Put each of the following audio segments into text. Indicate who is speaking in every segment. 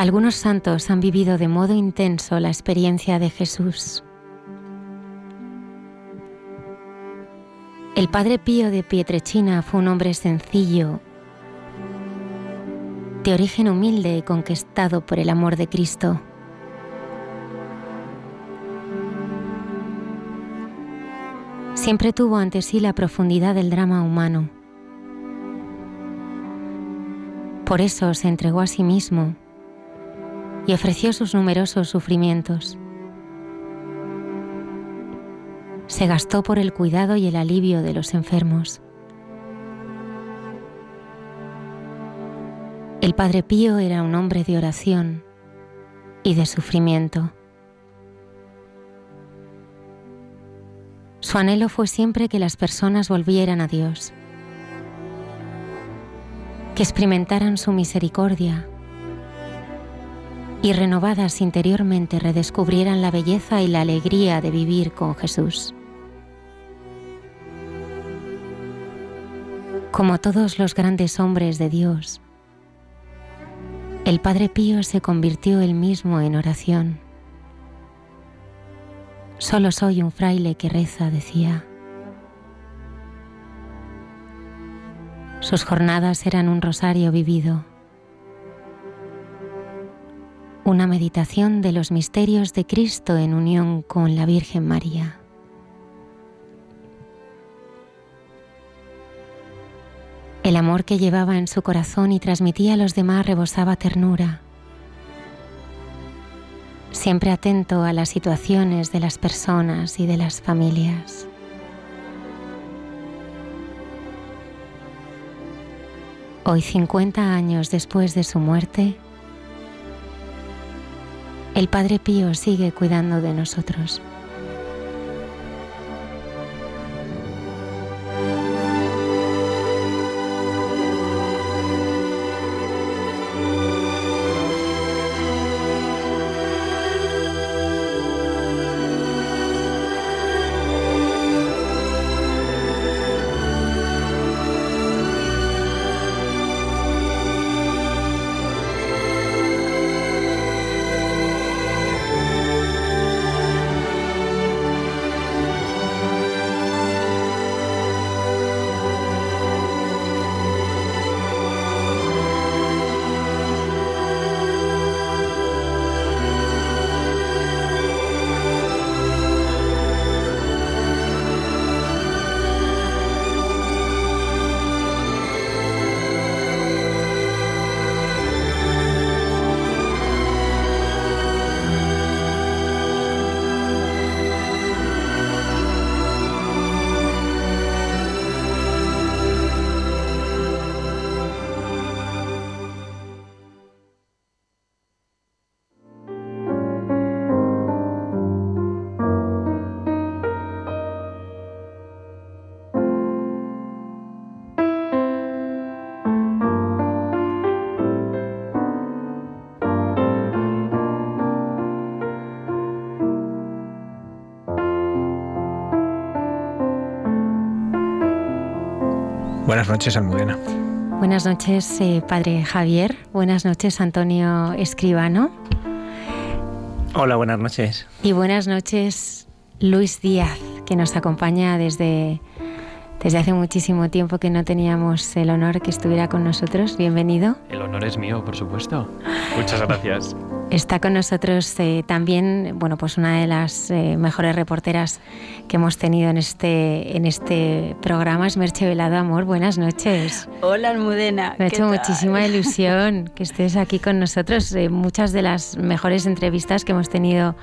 Speaker 1: Algunos santos han vivido de modo intenso la experiencia de Jesús. El padre Pío de Pietrechina fue un hombre sencillo, de origen humilde y conquistado por el amor de Cristo. Siempre tuvo ante sí la profundidad del drama humano. Por eso se entregó a sí mismo y ofreció sus numerosos sufrimientos. Se gastó por el cuidado y el alivio de los enfermos. El Padre Pío era un hombre de oración y de sufrimiento. Su anhelo fue siempre que las personas volvieran a Dios, que experimentaran su misericordia y renovadas interiormente redescubrieran la belleza y la alegría de vivir con Jesús. Como todos los grandes hombres de Dios, el Padre Pío se convirtió él mismo en oración. Solo soy un fraile que reza, decía. Sus jornadas eran un rosario vivido una meditación de los misterios de Cristo en unión con la Virgen María. El amor que llevaba en su corazón y transmitía a los demás rebosaba ternura, siempre atento a las situaciones de las personas y de las familias. Hoy, 50 años después de su muerte, el Padre Pío sigue cuidando de nosotros.
Speaker 2: Buenas noches, Almudena.
Speaker 1: Buenas noches, eh, Padre Javier. Buenas noches, Antonio Escribano.
Speaker 2: Hola, buenas noches.
Speaker 1: Y buenas noches, Luis Díaz, que nos acompaña desde, desde hace muchísimo tiempo que no teníamos el honor que estuviera con nosotros. Bienvenido.
Speaker 3: El honor es mío, por supuesto. Muchas gracias.
Speaker 1: Está con nosotros eh, también, bueno, pues una de las eh, mejores reporteras que hemos tenido en este, en este programa es Merche Velado Amor. Buenas noches.
Speaker 3: Hola, Almudena.
Speaker 1: Me ha hecho muchísima ilusión que estés aquí con nosotros. Eh, muchas de las mejores entrevistas que hemos tenido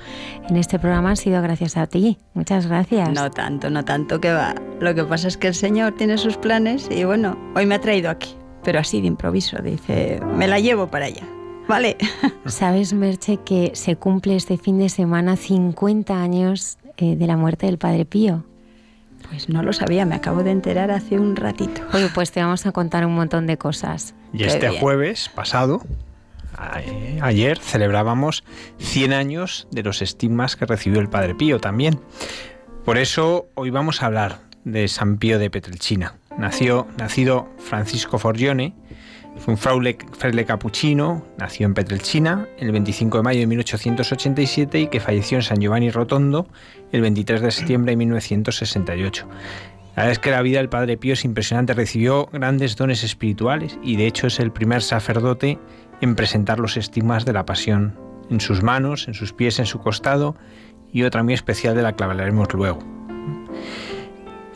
Speaker 1: en este programa han sido gracias a ti. Muchas gracias.
Speaker 3: No tanto, no tanto que va. Lo que pasa es que el Señor tiene sus planes y bueno, hoy me ha traído aquí, pero así de improviso. Dice, me la llevo para allá. Vale.
Speaker 1: Sabes, Merche, que se cumple este fin de semana 50 años eh, de la muerte del Padre Pío.
Speaker 3: Pues no lo sabía, me acabo de enterar hace un ratito.
Speaker 1: Oye, pues te vamos a contar un montón de cosas.
Speaker 2: Y este jueves pasado, ayer, celebrábamos 100 años de los estigmas que recibió el Padre Pío también. Por eso hoy vamos a hablar de San Pío de Petrelchina. Nació, nacido Francisco Forgione, fue un fraile, capuchino, nació en Petrelchina el 25 de mayo de 1887 y que falleció en San Giovanni Rotondo el 23 de septiembre de 1968. La verdad es que la vida del Padre Pío es impresionante, recibió grandes dones espirituales y de hecho es el primer sacerdote en presentar los estigmas de la pasión en sus manos, en sus pies, en su costado y otra muy especial de la que hablaremos luego.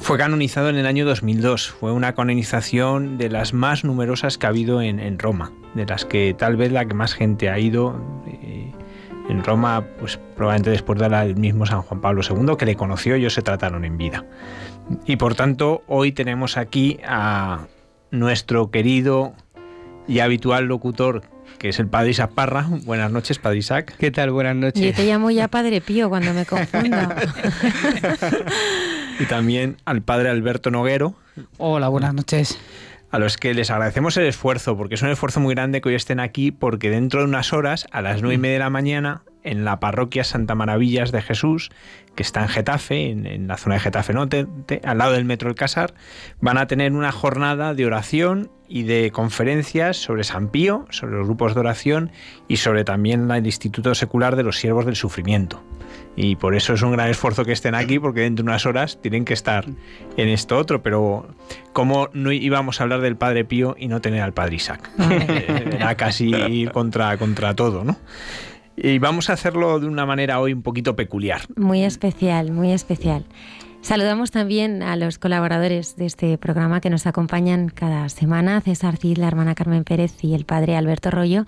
Speaker 2: Fue canonizado en el año 2002. Fue una canonización de las más numerosas que ha habido en, Roma, de las que tal vez la que más gente ha ido eh, en Roma, pues probablemente después del mismo San Juan Pablo II, que le conoció, ellos se trataron en vida. Y por tanto, hoy tenemos aquí a nuestro querido y habitual locutor que es el Padre Isaac Parra. Buenas noches, Padre Isaac.
Speaker 4: ¿Qué tal? Buenas noches.
Speaker 1: Yo te llamo ya Padre Pío cuando me confundo.
Speaker 2: y también al Padre Alberto Noguero.
Speaker 4: Hola, buenas noches
Speaker 2: a los que les agradecemos el esfuerzo, porque es un esfuerzo muy grande que hoy estén aquí, porque dentro de unas horas, a las nueve y media de la mañana, en la parroquia Santa Maravillas de Jesús, que está en Getafe, en, la zona de Getafe Norte, al lado del Metro del Casar, van a tener una jornada de oración y de conferencias sobre San Pío, sobre los grupos de oración y sobre también el Instituto Secular de los Siervos del Sufrimiento. Y por eso es un gran esfuerzo que estén aquí, porque dentro de unas horas tienen que estar en esto otro. Pero, ¿cómo no íbamos a hablar del Padre Pío y no tener al Padre Isaac? Era casi ir contra, contra todo, ¿no? Y vamos a hacerlo de una manera hoy un poquito peculiar.
Speaker 1: Muy especial, muy especial. Saludamos también a los colaboradores de este programa que nos acompañan cada semana, César Cid, la hermana Carmen Pérez y el padre Alberto Rollo.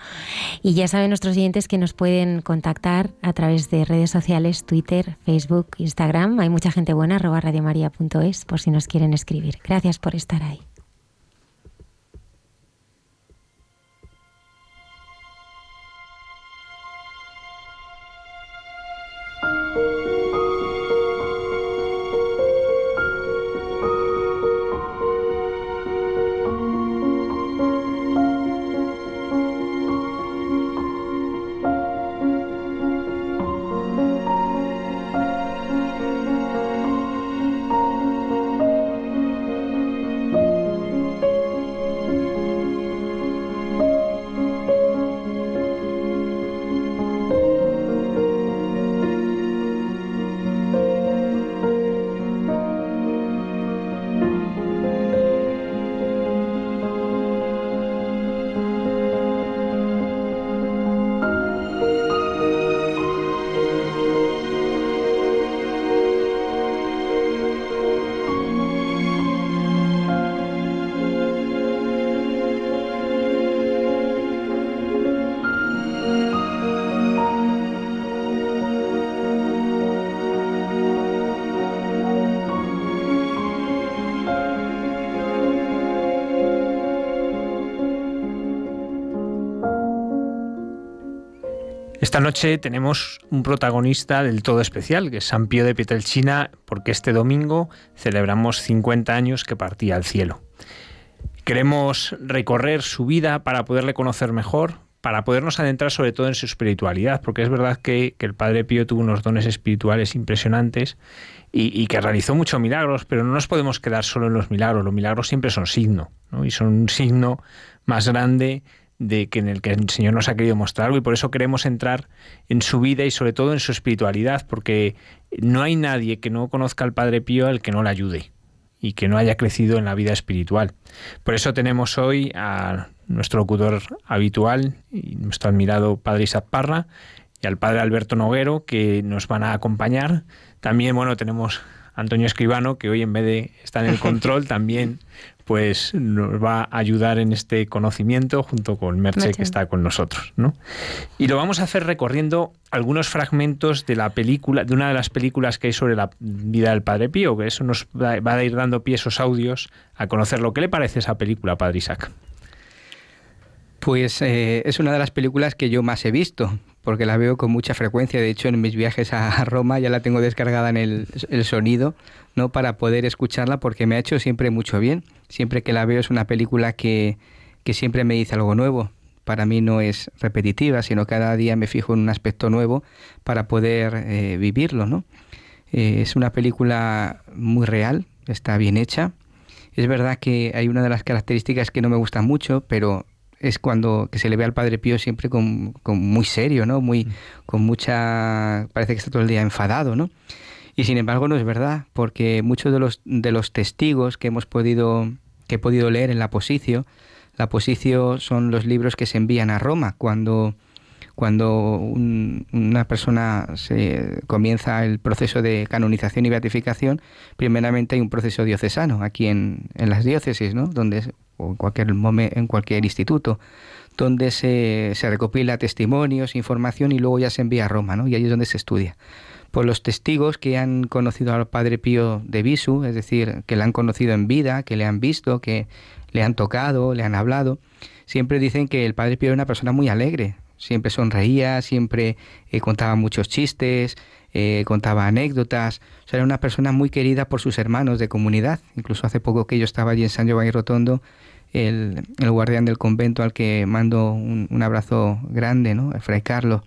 Speaker 1: Y ya saben nuestros oyentes que nos pueden contactar a través de redes sociales, Twitter, Facebook, Instagram. Hay mucha gente buena, arroba radiomaria.es por si nos quieren escribir. Gracias por estar ahí.
Speaker 2: Esta noche tenemos un protagonista del todo especial, que es San Pío de Pietrelcina, porque este domingo celebramos 50 años que partía al cielo. Queremos recorrer su vida para poderle conocer mejor, para podernos adentrar sobre todo en su espiritualidad, porque es verdad que, el Padre Pío tuvo unos dones espirituales impresionantes y, que realizó muchos milagros, pero no nos podemos quedar solo en los milagros, los milagros siempre son signo, y son un signo más grande de que en el que el Señor nos ha querido mostrar algo y por eso queremos entrar en su vida y sobre todo en su espiritualidad, porque no hay nadie que no conozca al Padre Pío al que no le ayude y que no haya crecido en la vida espiritual. Por eso tenemos hoy a nuestro locutor habitual y nuestro admirado padre Isaac Parra y al padre Alberto Noguero que nos van a acompañar. También, bueno, tenemos Antonio Escribano, que hoy en vez de estar en el control, también pues nos va a ayudar en este conocimiento junto con Merche, que está con nosotros. ¿no? Y lo vamos a hacer recorriendo algunos fragmentos de la película, de una de las películas que hay sobre la vida del Padre Pío, que eso nos va a ir dando pie esos audios a conocer lo que le parece esa película, Padre Isaac.
Speaker 4: Pues eh, es una de las películas que yo más he visto, porque la veo con mucha frecuencia. De hecho, en mis viajes a Roma ya la tengo descargada en el, sonido, ¿no? Para poder escucharla, porque me ha hecho siempre mucho bien. Siempre que la veo es una película que, que siempre me dice algo nuevo. Para mí no es repetitiva, sino cada día me fijo en un aspecto nuevo para poder eh, vivirlo, ¿no? Eh, es una película muy real, está bien hecha. Es verdad que hay una de las características que no me gustan mucho, pero es cuando que se le ve al Padre Pío siempre con, muy serio, ¿no? Muy, mm. con mucha... parece que está todo el día enfadado, ¿no? Y sin embargo no es verdad, porque muchos de los, de los testigos que hemos podido, que he podido leer en la Posicio, la Posicio son los libros que se envían a Roma cuando, cuando una persona se comienza el proceso de canonización y beatificación, primeramente hay un proceso diocesano aquí en, en las diócesis, ¿no? Donde o en cualquier momento, en cualquier instituto, donde se, se, recopila testimonios, información y luego ya se envía a Roma, ¿no? Y ahí es donde se estudia. Pues los testigos que han conocido al Padre Pío de Visu, es decir, que le han conocido en vida, que le han visto, que le han tocado, le han hablado, siempre dicen que el Padre Pío era una persona muy alegre, siempre sonreía, siempre eh, contaba muchos chistes, eh, contaba anécdotas, era una persona muy querida por sus hermanos de comunidad. Incluso hace poco que yo estaba allí en San Giovanni Rotondo, el, guardián del convento al que mando un, abrazo grande, ¿no? El Fray Carlos,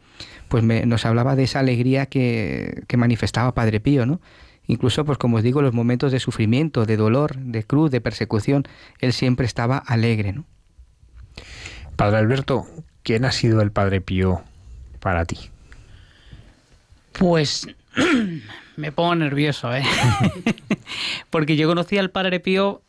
Speaker 4: pues nos hablaba de esa alegría que, manifestaba Padre Pío, ¿no? Incluso, pues como os digo, los momentos de sufrimiento, de dolor, de cruz, de persecución, él siempre estaba alegre.
Speaker 2: Padre Alberto, ¿quién ha sido el Padre Pío para ti?
Speaker 5: Pues me pongo nervioso, ¿eh? Porque yo conocí al Padre Pío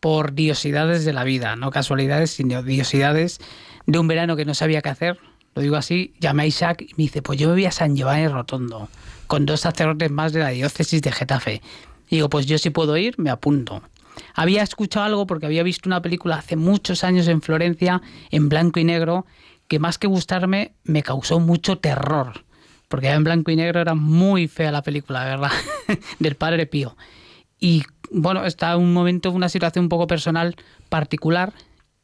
Speaker 5: por diosidades de la vida, no casualidades, sino diosidades de un verano que no sabía qué hacer. Lo digo así, llamé a Isaac y me dice, pues yo me voy a San Giovanni Rotondo, con dos sacerdotes más de la diócesis de Getafe. Y digo, pues yo si puedo ir, me apunto. Había escuchado algo porque había visto una película hace muchos años en Florencia, en blanco y negro, que más que gustarme, me causó mucho terror porque en blanco y negro era muy fea la película, ¿verdad? del Padre Pío. Y bueno, está un momento, una situación un poco personal particular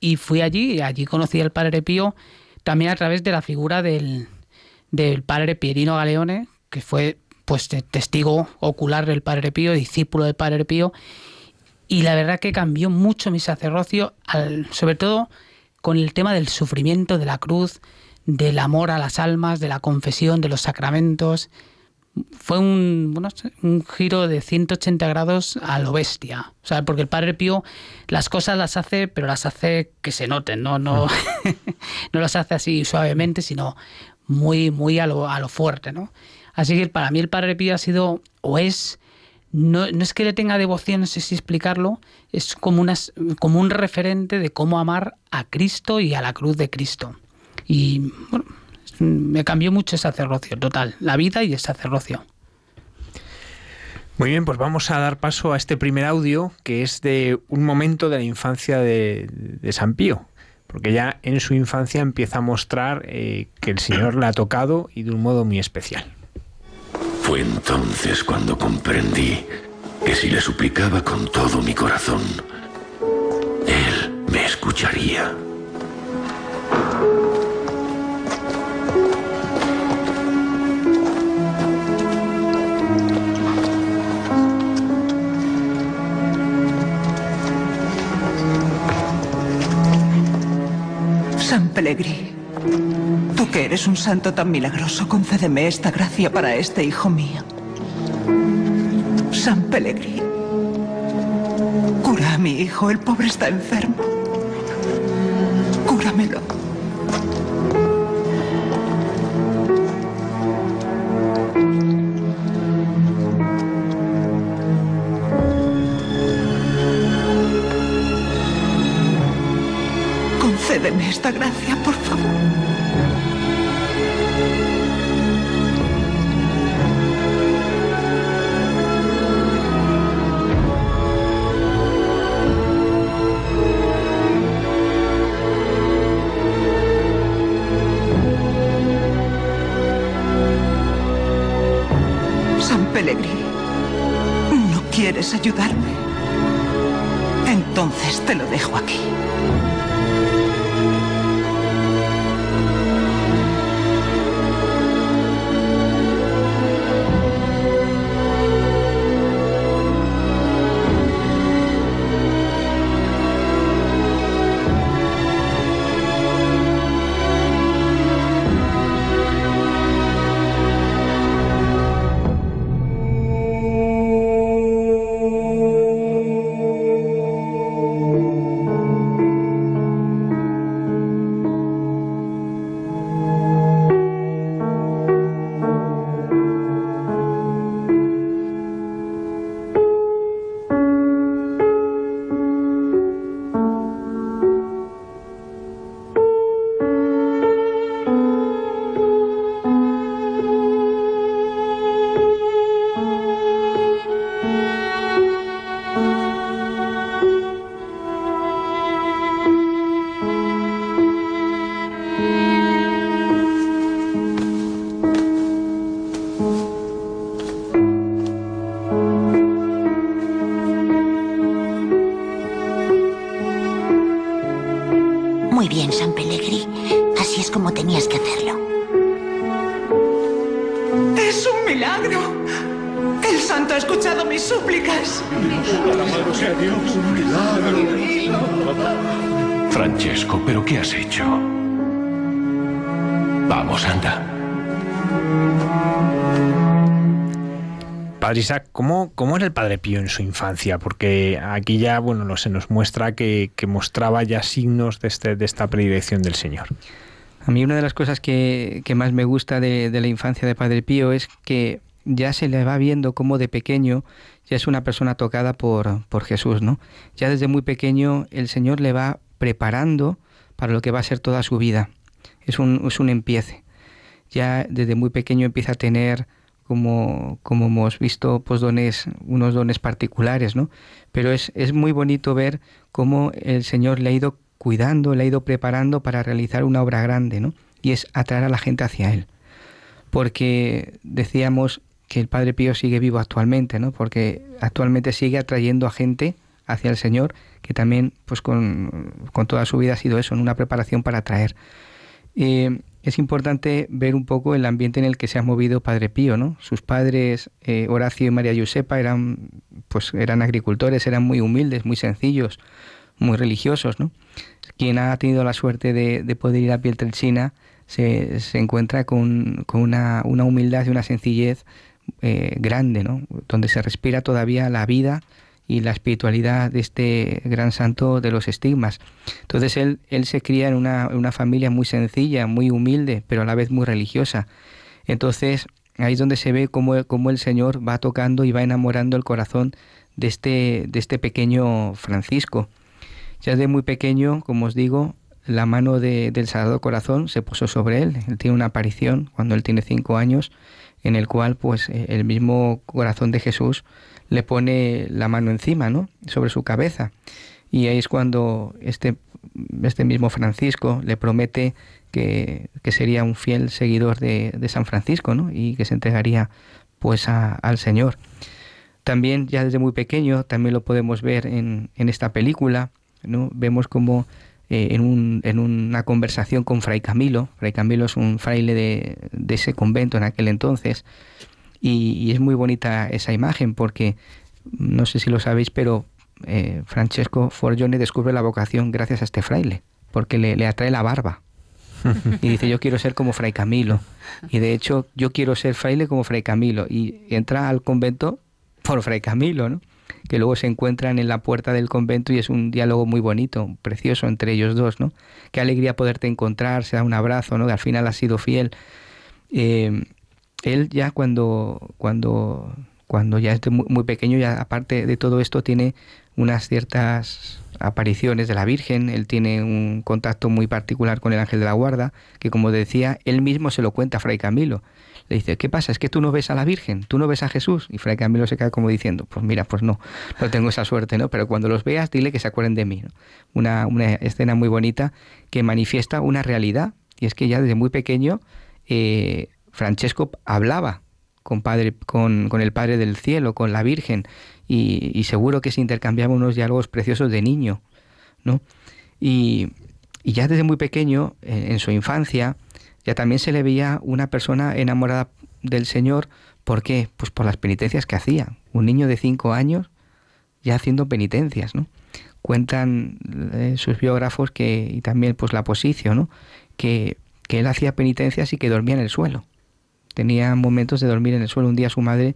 Speaker 5: y fui allí y allí conocí al Padre Pío también a través de la figura del, del Padre Pierino Galeone, que fue pues testigo ocular del Padre Pío, discípulo del Padre Pío, y la verdad que cambió mucho mi sacerdocio, sobre todo con el tema del sufrimiento, de la cruz, del amor a las almas, de la confesión, de los sacramentos. Fue un, bueno, un giro de 180 grados a lo bestia. O sea, porque el Padre Pío las cosas las hace, pero las hace que se noten, no, no, no las hace así suavemente, sino muy, muy a lo, a lo fuerte, ¿no? Así que para mí el Padre Pío ha sido o es no, no, es que le tenga devoción, no sé si explicarlo, es como, unas, como un referente de cómo amar a Cristo y a la cruz de Cristo. Y bueno, me cambió mucho el sacerdocio, total, la vida y el sacerdocio.
Speaker 2: Muy bien, pues vamos a dar paso a este primer audio que es de un momento de la infancia de, San Pío, porque ya en su infancia empieza a mostrar eh, que el Señor le ha tocado y de un modo muy especial.
Speaker 6: Fue entonces cuando comprendí que si le suplicaba con todo mi corazón, Él me escucharía.
Speaker 7: Pellegrí, tú que eres un santo tan milagroso, concédeme esta gracia para este hijo mío. San Pellegrí, cura a mi hijo, el pobre está enfermo. Cúramelo. Esta gracia, por favor. San Pellegrini, ¿no quieres ayudarme? Entonces te lo dejo aquí.
Speaker 2: Pío en su infancia? Porque aquí ya, bueno, no, se nos muestra que, mostraba ya signos de, este, de esta predilección del Señor.
Speaker 4: A mí una de las cosas que, más me gusta de, de, la infancia de Padre Pío es que ya se le va viendo como de pequeño ya es una persona tocada por, por Jesús, ¿no? Ya desde muy pequeño el Señor le va preparando para lo que va a ser toda su vida. Es un, es un empiece. Ya desde muy pequeño empieza a tener como, como hemos visto, pues dones, unos dones particulares, ¿no? Pero es, es muy bonito ver cómo el Señor le ha ido cuidando, le ha ido preparando para realizar una obra grande, ¿no? Y es atraer a la gente hacia Él. Porque decíamos que el Padre Pío sigue vivo actualmente, ¿no? Porque actualmente sigue atrayendo a gente hacia el Señor, que también, pues con, con toda su vida ha sido eso, en una preparación para atraer. Eh, es importante ver un poco el ambiente en el que se ha movido Padre Pío, ¿no? Sus padres, eh, Horacio y María Josepa, eran, pues, eran agricultores, eran muy humildes, muy sencillos, muy religiosos, ¿no? Quien ha tenido la suerte de, de poder ir a Pietrelcina se, se encuentra con, con una, una, humildad y una sencillez eh, grande, ¿no? Donde se respira todavía la vida y la espiritualidad de este gran santo de los estigmas. Entonces él, él se cría en una, una, familia muy sencilla, muy humilde, pero a la vez muy religiosa. Entonces ahí es donde se ve cómo, cómo el Señor va tocando y va enamorando el corazón de este, de este pequeño Francisco. Ya desde muy pequeño, como os digo, la mano de, del Sagrado Corazón se puso sobre él. Él tiene una aparición cuando él tiene cinco años, en el cual pues el mismo corazón de Jesús le pone la mano encima, ¿no? Sobre su cabeza. Y ahí es cuando este, este mismo Francisco le promete que, que sería un fiel seguidor de, de, San Francisco, ¿no? Y que se entregaría pues al Señor. También ya desde muy pequeño, también lo podemos ver en, en esta película, ¿no? Vemos como eh, en, un, en, una conversación con Fray Camilo, Fray Camilo es un fraile de, de ese convento en aquel entonces, y, es muy bonita esa imagen porque, no sé si lo sabéis, pero eh, Francesco Forgione descubre la vocación gracias a este fraile, porque le, le atrae la barba. y dice, yo quiero ser como Fray Camilo. Y de hecho, yo quiero ser fraile como Fray Camilo. Y entra al convento por Fray Camilo, ¿no? que luego se encuentran en la puerta del convento y es un diálogo muy bonito, precioso entre ellos dos, ¿no? Qué alegría poderte encontrar, se da un abrazo, ¿no? Que al final has sido fiel. Eh, él ya cuando, cuando, cuando ya es muy, pequeño, ya aparte de todo esto tiene unas ciertas apariciones de la Virgen, él tiene un contacto muy particular con el ángel de la guarda, que como decía, él mismo se lo cuenta a Fray Camilo. Le dice, ¿qué pasa? ¿Es que tú no ves a la Virgen? ¿Tú no ves a Jesús? Y Fray Camilo se queda como diciendo, pues mira, pues no, no tengo esa suerte, ¿no? Pero cuando los veas, dile que se acuerden de mí. Una, una, escena muy bonita que manifiesta una realidad, y es que ya desde muy pequeño eh, Francesco hablaba con, padre, con, el Padre del Cielo, con la Virgen, y, seguro que se intercambiaba unos diálogos preciosos de niño, ¿no? Y, ya desde muy pequeño, en, su infancia, ya también se le veía una persona enamorada del Señor. ¿Por qué? Pues por las penitencias que hacía. Un niño de cinco años ya haciendo penitencias, ¿no? Cuentan eh, sus biógrafos que, y también pues la posición, ¿no? Que, que él hacía penitencias y que dormía en el suelo tenía momentos de dormir en el suelo. Un día su madre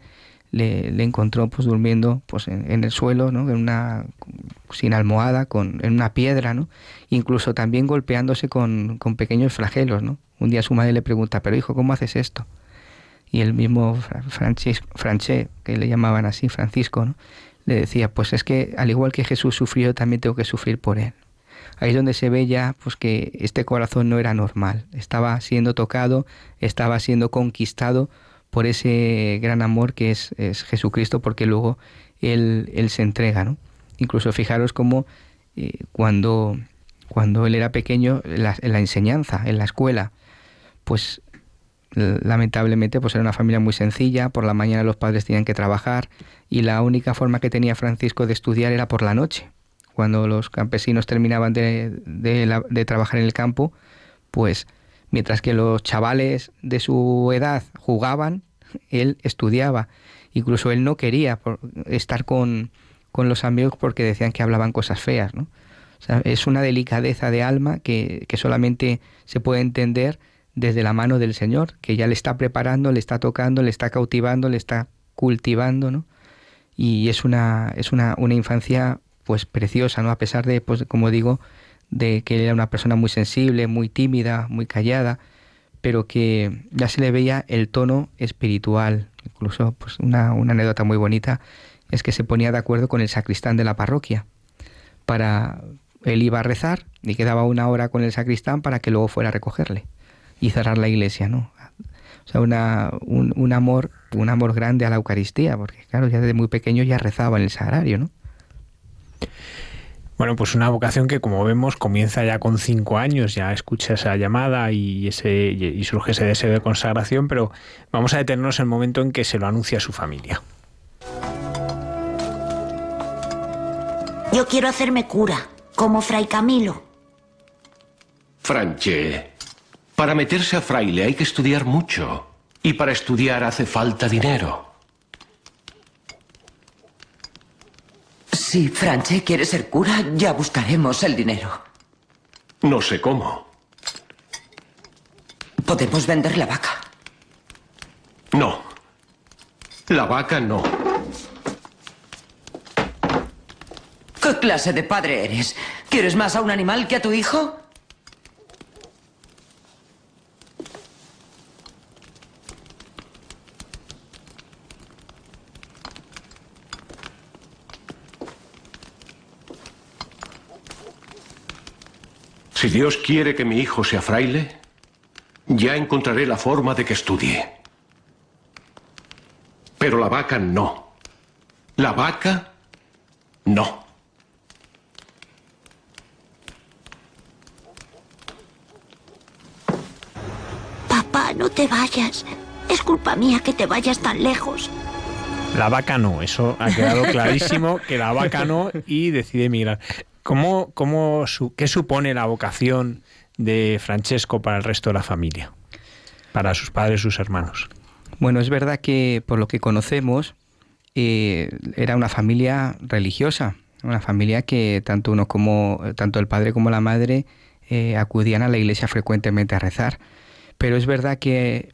Speaker 4: le, encontró pues durmiendo pues en, el suelo, ¿no? En una sin almohada, con en una piedra, ¿no? Incluso también golpeándose con, con pequeños flagelos, ¿no? Un día su madre le pregunta, pero hijo, ¿cómo haces esto? Y el mismo Francisco, Francé, que le llamaban así, Francisco, ¿no? le decía, pues es que al igual que Jesús sufrió, también tengo que sufrir por él. Ahí es donde se ve ya pues, que este corazón no era normal, estaba siendo tocado, estaba siendo conquistado por ese gran amor que es, Jesucristo, porque luego él, se entrega. ¿no? Incluso fijaros cómo eh, cuando, cuando él era pequeño, en la enseñanza, en la escuela, pues lamentablemente pues era una familia muy sencilla, por la mañana los padres tenían que trabajar y la única forma que tenía Francisco de estudiar era por la noche cuando los campesinos terminaban de, trabajar en el campo, pues mientras que los chavales de su edad jugaban, él estudiaba. Incluso él no quería estar con, los amigos porque decían que hablaban cosas feas. ¿no? es una delicadeza de alma que, que, solamente se puede entender desde la mano del Señor, que ya le está preparando, le está tocando, le está cautivando, le está cultivando, ¿no? Y es una, es una, una infancia pues preciosa, ¿no? A pesar de, pues como digo, de que era una persona muy sensible, muy tímida, muy callada, pero que ya se le veía el tono espiritual. Incluso, pues una, una anécdota muy bonita es que se ponía de acuerdo con el sacristán de la parroquia para él iba a rezar y quedaba una hora con el sacristán para que luego fuera a recogerle y cerrar la iglesia, ¿no? O sea, una, un, un, amor, un amor grande a la Eucaristía, porque claro, ya desde muy pequeño ya rezaba en el sagrario, ¿no?
Speaker 2: Bueno, pues una vocación que como vemos comienza ya con cinco años, ya escucha esa llamada y, ese, y surge ese deseo de consagración, pero vamos a detenernos en el momento en que se lo anuncia a su familia.
Speaker 8: Yo quiero hacerme cura, como Fray Camilo.
Speaker 6: Franche, para meterse a fraile hay que estudiar mucho. Y para estudiar hace falta dinero.
Speaker 9: Si Franche quiere ser cura, ya buscaremos el dinero.
Speaker 6: No sé cómo.
Speaker 9: Podemos vender la vaca.
Speaker 6: No. La vaca no.
Speaker 9: ¿Qué clase de padre eres? ¿Quieres más a un animal que a tu hijo?
Speaker 6: Si Dios quiere que mi hijo sea fraile, ya encontraré la forma de que estudie. Pero la vaca no. La vaca no.
Speaker 8: Papá, no te vayas. Es culpa mía que te vayas tan lejos.
Speaker 2: La vaca no, eso ha quedado clarísimo que la vaca no y decide emigrar. ¿Cómo, ¿Qué supone la vocación de Francesco para el resto de la familia? Para sus padres, sus hermanos.
Speaker 4: Bueno, es verdad que por lo que conocemos, eh, era una familia religiosa, una familia que tanto uno como tanto el padre como la madre eh, acudían a la iglesia frecuentemente a rezar. Pero es verdad que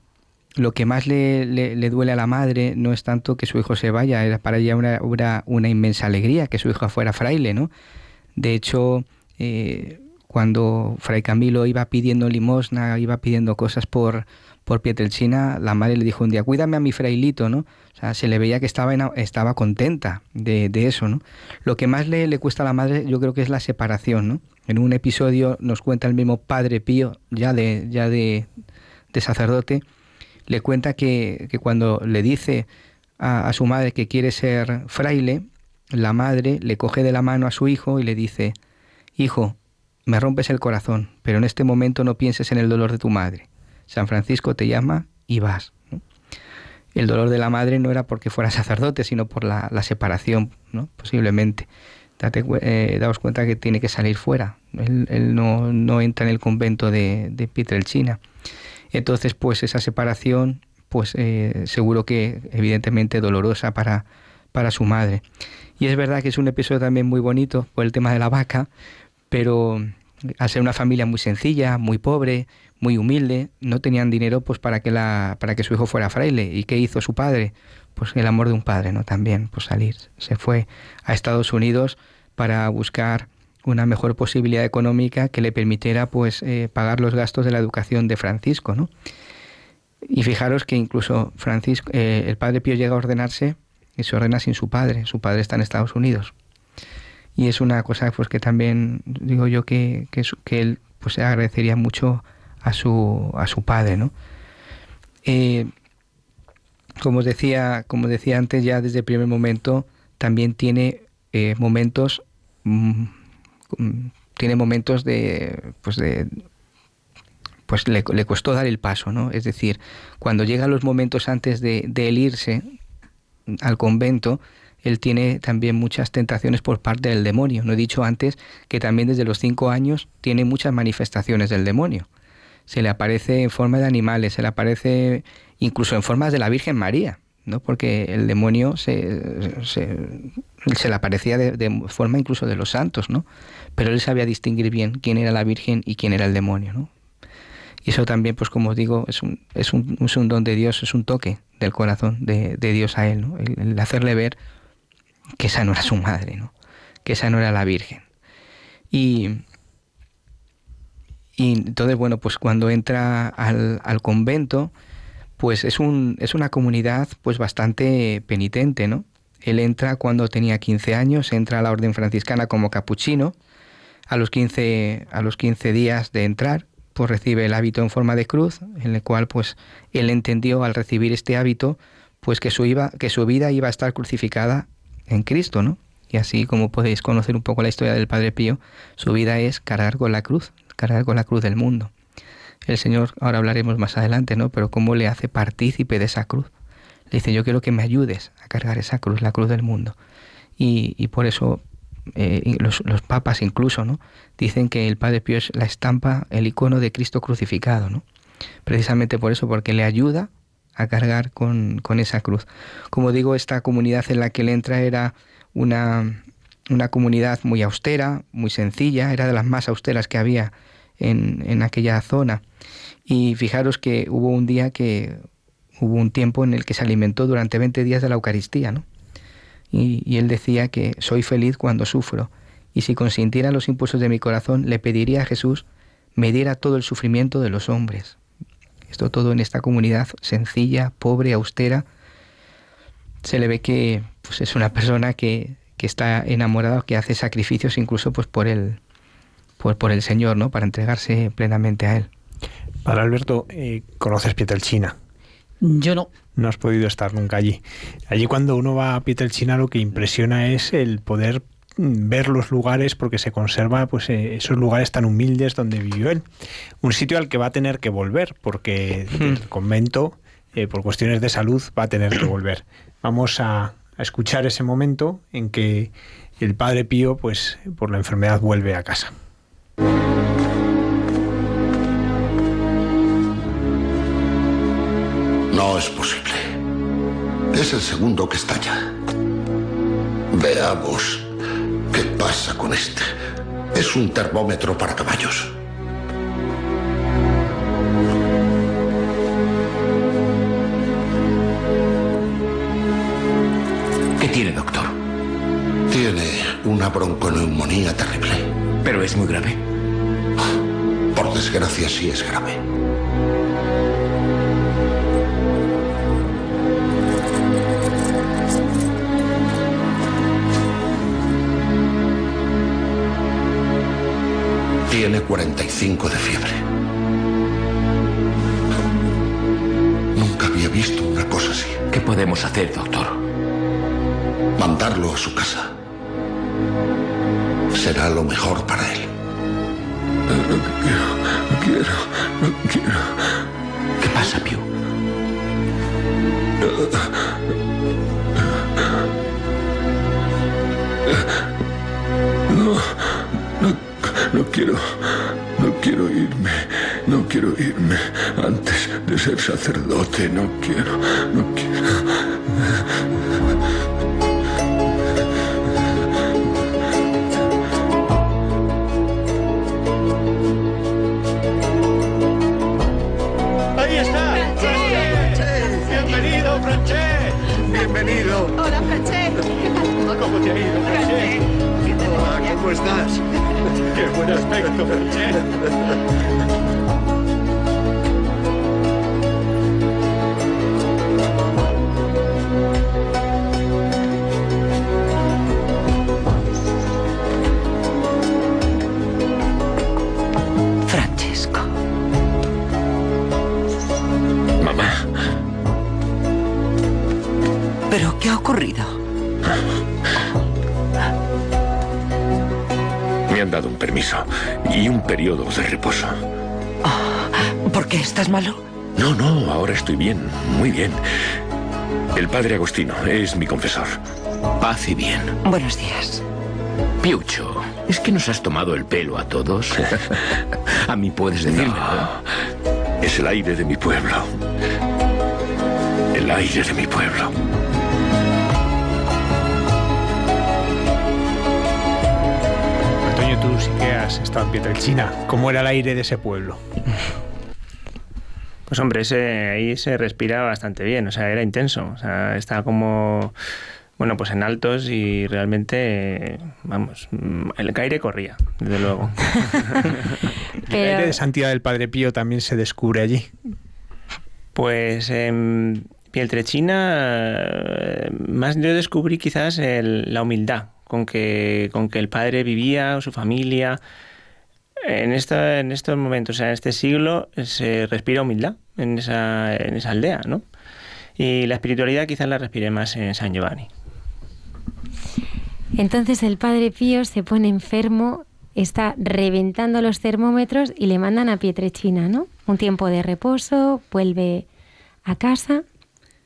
Speaker 4: lo que más le, le, duele a la madre no es tanto que su hijo se vaya, era para ella una, una inmensa alegría que su hijo fuera fraile, ¿no? De hecho, eh, cuando Fray Camilo iba pidiendo limosna, iba pidiendo cosas por, por Pietrelcina, la madre le dijo un día, cuídame a mi frailito, ¿no? O sea, se le veía que estaba, estaba contenta de, eso, ¿no? Lo que más le, le cuesta a la madre yo creo que es la separación, ¿no? En un episodio nos cuenta el mismo Padre Pío, ya de, ya de, sacerdote, le cuenta que, cuando le dice a, a, su madre que quiere ser fraile, la madre le coge de la mano a su hijo y le dice, Hijo, me rompes el corazón, pero en este momento no pienses en el dolor de tu madre. San Francisco te llama y vas. El dolor de la madre no era porque fuera sacerdote, sino por la, separación, ¿no? posiblemente. Date, eh, daos cuenta que tiene que salir fuera. Él, no, entra en el convento de, de Pietrelcina. Entonces, pues esa separación, pues eh, seguro que evidentemente dolorosa para, para su madre. Y es verdad que es un episodio también muy bonito por el tema de la vaca, pero al ser una familia muy sencilla, muy pobre, muy humilde, no tenían dinero pues para que la para que su hijo fuera fraile. ¿Y qué hizo su padre? Pues el amor de un padre, ¿no? También, pues salir. Se fue a Estados Unidos para buscar una mejor posibilidad económica que le permitiera pues eh, pagar los gastos de la educación de Francisco, ¿no? Y fijaros que incluso Francisco, eh, el padre Pío llega a ordenarse y se ordena sin su padre. Su padre está en Estados Unidos y es una cosa pues que también digo yo que, que, él pues agradecería mucho a su, a su padre, ¿no? Eh, como decía, como decía antes, ya desde el primer momento también tiene eh, momentos, mm, tiene momentos de, pues de, pues le, le, costó dar el paso, ¿no? Es decir, cuando llegan los momentos antes de, de él irse al convento, él tiene también muchas tentaciones por parte del demonio. No he dicho antes que también desde los cinco años tiene muchas manifestaciones del demonio. Se le aparece en forma de animales, se le aparece incluso en formas de la Virgen María, ¿no? porque el demonio se, se, le aparecía de, forma incluso de los santos, ¿no? pero él sabía distinguir bien quién era la Virgen y quién era el demonio. ¿no? Y eso también, pues como os digo, es un, es un don de Dios, es un toque del corazón de, Dios a él, el hacerle ver que esa no era su madre, ¿no? que esa no era la Virgen. Y, y entonces, bueno, pues cuando entra al, al convento, pues es, un, es una comunidad pues bastante penitente, ¿no? Él entra cuando tenía 15 años, entra a la orden franciscana como capuchino, a los 15, a los 15 días de entrar, pues recibe el hábito en forma de cruz, en el cual pues él entendió al recibir este hábito, pues que su, iba, que su vida iba a estar crucificada en Cristo, ¿no? Y así como podéis conocer un poco la historia del Padre Pío, su vida es cargar con la cruz, cargar con la cruz del mundo. El Señor, ahora hablaremos más adelante, ¿no? Pero cómo le hace partícipe de esa cruz. Le dice, yo quiero que me ayudes a cargar esa cruz, la cruz del mundo. Y, por eso eh, los, papas incluso, ¿no? Dicen que el Padre Pío es la estampa, el icono de Cristo crucificado, ¿no? Precisamente por eso, porque le ayuda a cargar con, esa cruz. Como digo, esta comunidad en la que él entra era una, una comunidad muy austera, muy sencilla, era de las más austeras que había en, en, aquella zona. Y fijaros que hubo un día que hubo un tiempo en el que se alimentó durante 20 días de la Eucaristía, ¿no? Y, y él decía que soy feliz cuando sufro, y si consintiera los impulsos de mi corazón, le pediría a Jesús me diera todo el sufrimiento de los hombres. Esto todo en esta comunidad sencilla, pobre, austera. Se le ve que pues, es una persona que, que está enamorada, que hace sacrificios incluso pues, por, el, por, por el Señor, ¿no? para entregarse plenamente a Él.
Speaker 2: Para Alberto, eh, ¿conoces Pietrelcina?
Speaker 5: Yo no.
Speaker 2: No has podido estar nunca allí. Allí cuando uno va a Pietrelcina lo que impresiona es el poder ver los lugares porque se conserva pues eh, esos lugares tan humildes donde vivió él. Un sitio al que va a tener que volver porque el convento eh, por cuestiones de salud va a tener que volver. Vamos a, a, escuchar ese momento en que el padre Pío pues por la enfermedad vuelve a casa.
Speaker 6: No es posible. Es el segundo que estalla. Veamos ¿Qué pasa con este? Es un termómetro para caballos.
Speaker 9: ¿Qué tiene, doctor?
Speaker 6: Tiene una bronconeumonía terrible.
Speaker 9: ¿Pero es muy grave?
Speaker 6: Por desgracia, sí es grave. Tiene 45 de fiebre. Nunca había visto una cosa así.
Speaker 10: ¿Qué podemos hacer, doctor?
Speaker 6: Mandarlo a su casa. Será lo mejor para él.
Speaker 10: No quiero, no quiero, no quiero.
Speaker 6: No quiero, no quiero irme, no quiero irme antes de ser sacerdote, no quiero, no quiero.
Speaker 11: Qué buen aspecto, Franché.
Speaker 6: Permiso y un periodo de reposo.
Speaker 9: ¿Por qué estás malo?
Speaker 6: No, no, ahora estoy bien, muy bien. El padre Agostino es mi confesor.
Speaker 10: Paz y bien.
Speaker 9: Buenos días.
Speaker 10: Piucho, ¿es que nos has tomado el pelo a todos? a mí puedes decirme.
Speaker 6: Es el aire de mi pueblo. El aire de mi pueblo.
Speaker 2: Tú sí que has estado en Pietrelcina. ¿Cómo era el aire de ese pueblo?
Speaker 12: Pues hombre, ese, ahí se respira bastante bien, o sea, era intenso, o sea, está como, bueno, pues en altos y realmente, vamos, el aire corría, desde luego.
Speaker 2: El aire de santidad del Padre Pío también se descubre allí.
Speaker 12: Pues en Pieltrechina, eh, más yo descubrí quizás el- la humildad con que, con que el padre vivía, su familia. En, esta, en estos momentos, o sea, en este siglo, se respira humildad en esa, en esa aldea, ¿no? Y la espiritualidad quizás la respiré más en San Giovanni.
Speaker 1: Entonces el padre Pío se pone enfermo, está reventando los termómetros y le mandan a Pietrechina, ¿no? Un tiempo de reposo, vuelve a casa.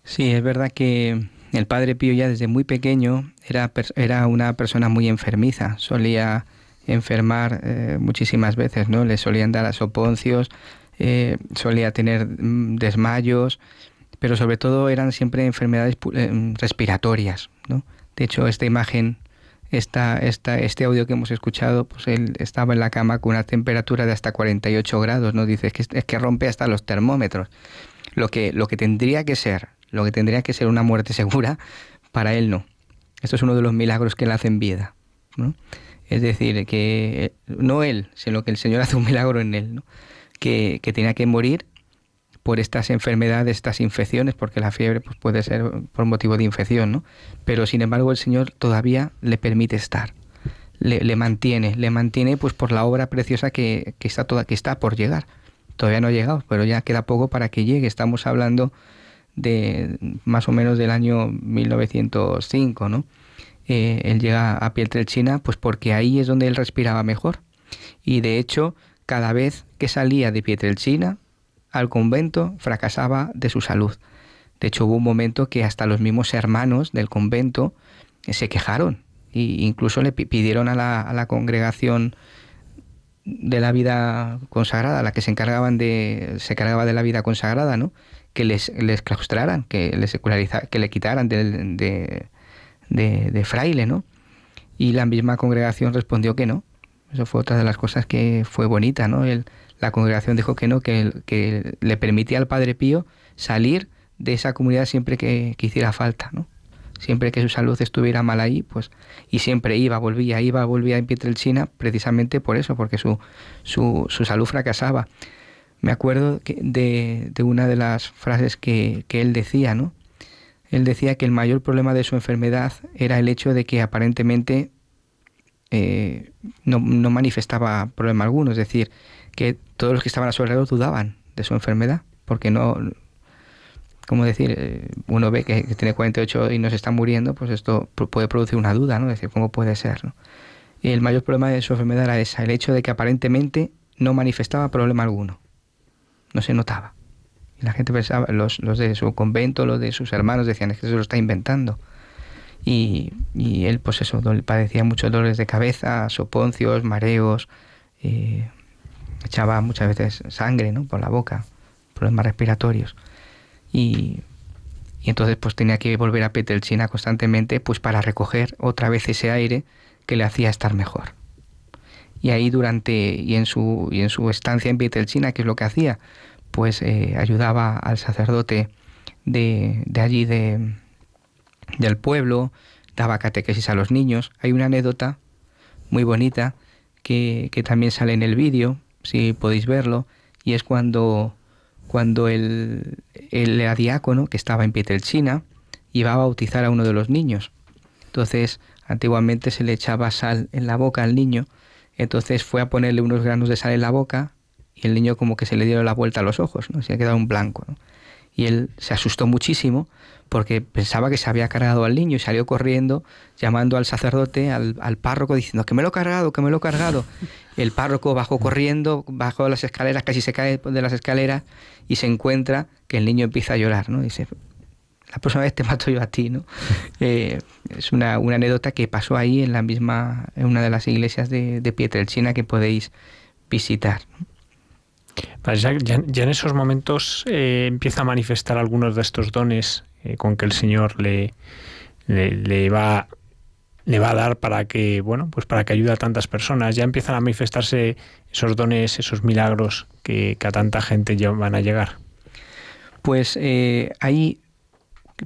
Speaker 4: Sí, es verdad que el padre Pío ya desde muy pequeño era, era una persona muy enfermiza, solía enfermar eh, muchísimas veces, ¿no? Le solían dar a soponcios, eh, solía tener mm, desmayos, pero sobre todo eran siempre enfermedades eh, respiratorias, ¿no? De hecho, esta imagen, esta, esta, este audio que hemos escuchado, pues él estaba en la cama con una temperatura de hasta 48 grados, ¿no? Dice, es que, es que rompe hasta los termómetros. Lo que, lo que tendría que ser, lo que tendría que ser una muerte segura, para él no. Esto es uno de los milagros que él hace en vida, ¿no? Es decir, que no él, sino que el Señor hace un milagro en él, ¿no? que, que tenía que morir por estas enfermedades, estas infecciones, porque la fiebre pues, puede ser por motivo de infección, ¿no? Pero sin embargo el Señor todavía le permite estar, le, le mantiene, le mantiene pues por la obra preciosa que, que está toda, que está por llegar. Todavía no ha llegado, pero ya queda poco para que llegue. Estamos hablando de más o menos del año 1905, ¿no? Eh, él llega a Pietrelcina pues porque ahí es donde él respiraba mejor. Y de hecho, cada vez que salía de Pietrelcina al convento, fracasaba de su salud. De hecho, hubo un momento que hasta los mismos hermanos del convento eh, se quejaron e incluso le pi- pidieron a la, a la congregación de la vida consagrada, la que se encargaban de se encargaba de la vida consagrada, ¿no? Que les, claustraran, que les seculariza, que le quitaran de, de fraile, ¿no? Y la misma congregación respondió que no. Eso fue otra de las cosas que fue bonita, ¿no? El- la congregación dijo que no, que, que le permitía al Padre Pío salir de esa comunidad siempre que, que hiciera falta, ¿no? Siempre que su salud estuviera mal ahí, pues, y siempre iba, volvía, iba, volvía en Pietrelcina, precisamente por eso, porque su, su, su salud fracasaba. Me acuerdo de, de una de las frases que, que él decía, ¿no? Él decía que el mayor problema de su enfermedad era el hecho de que aparentemente eh, no, no, manifestaba problema alguno, es decir, que todos los que estaban a su alrededor dudaban de su enfermedad, porque no, como decir, eh, uno ve que, tiene 48 y no se está muriendo, pues esto puede producir una duda, ¿no? Es decir, ¿cómo puede ser? ¿no? Y el mayor problema de su enfermedad era esa, el hecho de que aparentemente no manifestaba problema alguno, no se notaba. Y la gente pensaba, los, los de su convento, los de sus hermanos decían, es que se lo está inventando. Y, y él, pues eso, padecía muchos dolores de cabeza, soponcios, mareos, eh, echaba muchas veces sangre ¿no? por la boca, problemas respiratorios. Y, y entonces pues tenía que volver a Petelchina constantemente pues para recoger otra vez ese aire que le hacía estar mejor. Y ahí durante y en su y en su estancia en Petelchina, ¿qué es lo que hacía? Pues eh, ayudaba al sacerdote de, de allí de, del pueblo, daba catequesis a los niños. Hay una anécdota muy bonita que, que también sale en el vídeo, si podéis verlo, y es cuando, cuando el, el diácono que estaba en Pietrelcina iba a bautizar a uno de los niños. Entonces, antiguamente se le echaba sal en la boca al niño, entonces fue a ponerle unos granos de sal en la boca y el niño como que se le dio la vuelta a los ojos, ¿no? se ha quedado un blanco. Y él se asustó muchísimo porque pensaba que se había cargado al niño y salió corriendo llamando al sacerdote, al, párroco, diciendo que me lo he cargado, que me lo he cargado. El párroco bajó corriendo, bajó las escaleras, casi se cae de las escaleras y se encuentra que el niño empieza a llorar, ¿no? Dice, la próxima vez te mato yo a ti, ¿no? Eh, es una, anécdota que pasó ahí en la misma, en una de las iglesias de, de Pietrelcina que podéis visitar.
Speaker 2: Ya, ya, en esos momentos eh, empieza a manifestar algunos de estos dones eh, con que el Señor le, le, va le va a dar para que bueno pues para que ayude a tantas personas ya empiezan a manifestarse esos dones esos milagros que, a tanta gente ya van a llegar
Speaker 4: pues eh, ahí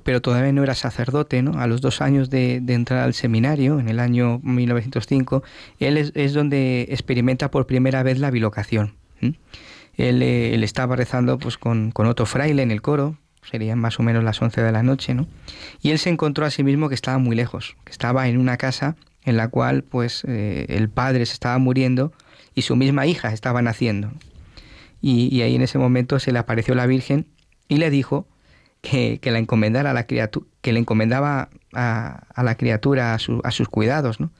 Speaker 4: pero todavía no era sacerdote, ¿no? A los dos años de, entrar al seminario, en el año 1905, él es, donde experimenta por primera vez la bilocación. Él, eh, él, estaba rezando pues, con, otro fraile en el coro, serían más o menos las 11 de la noche, ¿no? Y él se encontró a sí mismo que estaba muy lejos, que estaba en una casa en la cual pues eh, el padre se estaba muriendo y su misma hija estaba naciendo. Y, ahí en ese momento se le apareció la Virgen y le dijo que, le encomendaba a, la criatura a, a, sus cuidados, ¿no?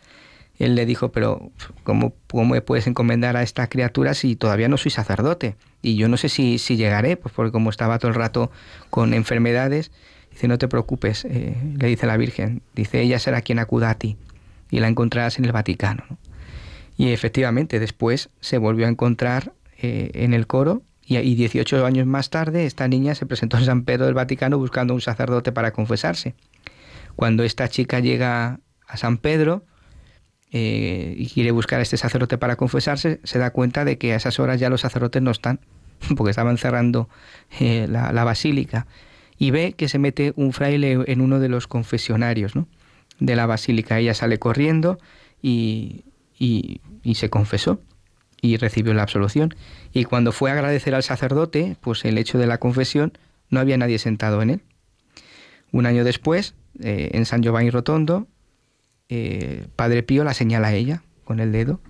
Speaker 4: Él le dijo, pero ¿cómo, ¿cómo me puedes encomendar a esta criatura si todavía no soy sacerdote? Y yo no sé si, si llegaré, pues porque como estaba todo el rato con enfermedades, dice, no te preocupes, eh, le dice la Virgen, dice, ella será quien acuda a ti y la encontrarás en el Vaticano. Y efectivamente, después se volvió a encontrar eh, en el coro y, y 18 años más tarde esta niña se presentó en San Pedro del Vaticano buscando un sacerdote para confesarse. Cuando esta chica llega a San Pedro, eh, y quiere buscar a este sacerdote para confesarse, se da cuenta de que a esas horas ya los sacerdotes no están, porque estaban cerrando eh, la, basílica, y ve que se mete un fraile en uno de los confesionarios de la basílica. Ella sale corriendo y, y, se confesó y recibió la absolución. Y cuando fue a agradecer al sacerdote, pues el hecho de la confesión, no había nadie sentado en él. Un año después, eh, en San Giovanni Rotondo, eh, Padre Pío la señala a ella con el dedo.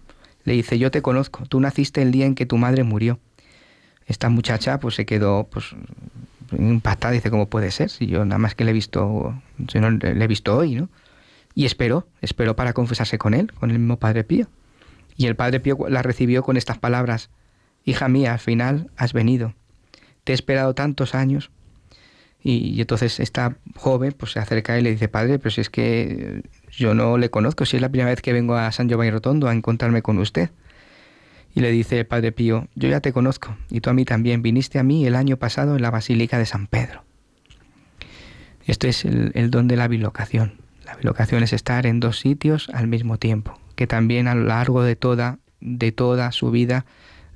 Speaker 4: Le dice, yo te conozco, tú naciste el día en que tu madre murió. Esta muchacha pues se quedó pues impactada, dice, ¿cómo puede ser? Si yo nada más que le he visto, no, le he visto hoy, ¿no? Y esperó, esperó para confesarse con él, con el mismo Padre Pío. Y el Padre Pío la recibió con estas palabras, Hija mía, al final has venido. Te he esperado tantos años y, entonces esta joven pues se acerca y le dice, padre, pero si es que yo no le conozco, si es la primera vez que vengo a San Giovanni Rotondo a encontrarme con usted. Y le dice el padre Pío, yo ya te conozco, y tú a mí también, viniste a mí el año pasado en la Basílica de San Pedro. Esto es el, don de la bilocación. La bilocación es estar en dos sitios al mismo tiempo, que también a lo largo de toda, de toda su vida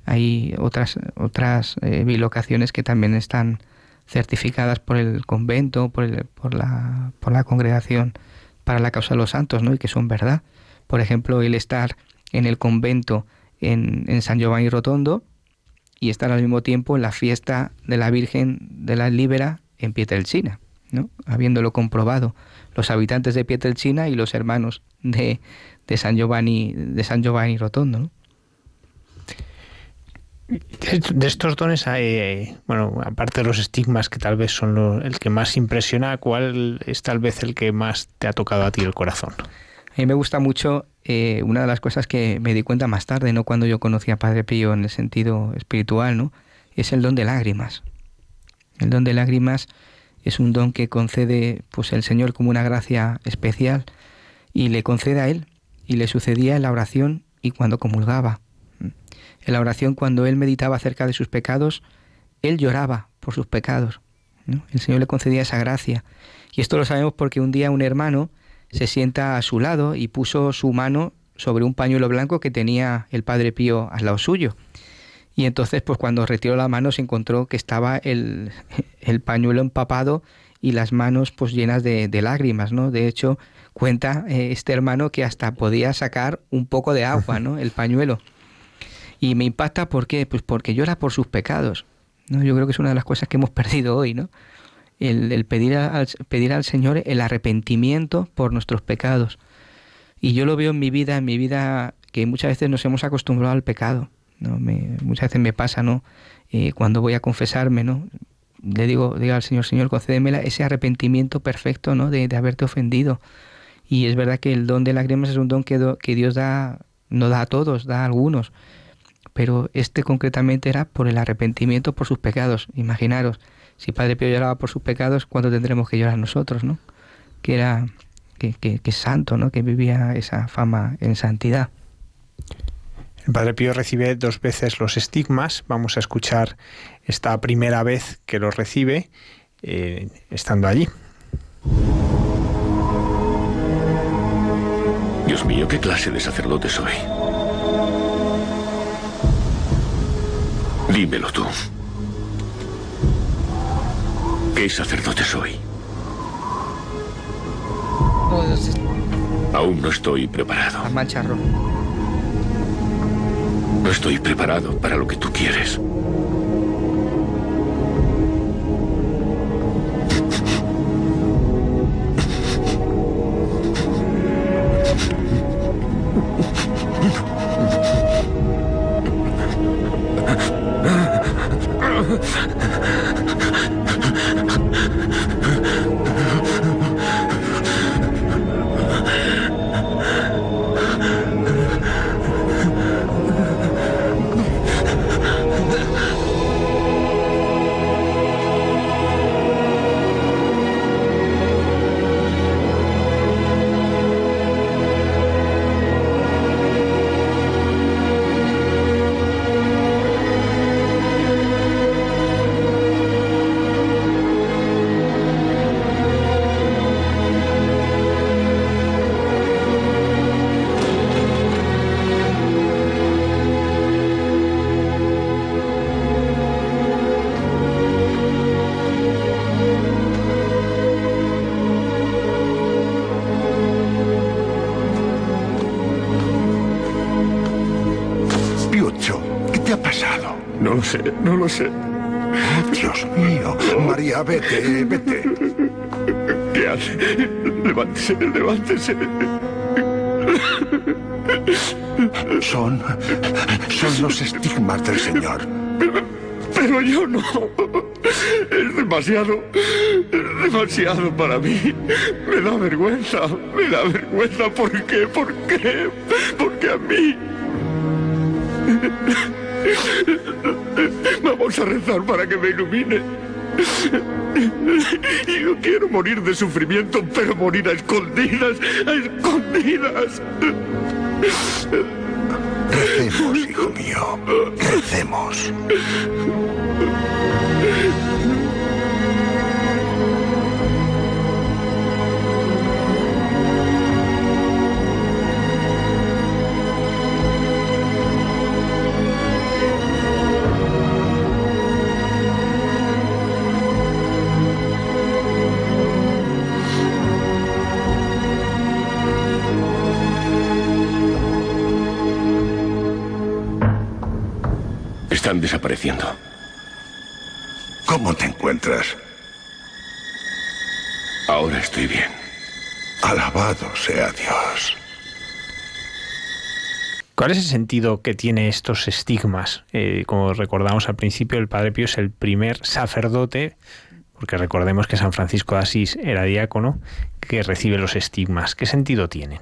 Speaker 4: hay otras, otras eh, bilocaciones que también están certificadas por el convento, por, el, por, la, por la congregación para la causa de los santos, ¿no? Y que son verdad. Por ejemplo, el estar en el convento en, en San Giovanni Rotondo y estar al mismo tiempo en la fiesta de la Virgen de la Libera en Pietrelcina. ¿no? habiéndolo comprobado los habitantes de Pietrelcina y los hermanos de, de San Giovanni de San Giovanni Rotondo. ¿no?
Speaker 2: De estos dones bueno, aparte de los estigmas que tal vez son el que más impresiona, ¿cuál es tal vez el que más te ha tocado a ti el corazón?
Speaker 4: A mí me gusta mucho eh, una de las cosas que me di cuenta más tarde, no cuando yo conocí a Padre Pío en el sentido espiritual, ¿no? Es el don de lágrimas. El don de lágrimas es un don que concede pues el Señor como una gracia especial y le concede a él y le sucedía en la oración y cuando comulgaba. En la oración, cuando él meditaba acerca de sus pecados, él lloraba por sus pecados. El Señor le concedía esa gracia. Y esto lo sabemos porque un día un hermano se sienta a su lado y puso su mano sobre un pañuelo blanco que tenía el Padre Pío al lado suyo. Y entonces, pues cuando retiró la mano se encontró que estaba el, pañuelo empapado y las manos pues llenas de, lágrimas, ¿no? De hecho, cuenta eh, este hermano que hasta podía sacar un poco de agua, ¿no? El pañuelo. Y me impacta, ¿por qué? Pues porque llora por sus pecados. ¿no? Yo creo que es una de las cosas que hemos perdido hoy, ¿no? El, pedir, al, pedir al Señor el arrepentimiento por nuestros pecados. Y yo lo veo en mi vida, en mi vida, que muchas veces nos hemos acostumbrado al pecado. ¿no? Me, muchas veces me pasa, ¿no? Eh, cuando voy a confesarme, ¿no? Le digo, digo al Señor, Señor, concédeme ese arrepentimiento perfecto, ¿no? De, de, haberte ofendido. Y es verdad que el don de lágrimas es un don que, que Dios da, no da a todos, da a algunos pero este concretamente era por el arrepentimiento por sus pecados. Imaginaros, si Padre Pío lloraba por sus pecados, ¿cuánto tendremos que llorar nosotros, no? Que era que, que, santo, ¿no? Que vivía esa fama en santidad.
Speaker 2: El Padre Pío recibe dos veces los estigmas. Vamos a escuchar esta primera vez que los recibe eh, estando allí.
Speaker 10: Dios mío, ¿qué clase de sacerdote soy? Dímelo tú. ¿Qué sacerdote soy? Aún no estoy preparado. No estoy preparado para lo que tú quieres. Levántese, levántese.
Speaker 13: Son. son los estigmas del Señor.
Speaker 10: Pero, yo no. Es demasiado. demasiado para mí. Me da vergüenza. Me da vergüenza. ¿Por qué? ¿Por qué? Porque a mí. Vamos a rezar para que me ilumine. Yo quiero morir de sufrimiento, pero morir a escondidas, a escondidas.
Speaker 13: Recemos, hijo mío. Recemos.
Speaker 10: Están desapareciendo.
Speaker 13: ¿Cómo te encuentras? Ahora estoy bien. Alabado sea Dios.
Speaker 2: ¿Cuál es el sentido que tiene estos estigmas? Eh, como recordamos al principio, el Padre Pío es el primer sacerdote, porque recordemos que San Francisco de Asís era diácono, que recibe los estigmas. ¿Qué sentido tiene?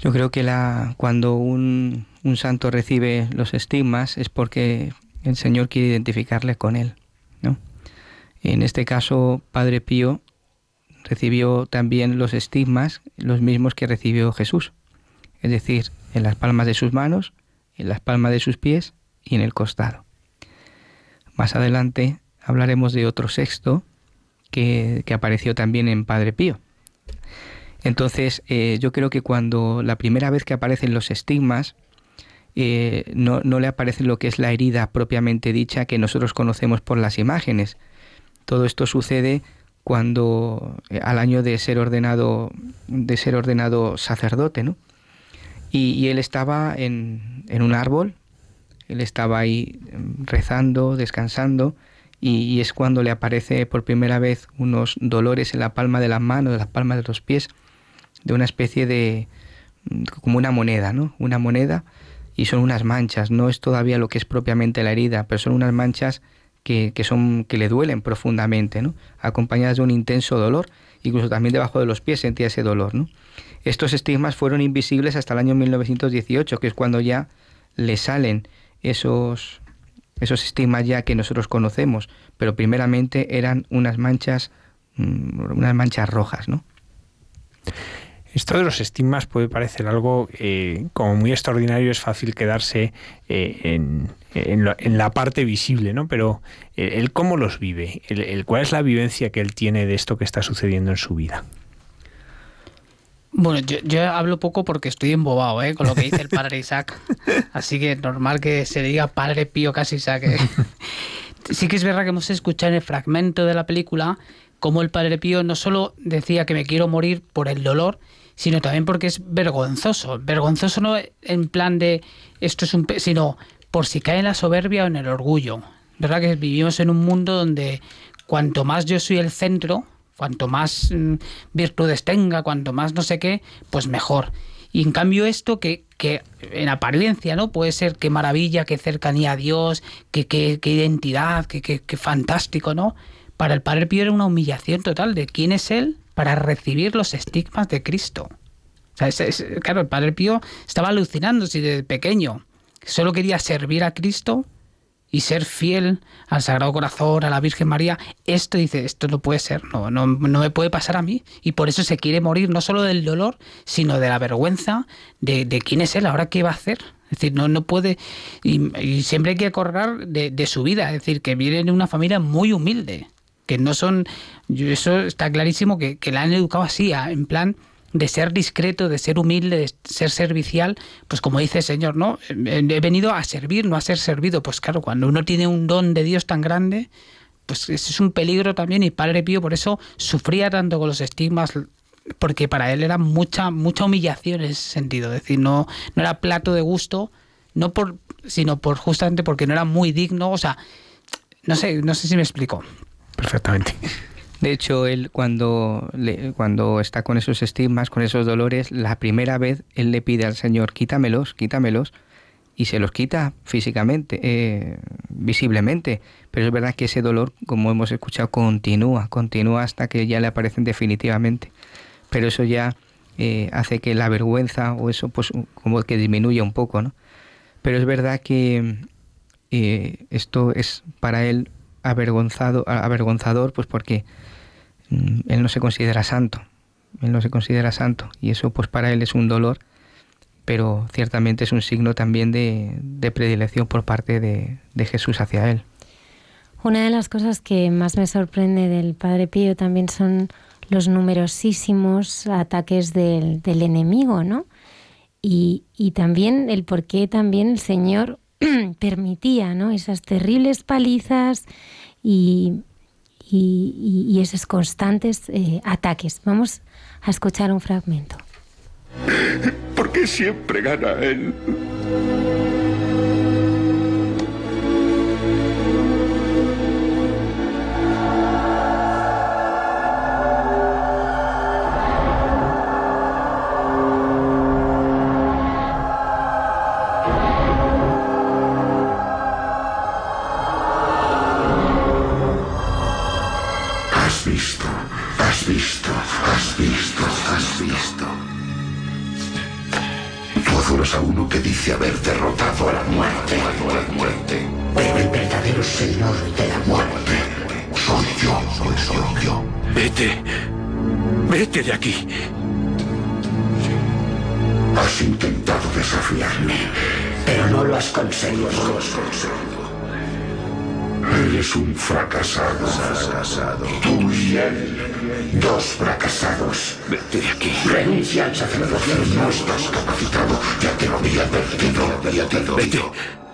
Speaker 4: Yo creo que la, cuando un, un santo recibe los estigmas es porque el Señor quiere identificarle con él. ¿no? En este caso, Padre Pío recibió también los estigmas, los mismos que recibió Jesús es decir, en las palmas de sus manos, en las palmas de sus pies y en el costado. Más adelante hablaremos de otro sexto que, apareció también en Padre Pío. Entonces, eh, yo creo que cuando la primera vez que aparecen los estigmas, eh, no, no, le aparece lo que es la herida propiamente dicha que nosotros conocemos por las imágenes. Todo esto sucede cuando eh, al año de ser ordenado de ser ordenado sacerdote, ¿no? Y, él estaba en, un árbol, él estaba ahí em, rezando, descansando, y, es cuando le aparece por primera vez unos dolores en la palma de las manos, de las palmas de los pies, de una especie de, mm, como una moneda, ¿no? Una moneda, y son unas manchas, no es todavía lo que es propiamente la herida, pero son unas manchas que, que, son, que le duelen profundamente, ¿no? Acompañadas de un intenso dolor, incluso también debajo de los pies sentía ese dolor, ¿no? Estos estigmas fueron invisibles hasta el año 1918, que es cuando ya le salen esos, esos estigmas ya que nosotros conocemos, pero primeramente eran unas manchas, mm, unas manchas rojas, ¿no?
Speaker 2: Esto de los estigmas puede parecer algo eh, como muy extraordinario, es fácil quedarse eh, en, la parte visible, ¿no? Pero el, cómo los vive, el, cuál es la vivencia que él tiene de esto que está sucediendo en su vida.
Speaker 5: Bueno, yo, hablo poco porque estoy embobado ¿eh? con lo que dice el padre Isaac. Así que normal que se diga padre Pío casi Isaac. ¿eh? Sí que es verdad que hemos escuchado en el fragmento de la película cómo el padre Pío no solo decía que me quiero morir por el dolor, sino también porque es vergonzoso. Vergonzoso no en plan de esto es un... sino por si cae en la soberbia o en el orgullo. ¿Verdad que vivimos en un mundo donde cuanto más yo soy el centro, Cuanto más mm, virtudes tenga, cuanto más no sé qué, pues mejor. Y en cambio esto que, que en apariencia, ¿no? Puede ser qué maravilla, qué cercanía a Dios, qué, qué, qué identidad, qué, qué, fantástico, ¿no? Para el Padre Pío era una humillación total de quién es Él para recibir los estigmas de Cristo. O sea, claro, el Padre Pío estaba alucinando si desde pequeño solo quería servir a Cristo y ser fiel al Sagrado Corazón, a la Virgen María, esto dice, esto no puede ser, no, no, no, me puede pasar a mí. Y por eso se quiere morir no solo del dolor, sino de la vergüenza de, quién es él, ahora qué va a hacer. Es decir, no, no puede, y, siempre hay que acordar de, de, su vida, es decir, que viene de una familia muy humilde, que no son, eso está clarísimo que, que la han educado así, en plan, de ser discreto, de ser humilde, de ser servicial, pues como dice el Señor, ¿no? He venido a servir, no a ser servido. Pues claro, cuando uno tiene un don de Dios tan grande, pues ese es un peligro también y Padre Pío por eso sufría tanto con los estigmas porque para él era mucha mucha humillación en ese sentido, es decir, no no era plato de gusto, no por sino por justamente porque no era muy digno, o sea, no sé, no sé si me explico.
Speaker 2: Perfectamente.
Speaker 4: De hecho, él cuando, cuando está con esos estigmas, con esos dolores, la primera vez él le pide al Señor, quítamelos, quítamelos, y se los quita físicamente, eh, visiblemente. Pero es verdad que ese dolor, como hemos escuchado, continúa, continúa hasta que ya le aparecen definitivamente. Pero eso ya eh, hace que la vergüenza o eso, pues como que disminuya un poco, ¿no? Pero es verdad que eh, esto es para él avergonzado, avergonzador, pues porque mm, él no se considera santo, él no se considera santo y eso pues para él es un dolor, pero ciertamente es un signo también de, predilección por parte de, Jesús hacia él.
Speaker 1: Una de las cosas que más me sorprende del Padre Pío también son los numerosísimos ataques del, enemigo, ¿no? Y, y, también el por qué también el Señor permitía ¿no? esas terribles palizas y, y, esos constantes eh, ataques. Vamos a escuchar un fragmento.
Speaker 13: ¿Por qué siempre gana él? Un fracasado. Tú y él. Dos fracasados.
Speaker 10: Vete de aquí.
Speaker 13: Renuncia al sacerdocio. No estás capacitado. Ya te lo había advertido. Ya te lo
Speaker 10: Vete. ¡Vete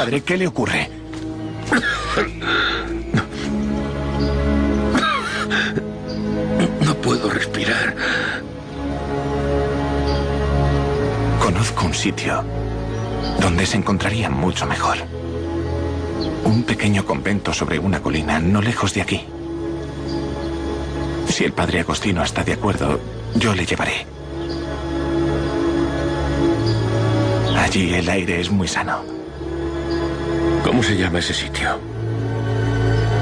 Speaker 14: Padre, ¿qué le ocurre?
Speaker 10: No puedo respirar.
Speaker 14: Conozco un sitio donde se encontraría mucho mejor. Un pequeño convento sobre una colina, no lejos de aquí. Si el padre Agostino está de acuerdo, yo le llevaré. Allí el aire es muy sano.
Speaker 10: ¿Cómo se llama ese sitio?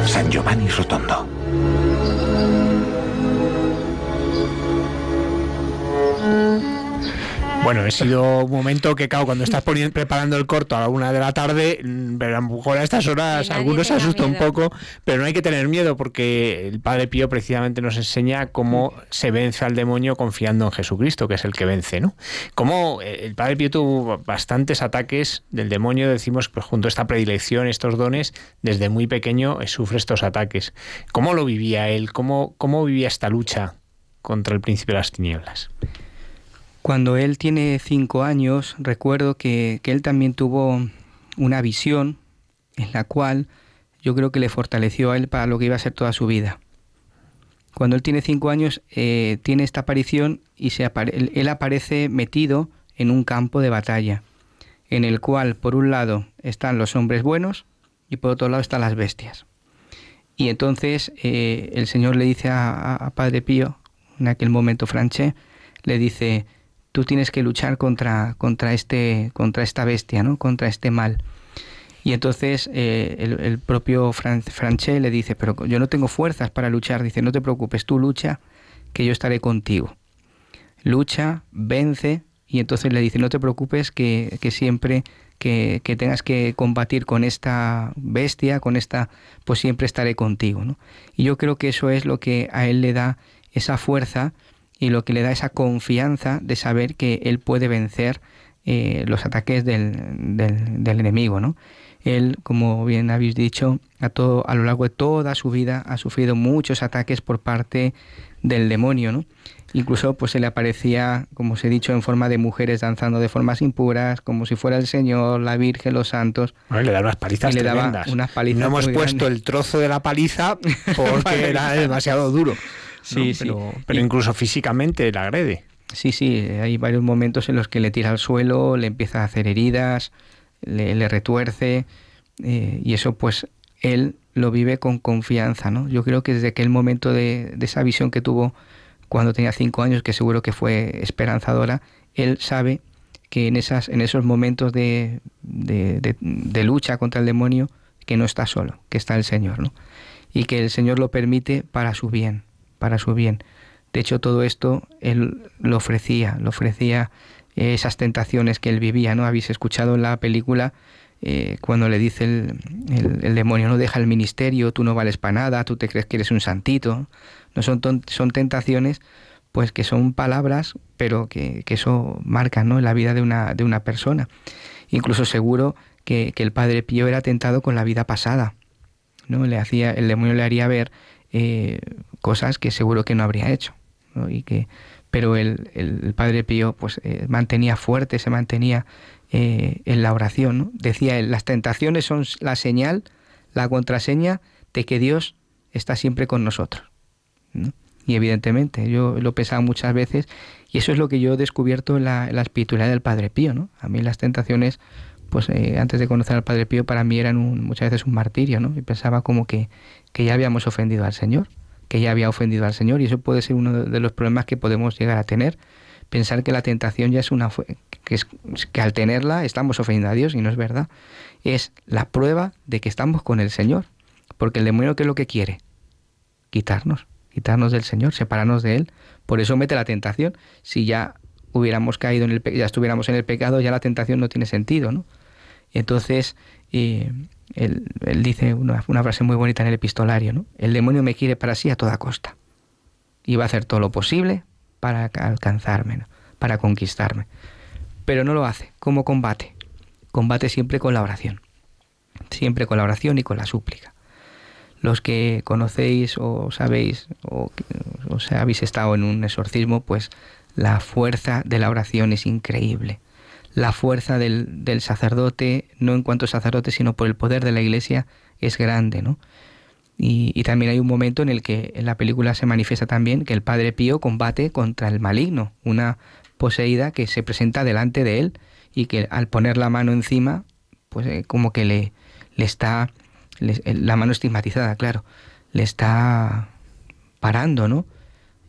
Speaker 14: San Giovanni Rotondo.
Speaker 2: Bueno, ha sido un momento que, claro, cuando estás poniendo, preparando el corto a la una de la tarde, mm, pero a lo mejor a estas horas algunos se asustan un poco, pero no hay que tener miedo porque el Padre Pío precisamente nos enseña cómo se vence al demonio confiando en Jesucristo, que es el que vence, ¿no? Como el Padre Pío tuvo bastantes ataques del demonio, decimos que junto a esta predilección, estos dones, desde muy pequeño eh, sufre estos ataques. ¿Cómo lo vivía él? ¿Cómo, cómo vivía esta lucha contra el príncipe de las tinieblas?
Speaker 4: Cuando él tiene cinco años, recuerdo que, que, él también tuvo una visión en la cual yo creo que le fortaleció a él para lo que iba a ser toda su vida. Cuando él tiene cinco años, eh, tiene esta aparición y se apare él, aparece metido en un campo de batalla, en el cual por un lado están los hombres buenos y por otro lado están las bestias. Y entonces eh, el Señor le dice a, a, Padre Pío, en aquel momento Franché, le dice, tú tienes que luchar contra, contra, este, contra esta bestia, ¿no? contra este mal. Y entonces eh, el, propio Fran, le dice, pero yo no tengo fuerzas para luchar. Dice, no te preocupes, tú lucha, que yo estaré contigo. Lucha, vence, y entonces le dice, no te preocupes, que, que siempre que, que, tengas que combatir con esta bestia, con esta, pues siempre estaré contigo. Y yo creo que eso es lo que a él le da esa fuerza y lo que le da esa confianza de saber que él puede vencer eh, los ataques del, del, del, enemigo, ¿no? Él, como bien habéis dicho, a, todo, a lo largo de toda su vida ha sufrido muchos ataques por parte del demonio, ¿no? Incluso pues se le aparecía, como os he dicho, en forma de mujeres danzando de formas impuras, como si fuera el Señor, la Virgen, los santos.
Speaker 2: Bueno, le daba unas palizas
Speaker 4: y le
Speaker 2: tremendas.
Speaker 4: daba unas palizas
Speaker 2: no hemos puesto
Speaker 4: grandes.
Speaker 2: el trozo de la paliza porque era demasiado duro.
Speaker 4: Sí,
Speaker 2: ¿no?
Speaker 4: sí.
Speaker 2: Pero, pero incluso físicamente le agrede.
Speaker 4: Sí, sí, hay varios momentos en los que le tira al suelo, le empieza a hacer heridas, le, le retuerce, eh, y eso pues él lo vive con confianza, ¿no? Yo creo que desde aquel momento de, de, esa visión que tuvo cuando tenía cinco años, que seguro que fue esperanzadora, él sabe que en, esas, en esos momentos de, de, de lucha contra el demonio, que no está solo, que está el Señor, ¿no? Y que el Señor lo permite para su bien, para su bien. De hecho, todo esto él lo ofrecía, lo ofrecía eh, esas tentaciones que él vivía, ¿no? Habéis escuchado en la película eh, cuando le dice el, el, demonio, no deja el ministerio, tú no vales para nada, tú te crees que eres un santito. No son, son tentaciones, pues que son palabras, pero que, que eso marca, ¿no? La vida de una, de una persona. Incluso seguro que, que el padre Pío era tentado con la vida pasada, ¿no? Le hacía, el demonio le haría ver eh, cosas que seguro que no habría hecho. Y que, pero el, el, Padre Pío pues, eh, mantenía fuerte, se mantenía eh, en la oración. Decía él, las tentaciones son la señal, la contraseña de que Dios está siempre con nosotros. Y evidentemente, yo lo he pensado muchas veces y eso es lo que yo he descubierto en la, espiritualidad del Padre Pío. ¿no? A mí las tentaciones, pues eh, antes de conocer al Padre Pío, para mí eran muchas veces un martirio. ¿no? Y pensaba como que, que ya habíamos ofendido al Señor, que ya había ofendido al Señor y eso puede ser uno de los problemas que podemos llegar a tener. Pensar que la tentación ya es una... que, es, que al tenerla estamos ofendiendo a Dios y no es verdad. Es la prueba de que estamos con el Señor. Porque el demonio, ¿qué es lo que quiere? Quitarnos quitarnos del Señor, separarnos de Él. Por eso mete la tentación. Si ya hubiéramos caído en el ya estuviéramos en el pecado, ya la tentación no tiene sentido, ¿no? entonces eh, él, dice una, frase muy bonita en el epistolario, ¿no? El demonio me quiere para sí a toda costa. Y va a hacer todo lo posible para alcanzarme, para conquistarme. Pero no lo hace. ¿Cómo combate? Combate siempre con la oración. Siempre con la oración y con la súplica los que conocéis o sabéis o, o habéis estado en un exorcismo, pues la fuerza de la oración es increíble. La fuerza del, del, sacerdote, no en cuanto sacerdote, sino por el poder de la iglesia, es grande, ¿no? Y, y, también hay un momento en el que en la película se manifiesta también que el Padre Pío combate contra el maligno, una poseída que se presenta delante de él y que al poner la mano encima, pues eh, como que le, le está la mano estigmatizada, claro, le está parando, ¿no?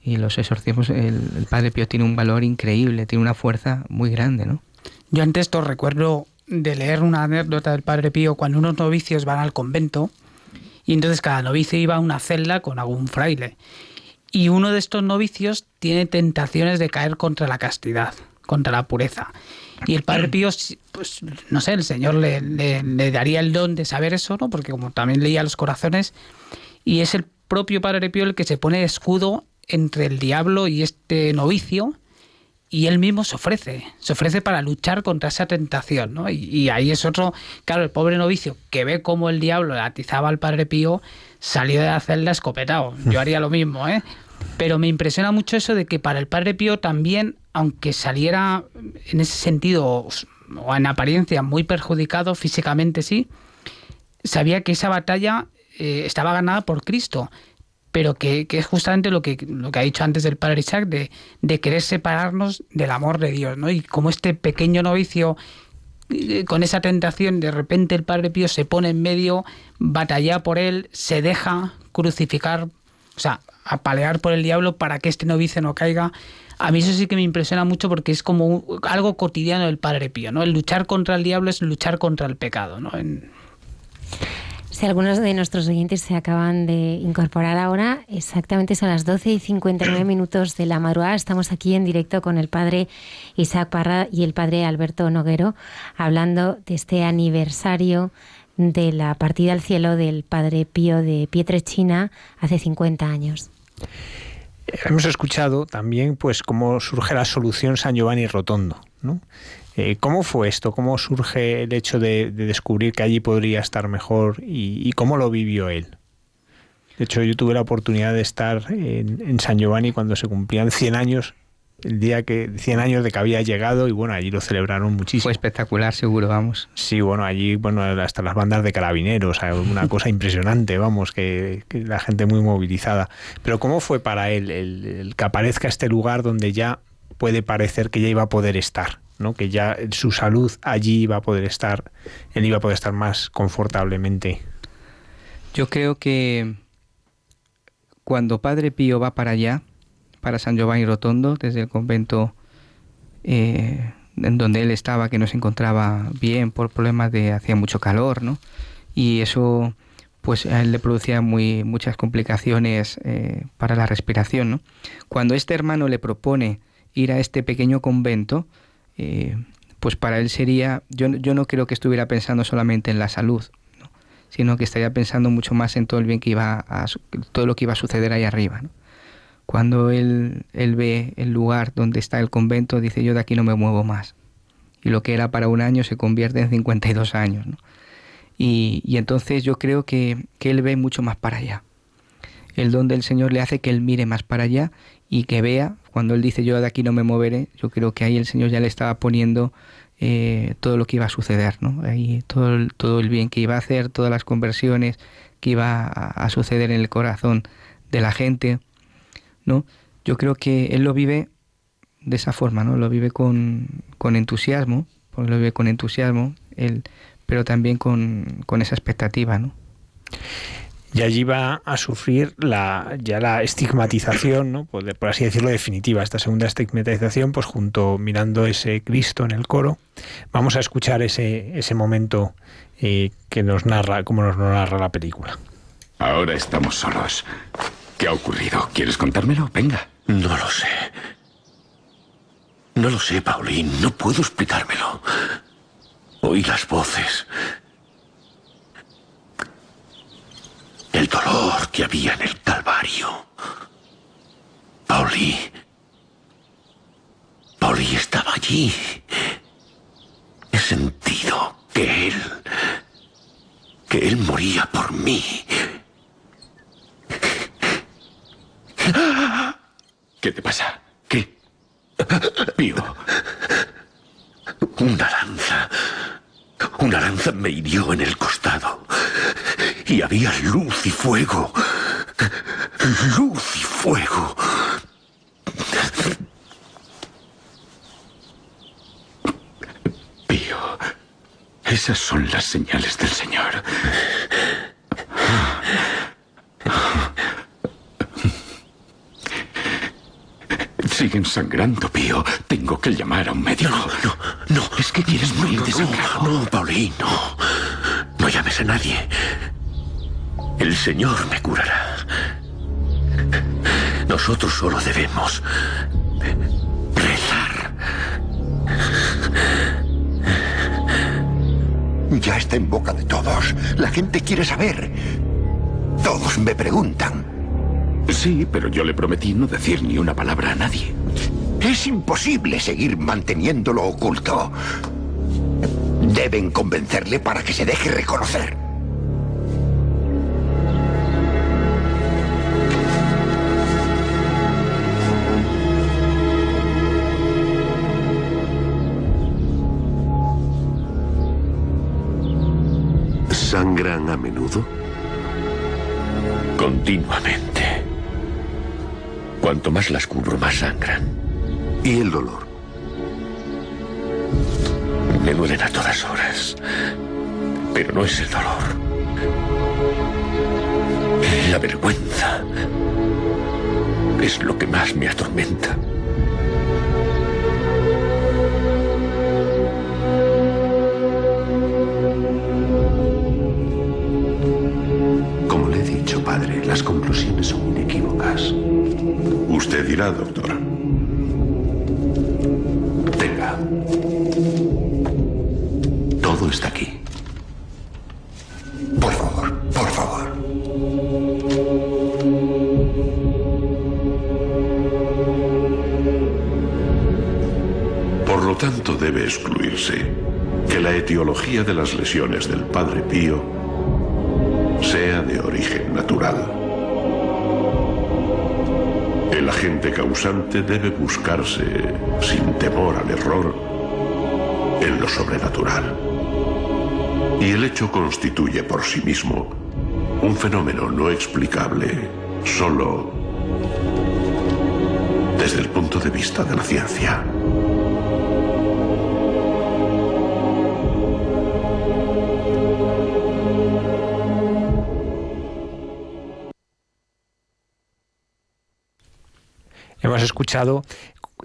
Speaker 4: Y los exorcismos, el, Padre Pío tiene un valor increíble, tiene una fuerza muy grande, ¿no?
Speaker 5: Yo antes esto recuerdo de leer una anécdota del Padre Pío cuando unos novicios van al convento y entonces cada novicio iba a una celda con algún fraile. Y uno de estos novicios tiene tentaciones de caer contra la castidad, contra la pureza. Y el Padre Pío, pues no sé, el Señor le, le, daría el don de saber eso, ¿no? Porque como también leía los corazones, y es el propio Padre Pío el que se pone escudo entre el diablo y este novicio, y él mismo se ofrece, se ofrece para luchar contra esa tentación, ¿no? Y, ahí es otro, claro, el pobre novicio que ve cómo el diablo le atizaba al Padre Pío, salió de la celda escopetado. Yo haría lo mismo, ¿eh? Pero me impresiona mucho eso de que para el Padre Pío también aunque saliera en ese sentido o en apariencia muy perjudicado físicamente sí, sabía que esa batalla eh, estaba ganada por Cristo, pero que, es justamente lo que, lo que ha dicho antes del padre Isaac, de, de, querer separarnos del amor de Dios, ¿no? Y como este pequeño novicio eh, con esa tentación, de repente el Padre Pío se pone en medio, batalla por él, se deja crucificar, o sea, apalear por el diablo para que este novicio no caiga. A mí eso sí que me impresiona mucho porque es como algo cotidiano del Padre Pío, ¿no? El luchar contra el diablo es luchar contra el pecado, ¿no?
Speaker 1: Si algunos de nuestros oyentes se acaban de incorporar ahora, exactamente son las 12 y 59 minutos de la madrugada. Estamos aquí en directo con el padre Isaac Parra y el padre Alberto Noguero, hablando de este aniversario de la partida al cielo del padre Pío de Pietrechina hace 50 años.
Speaker 2: Hemos escuchado también pues cómo surge la solución San Giovanni Rotondo. ¿no? Eh, ¿Cómo fue esto? ¿Cómo surge el hecho de, descubrir que allí podría estar mejor y, cómo lo vivió él? De hecho, yo tuve la oportunidad de estar en, en San Giovanni cuando se cumplían 100 años el día que 100 años de que había llegado y bueno, allí lo celebraron muchísimo.
Speaker 4: Fue espectacular, seguro, vamos.
Speaker 2: Sí, bueno, allí, bueno, hasta las bandas de carabineros, una cosa impresionante, vamos, que, la gente muy movilizada. Pero ¿cómo fue para él el, que aparezca este lugar donde ya puede parecer que ya iba a poder estar? ¿No? que ya su salud allí iba a poder estar, él iba a poder estar más confortablemente.
Speaker 4: Yo creo que cuando Padre Pío va para allá, para San Giovanni Rotondo, desde el convento eh, en donde él estaba, que no se encontraba bien por problemas de hacía mucho calor, ¿no? Y eso pues a él le producía muy, muchas complicaciones eh, para la respiración, ¿no? Cuando este hermano le propone ir a este pequeño convento, eh, pues para él sería, yo, yo no creo que estuviera pensando solamente en la salud, sino que estaría pensando mucho más en todo el bien que iba a, todo lo que iba a suceder ahí arriba. Cuando él, él ve el lugar donde está el convento, dice yo de aquí no me muevo más. Y lo que era para un año se convierte en 52 años. ¿no? Y, y, entonces yo creo que, que él ve mucho más para allá. El don del Señor le hace que él mire más para allá y que vea, cuando él dice yo de aquí no me moveré, yo creo que ahí el Señor ya le estaba poniendo eh, todo lo que iba a suceder, ¿no? Ahí todo el, todo el bien que iba a hacer, todas las conversiones que iba a, suceder en el corazón de la gente, ¿no? Yo creo que él lo vive de esa forma, ¿no? Lo vive con, con entusiasmo, porque lo vive con entusiasmo, él, pero también con, con esa expectativa, ¿no?
Speaker 2: Y allí va a sufrir la, ya la estigmatización, ¿no? por, por, así decirlo, definitiva. Esta segunda estigmatización, pues junto mirando ese Cristo en el coro, vamos a escuchar ese, ese momento eh, que nos narra, como nos narra la película.
Speaker 15: Ahora estamos solos. ¿Qué ha ocurrido? ¿Quieres contármelo? Venga.
Speaker 10: No lo sé. No lo sé, Paulín. No puedo explicármelo. Oí las voces. El dolor que había en el Calvario. Pauli. Pauli estaba allí. He sentido que él. que él moría por mí.
Speaker 15: ¿Qué te pasa? ¿Qué? Pío.
Speaker 10: Una lanza. Una lanza me hirió en el costado y había luz y fuego. Luz y fuego.
Speaker 15: Pío, esas son las señales del Señor. Siguen sangrando, Pío. Tengo que llamar a un médico.
Speaker 10: No, no, no.
Speaker 15: Es que quieres morir
Speaker 10: no, No, no, Paulín, no. No llames a nadie. El Señor me curará. Nosotros solo debemos rezar. Ya está en boca de todos. La gente quiere saber. Todos me preguntan.
Speaker 15: Sí, pero yo le prometí no decir ni una palabra a nadie.
Speaker 10: Es imposible seguir manteniéndolo oculto. Deben convencerle para que se deje reconocer.
Speaker 16: ¿Sangran a menudo?
Speaker 10: Continuamente. Cuanto más las cubro, más sangran.
Speaker 16: ¿Y el dolor?
Speaker 10: Me duelen a todas horas. Pero no es el dolor. La vergüenza es lo que más me atormenta.
Speaker 16: Las conclusiones son inequívocas.
Speaker 10: Usted dirá, doctor.
Speaker 16: Tenga. Todo está aquí. Por favor, por favor. Por lo tanto, debe excluirse que la etiología de las lesiones del Padre Pío causante debe buscarse, sin temor al error, en lo sobrenatural. Y el hecho constituye por sí mismo un fenómeno no explicable solo desde el punto de vista de la ciencia.
Speaker 2: Escuchado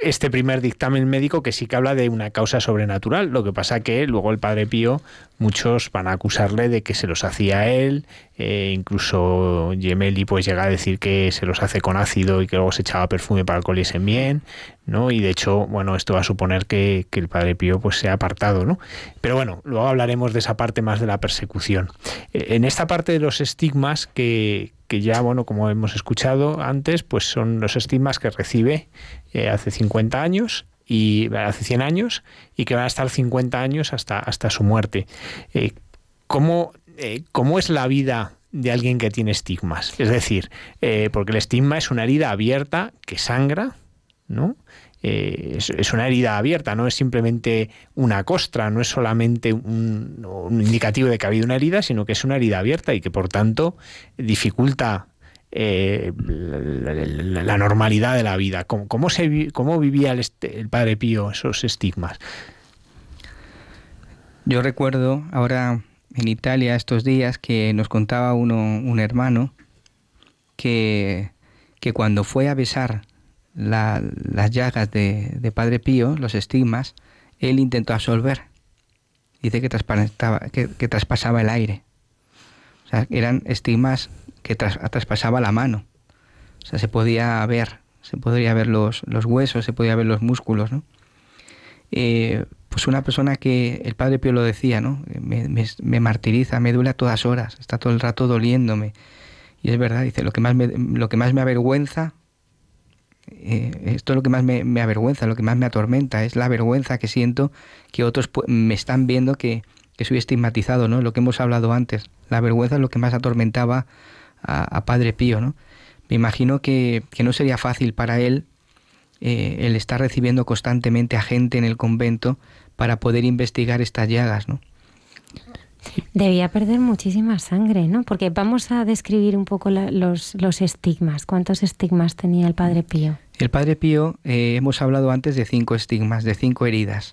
Speaker 2: este primer dictamen médico que sí que habla de una causa sobrenatural. Lo que pasa que luego el padre Pío, muchos van a acusarle de que se los hacía él, eh, incluso Gemelli pues llega a decir que se los hace con ácido y que luego se echaba perfume para que oliesen bien, ¿no? Y de hecho, bueno, esto va a suponer que, el padre Pío pues sea apartado, ¿no? Pero bueno, luego hablaremos de esa parte más de la persecución. Eh, en esta parte de los estigmas que, que ya, bueno, como hemos escuchado antes, pues son los estigmas que recibe eh, hace 50 años y hace 100 años y que van a estar 50 años hasta, hasta su muerte. Eh, ¿cómo, eh, ¿Cómo es la vida de alguien que tiene estigmas? Es decir, porque el estigma es una herida abierta que sangra, ¿no? eh, es, una herida abierta, no es simplemente una costra, no es solamente un, indicativo de que ha habido una herida, sino que es una herida abierta y que por tanto dificulta eh, la, normalidad de la vida. ¿Cómo, se, cómo vivía el, el, Padre Pío esos estigmas?
Speaker 4: Yo recuerdo ahora en Italia estos días que nos contaba uno, un hermano que, que cuando fue a besar las llagas de, Padre Pío, los estigmas, él intentó absolver. Dice que, que, traspasaba el aire. O sea, eran estigmas que traspasaba la mano. O sea, se podía ver, se podría ver los, los huesos, se podía ver los músculos, ¿no? Eh, pues una persona que el Padre Pío lo decía, ¿no? Me, me, martiriza, me duele a todas horas, está todo el rato doliéndome. Y es verdad, dice, lo que más me, lo que más me avergüenza eh, esto es lo que más me, avergüenza, lo que más me atormenta, es la vergüenza que siento que otros me están viendo que, soy estigmatizado, ¿no? Lo que hemos hablado antes. La vergüenza es lo que más atormentaba a, Padre Pío, ¿no? Me imagino que, no sería fácil para él eh, el estar recibiendo constantemente a gente en el convento para poder investigar estas llagas, ¿no?
Speaker 1: Debía perder muchísima sangre, ¿no? Porque vamos a describir un poco los, los, estigmas. ¿Cuántos estigmas tenía el Padre Pío?
Speaker 4: El Padre Pío, eh, hemos hablado antes de cinco estigmas, de cinco heridas.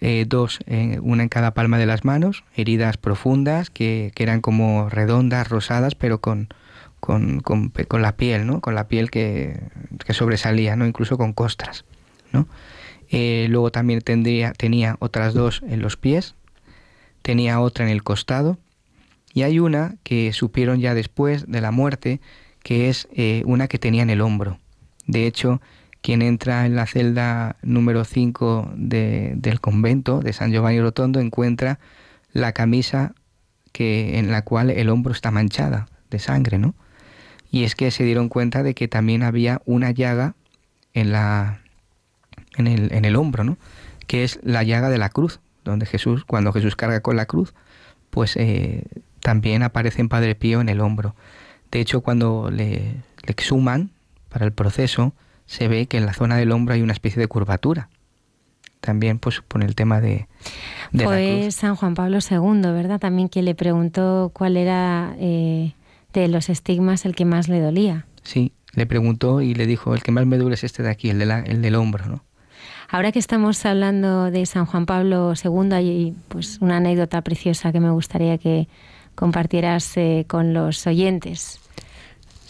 Speaker 4: Eh, dos, eh, una en cada palma de las manos, heridas profundas que, que eran como redondas, rosadas, pero con, con, con, con, la piel, ¿no? Con la piel que, que sobresalía, ¿no? Incluso con costras, ¿no? luego también tendría, tenía otras dos en los pies, tenía otra en el costado y hay una que supieron ya después de la muerte, que es eh, una que tenía en el hombro. De hecho, quien entra en la celda número 5 del convento de San Giovanni Rotondo encuentra la camisa que, en la cual el hombro está manchada de sangre, ¿no? Y es que se dieron cuenta de que también había una llaga en, la, en, el, en el hombro, ¿no? Que es la llaga de la cruz, donde Jesús, cuando Jesús carga con la cruz, pues eh, también aparece en Padre Pío en el hombro. De hecho, cuando le, exhuman para el proceso, se ve que en la zona del hombro hay una especie de curvatura. También, pues, por el tema de,
Speaker 1: de Fue San Juan Pablo II, ¿verdad? También quien le preguntó cuál era eh, de los estigmas el que más le dolía.
Speaker 4: Sí, le preguntó y le dijo, el que más me duele es este de aquí, el, de el del hombro, ¿no?
Speaker 1: Ahora que estamos hablando de San Juan Pablo II, hay pues una anécdota preciosa que me gustaría que compartieras eh, con los oyentes.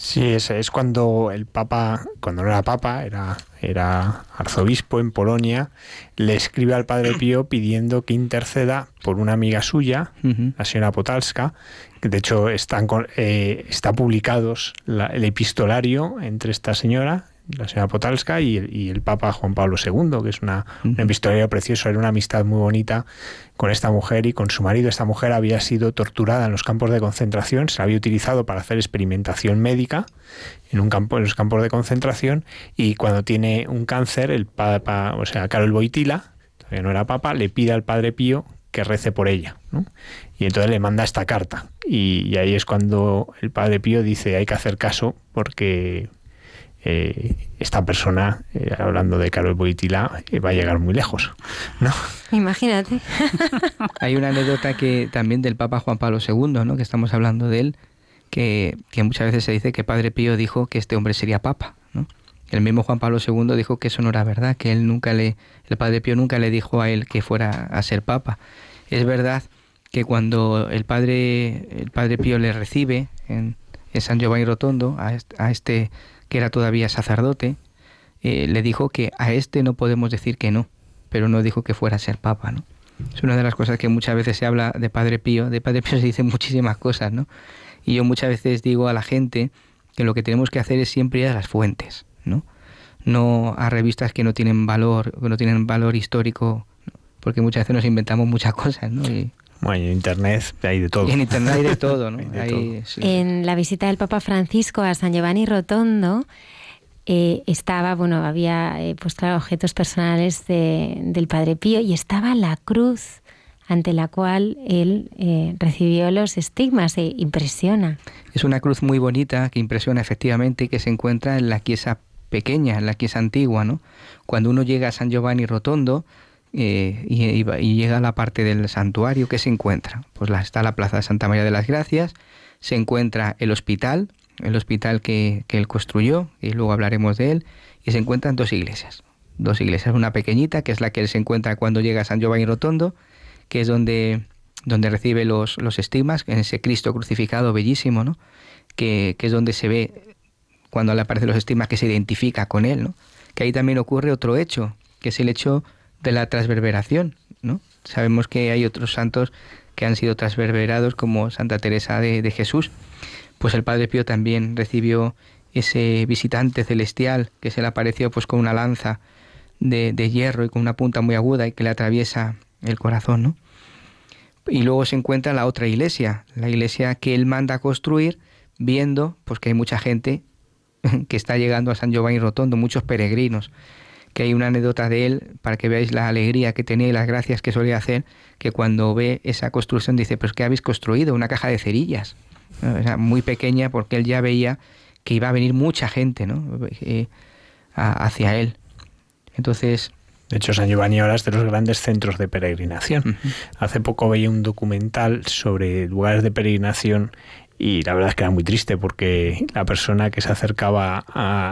Speaker 2: Sí, es, es cuando el Papa, cuando no era Papa, era, era arzobispo en Polonia, le escribe al Padre Pío pidiendo que interceda por una amiga suya, la señora Potalska, que de hecho están, eh, está publicados el epistolario entre esta señora la señora Potalska y el, Papa Juan Pablo II, que es una, un epistolario precioso, era una amistad muy bonita con esta mujer y con su marido. Esta mujer había sido torturada en los campos de concentración, se la había utilizado para hacer experimentación médica en un campo en los campos de concentración y cuando tiene un cáncer el Papa, o sea, Carol Boitila, todavía no era Papa, le pide al Padre Pío que rece por ella. Y entonces le manda esta carta. Y, y, ahí es cuando el Padre Pío dice hay que hacer caso porque eh, esta persona, eh, hablando de Carol Boitila, eh, va a llegar muy lejos. ¿no?
Speaker 1: Imagínate.
Speaker 4: Hay una anécdota que también del Papa Juan Pablo II, ¿no? que estamos hablando de él, que, muchas veces se dice que Padre Pío dijo que este hombre sería Papa. ¿no? El mismo Juan Pablo II dijo que eso no era verdad, que él nunca le, el Padre Pío nunca le dijo a él que fuera a ser Papa. Es verdad que cuando el Padre, el padre Pío le recibe en, en San Giovanni Rotondo a este que era todavía sacerdote, eh, le dijo que a este no podemos decir que no, pero no dijo que fuera a ser papa, ¿no? Es una de las cosas que muchas veces se habla de Padre Pío. De Padre Pío se dicen muchísimas cosas, ¿no? Y yo muchas veces digo a la gente que lo que tenemos que hacer es siempre ir a las fuentes, ¿no? No a revistas que no tienen valor, que no tienen valor histórico, porque muchas veces nos inventamos muchas cosas, ¿no?
Speaker 2: Bueno, en Internet hay de todo.
Speaker 4: en Internet hay de todo, ¿no?
Speaker 1: En la visita del Papa Francisco a San Giovanni Rotondo eh, estaba, bueno, había, eh, pues claro, objetos personales del Padre Pío y estaba la cruz ante la cual él eh, recibió los estigmas e impresiona.
Speaker 4: Es una cruz muy bonita que impresiona efectivamente y que se encuentra en la chiesa pequeña, la que es antigua, ¿no? Cuando uno llega a San Giovanni Rotondo eh, y, llega a la parte del santuario, ¿qué se encuentra? Pues está la Plaza de Santa María de las Gracias, se encuentra el hospital, el hospital que, él construyó, y luego hablaremos de él, y se encuentran dos iglesias. Dos iglesias, una pequeñita, que es la que él se encuentra cuando llega a San Giovanni Rotondo, que es donde, donde recibe los, los estigmas, en ese Cristo crucificado bellísimo, ¿no? Que, que, es donde se ve cuando le aparecen los estigmas que se identifica con él, ¿no? Que ahí también ocurre otro hecho, que es el hecho de la transverberación, ¿no? Sabemos que hay otros santos que han sido transverberados como Santa Teresa de, Jesús, pues el Padre Pío también recibió ese visitante celestial que se le apareció pues con una lanza de, de, hierro y con una punta muy aguda y que le atraviesa el corazón, ¿no? Y luego se encuentra la otra iglesia, la iglesia que él manda a construir, viendo pues que hay mucha gente que está llegando a San Giovanni Rotondo, muchos peregrinos, que hay una anécdota de él para que veáis la alegría que tenía y las gracias que solía hacer, que cuando ve esa construcción dice, pues ¿qué habéis construido? Una caja de cerillas, Era muy pequeña porque él ya veía que iba a venir mucha gente ¿no? Eh, hacia él. Entonces,
Speaker 2: de hecho, San Giovanni ahora es de los grandes centros de peregrinación. Hace poco veía un documental sobre lugares de peregrinación y la verdad es que era muy triste porque la persona que se acercaba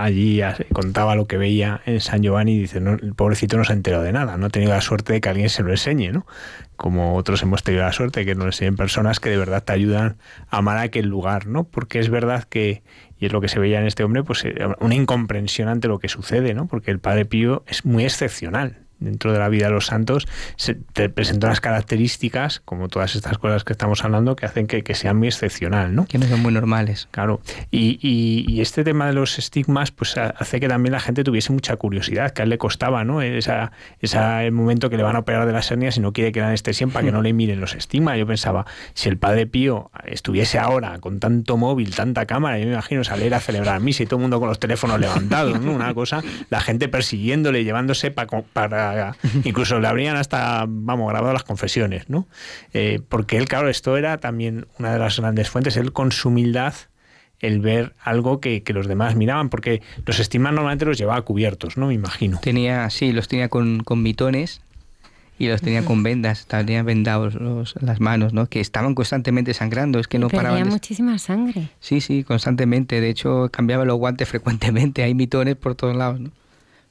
Speaker 2: allí contaba lo que veía en San Giovanni y dice, no, el pobrecito no se ha enterado de nada, no ha tenido la suerte de que alguien se lo enseñe, ¿no? Como otros hemos tenido la suerte de que nos enseñen personas que de verdad te ayudan a amar aquel lugar, ¿no? Porque es verdad que, y es lo que se veía en este hombre, pues eh, una incomprensión ante lo que sucede, ¿no? Porque el Padre Pío es muy excepcional dentro de la vida de los santos, se te presentan las características, como todas estas cosas que estamos hablando, que hacen que, que sean muy excepcional, ¿no?
Speaker 4: Que no son muy normales.
Speaker 2: Claro. Y, y, este tema de los estigmas, pues hace que también la gente tuviese mucha curiosidad, que a él le costaba, ¿no? Esa, ese momento que le van a operar de las hernias y no quiere que la anestesien para que no le miren los estigmas. Yo pensaba, si el padre Pío estuviese ahora con tanto móvil, tanta cámara, yo me imagino salir a celebrar misa y todo el mundo con los teléfonos levantados, ¿no? Una cosa, la gente persiguiéndole, llevándose para, para incluso le habrían hasta, vamos, grabado las confesiones, ¿no? Eh, porque él, claro, esto era también una de las grandes fuentes, él con su humildad el ver algo que, los demás miraban, porque los estigmas normalmente los llevaba cubiertos, ¿no? Me imagino.
Speaker 4: Tenía, sí, los tenía con, con mitones y los tenía con vendas, tenía vendados los, las manos, ¿no? Que estaban constantemente sangrando, es que no paraban.
Speaker 1: Perdía muchísima sangre.
Speaker 4: Sí, sí, constantemente. De hecho, cambiaba los guantes frecuentemente. Hay mitones por todos lados, ¿no?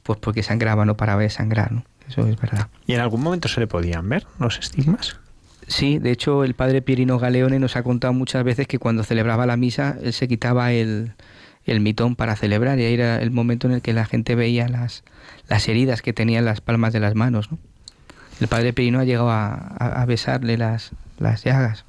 Speaker 4: Pues porque sangraba, no paraba de sangrar, ¿no? eso es verdad.
Speaker 2: ¿Y en algún momento se le podían ver los estigmas?
Speaker 4: Sí, de hecho el padre Pierino Galeone nos ha contado muchas veces que cuando celebraba la misa él se quitaba el, el mitón para celebrar y ahí era el momento en el que la gente veía las, las heridas que tenía en las palmas de las manos. ¿no? El padre Pierino ha llegado a, a, besarle las, las llagas.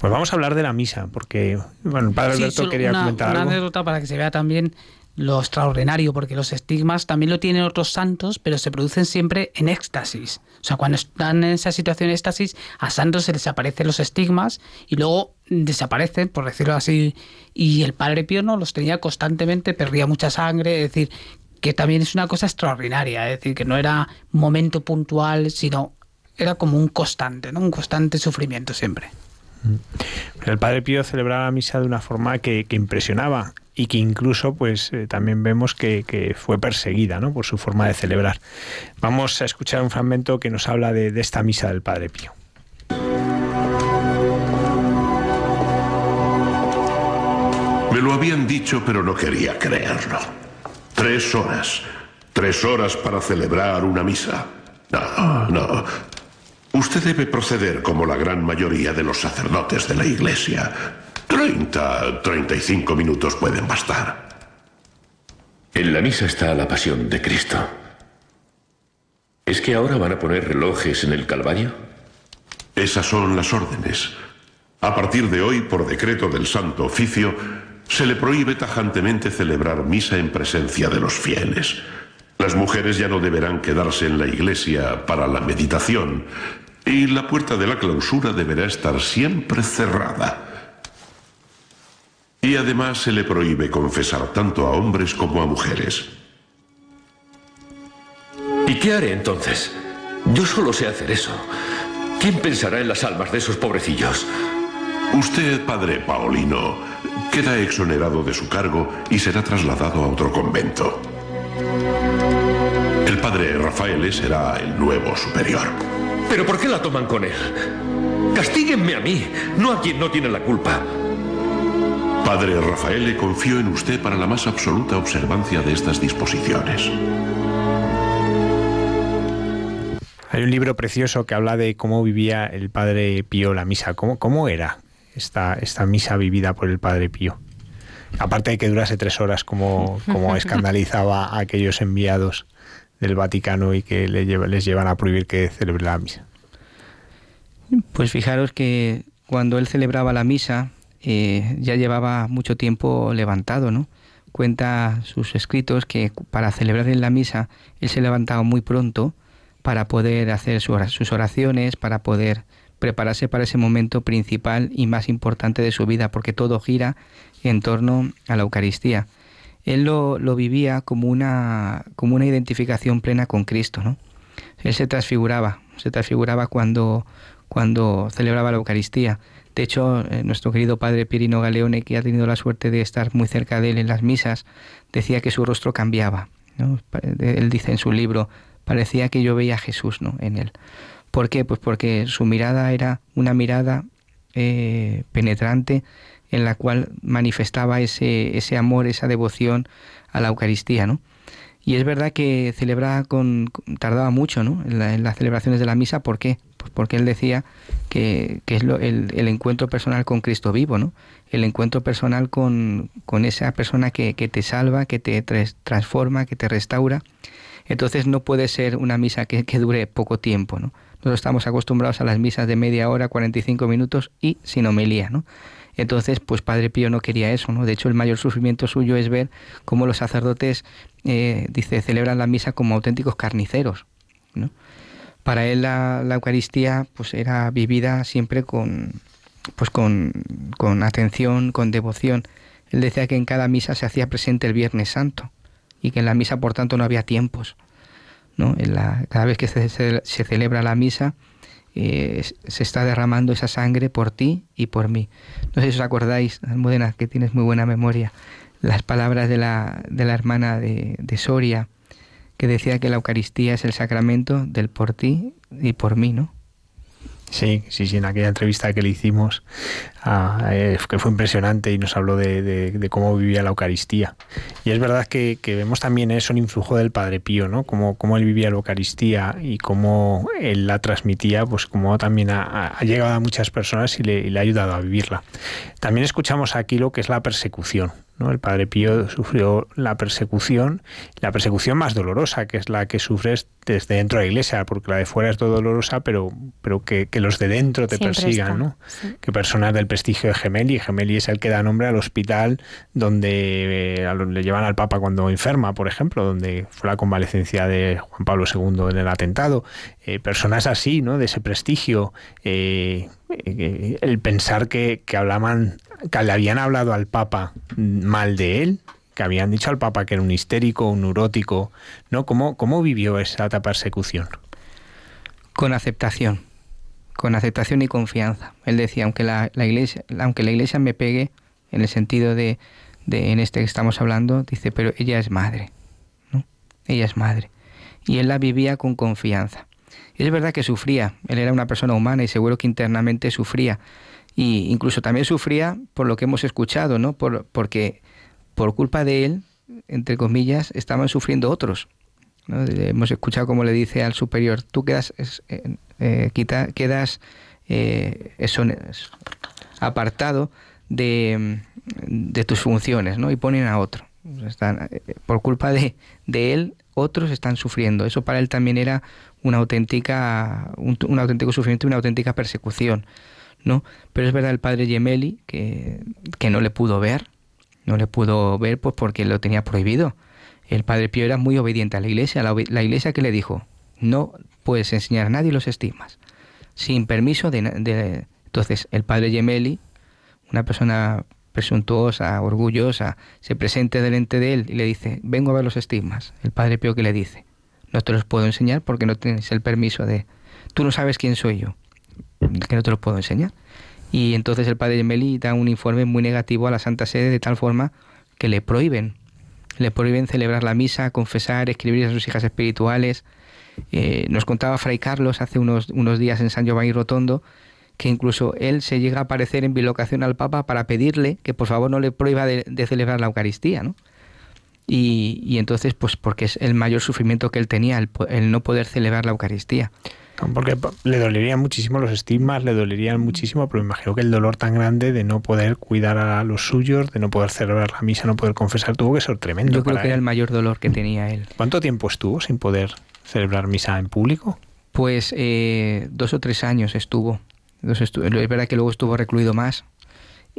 Speaker 2: Pues vamos a hablar de la misa, porque bueno, el padre Alberto quería
Speaker 5: una,
Speaker 2: comentar
Speaker 5: una
Speaker 2: algo.
Speaker 5: anécdota para que se vea también lo extraordinario, porque los estigmas también lo tienen otros santos, pero se producen siempre en éxtasis. O sea, cuando están en esa situación de éxtasis, a santos se les aparecen los estigmas y luego desaparecen, por decirlo así. Y el Padre Pío no los tenía constantemente, perdía mucha sangre, es decir, que también es una cosa extraordinaria, es decir, que no era momento puntual, sino era como un constante, ¿no? un constante sufrimiento siempre.
Speaker 2: Pero el Padre Pío celebraba la misa de una forma que, que impresionaba y que incluso pues eh, también vemos que, fue perseguida ¿no? por su forma de celebrar. Vamos a escuchar un fragmento que nos habla de, de esta misa del Padre Pío.
Speaker 16: Me lo habían dicho, pero no quería creerlo. Tres horas. Tres horas para celebrar una misa. No, no. Usted debe proceder como la gran mayoría de los sacerdotes de la Iglesia. Treinta, treinta y cinco minutos pueden bastar.
Speaker 10: En la misa está la pasión de Cristo. ¿Es que ahora van a poner relojes en el Calvario?
Speaker 16: Esas son las órdenes. A partir de hoy, por decreto del Santo Oficio, se le prohíbe tajantemente celebrar misa en presencia de los fieles. Las mujeres ya no deberán quedarse en la iglesia para la meditación y la puerta de la clausura deberá estar siempre cerrada. Y además se le prohíbe confesar tanto a hombres como a mujeres.
Speaker 10: ¿Y qué haré entonces? Yo solo sé hacer eso. ¿Quién pensará en las almas de esos pobrecillos?
Speaker 16: Usted, padre Paulino, queda exonerado de su cargo y será trasladado a otro convento. padre Rafael será el nuevo superior.
Speaker 11: ¿Pero por qué la toman con él? Castíguenme a mí, no a quien no tiene la culpa.
Speaker 16: Padre Rafael, confío en usted para la más absoluta observancia de estas disposiciones.
Speaker 2: Hay un libro precioso que habla de cómo vivía el Padre Pío la misa. ¿Cómo, cómo era esta, esta misa vivida por el Padre Pío? Aparte de que durase tres horas, como, como escandalizaba a aquellos enviados del Vaticano y que les llevan a prohibir que celebre la misa.
Speaker 4: Pues fijaros que cuando él celebraba la misa eh, ya llevaba mucho tiempo levantado, ¿no? Cuenta sus escritos que para celebrar en la misa él se levantaba muy pronto para poder hacer sus oraciones, para poder prepararse para ese momento principal y más importante de su vida, porque todo gira en torno a la Eucaristía. Él lo, vivía como una, como una identificación plena con Cristo, ¿no? Él se transfiguraba, se transfiguraba cuando, cuando celebraba la Eucaristía. De hecho, eh, nuestro querido padre Pirino Galeone, que ha tenido la suerte de estar muy cerca de él en las misas, decía que su rostro cambiaba. Él dice en su libro, parecía que yo veía a Jesús ¿no? en él. ¿Por qué? Pues porque su mirada era una mirada eh, penetrante en la cual manifestaba ese, ese amor, esa devoción a la Eucaristía, ¿no? Y es verdad que celebraba con, tardaba mucho ¿no? en, las celebraciones de la misa. ¿Por qué? Pues porque él decía que, que es lo, el, el, encuentro personal con Cristo vivo, ¿no? el encuentro personal con, con esa persona que, que, te salva, que te transforma, que te restaura. Entonces no puede ser una misa que, que dure poco tiempo. ¿no? Nosotros estamos acostumbrados a las misas de media hora, 45 minutos y sin homilía. ¿no? Entonces, pues Padre Pío no quería eso, ¿no? De hecho, el mayor sufrimiento suyo es ver cómo los sacerdotes, eh, dice, celebran la misa como auténticos carniceros, ¿no? Para él la, Eucaristía, pues era vivida siempre con, pues con, con atención, con devoción. Él decía que en cada misa se hacía presente el Viernes Santo y que en la misa, por tanto, no había tiempos. ¿no? En la, cada vez que se, celebra la misa, eh, se está derramando esa sangre por ti y por mí. No sé si os acordáis, Almudena, que tienes muy buena memoria, las palabras de la, de la hermana de, de Soria, que decía que la Eucaristía es el sacramento del por ti y por mí, ¿no?
Speaker 2: Sí, sí, sí, en aquella entrevista que le hicimos, ah, eh, que fue impresionante y nos habló de, cómo vivía la Eucaristía. Y es verdad que, vemos también eso, el influjo del Padre Pío, ¿no? Cómo, cómo él vivía la Eucaristía y cómo él la transmitía, pues como también ha, llegado a muchas personas y le ha ayudado a vivirla. También escuchamos aquí lo que es la persecución, ¿no? El padre Pío sufrió la persecución, la persecución más dolorosa, que es la que sufres desde dentro de la iglesia, porque la de fuera es dolorosa, pero, pero que, que los de dentro te Siempre persigan, está. ¿no? Sí. Que personas del prestigio de Gemelli, Gemelli es el que da nombre al hospital donde eh, le llevan al Papa cuando enferma, por ejemplo, donde fue la convalecencia de Juan Pablo II en el atentado. Eh, personas así, ¿no? De ese prestigio, eh, eh el pensar que, que hablaban que le habían hablado al Papa mal de él, que habían dicho al Papa que era un histérico, un neurótico, ¿no? ¿Cómo, cómo vivió esa persecución?
Speaker 4: Con aceptación, con aceptación y confianza. Él decía, aunque la, iglesia, aunque la iglesia me pegue, en el sentido de, de, en este que estamos hablando, dice, pero ella es madre, ¿no? Ella es madre. Y él la vivía con confianza. Es verdad que sufría, él era una persona humana y seguro que internamente sufría, y incluso también sufría por lo que hemos escuchado, ¿no? Por, porque por culpa de él, entre comillas, estaban sufriendo otros. ¿no? Hemos escuchado como le dice al superior, tú quedas, eh, eh, quita, quedas eh, eso, apartado de, de, tus funciones, ¿no? Y ponen a otro. Están, por culpa de, de él, otros están sufriendo. Eso para él también era una auténtica, un, un auténtico sufrimiento y una auténtica persecución. ¿No? Pero es verdad el padre Gemelli que, que no le pudo ver, no le pudo ver pues porque lo tenía prohibido. El padre Pío era muy obediente a la iglesia, la, la iglesia que le dijo, no puedes enseñar a nadie los estigmas, sin permiso de, de... Entonces el padre Gemelli, una persona presuntuosa, orgullosa, se presenta delante de él y le dice, vengo a ver los estigmas. El padre Pío que le dice, no te los puedo enseñar porque no tienes el permiso de... Tú no sabes quién soy yo que no te lo puedo enseñar. Y entonces el padre Gemelli da un informe muy negativo a la Santa Sede de tal forma que le prohíben Le prohíben celebrar la misa, confesar, escribir a sus hijas espirituales. Eh, nos contaba Fray Carlos hace unos, unos días en San Giovanni Rotondo que incluso él se llega a aparecer en bilocación al Papa para pedirle que por favor no le prohíba de, celebrar la Eucaristía, ¿no? Y, entonces, pues porque es el mayor sufrimiento que él tenía, el, no poder celebrar la Eucaristía.
Speaker 2: Porque le dolerían muchísimo los estigmas, le dolerían muchísimo, pero me imagino que el dolor tan grande de no poder cuidar a los suyos, de no poder celebrar la misa, no poder confesar, tuvo que ser tremendo.
Speaker 4: Yo creo que era el mayor dolor que tenía él.
Speaker 2: ¿Cuánto tiempo estuvo sin poder celebrar misa en público?
Speaker 4: Pues eh, dos o tres años estuvo es verdad que luego estuvo recluido más,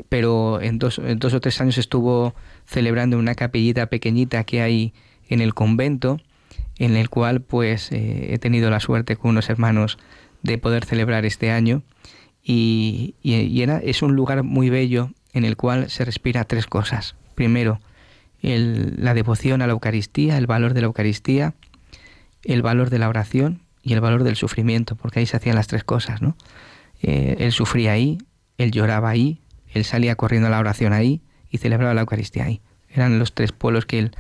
Speaker 4: pero en dos, dos o tres años estuvo celebrando una capellita pequeñita que hay en el convento, en el cual pues eh, he tenido la suerte con unos hermanos de poder celebrar este año. Y, era, es un lugar muy bello en el cual se respira tres cosas. Primero, la devoción a la Eucaristía, el valor de la Eucaristía, el valor de la oración y el valor del sufrimiento, porque ahí se hacían las tres cosas, ¿no? Eh, él sufría ahí, él lloraba ahí, él salía corriendo a la oración ahí y celebraba la Eucaristía ahí. Eran los tres pueblos que él,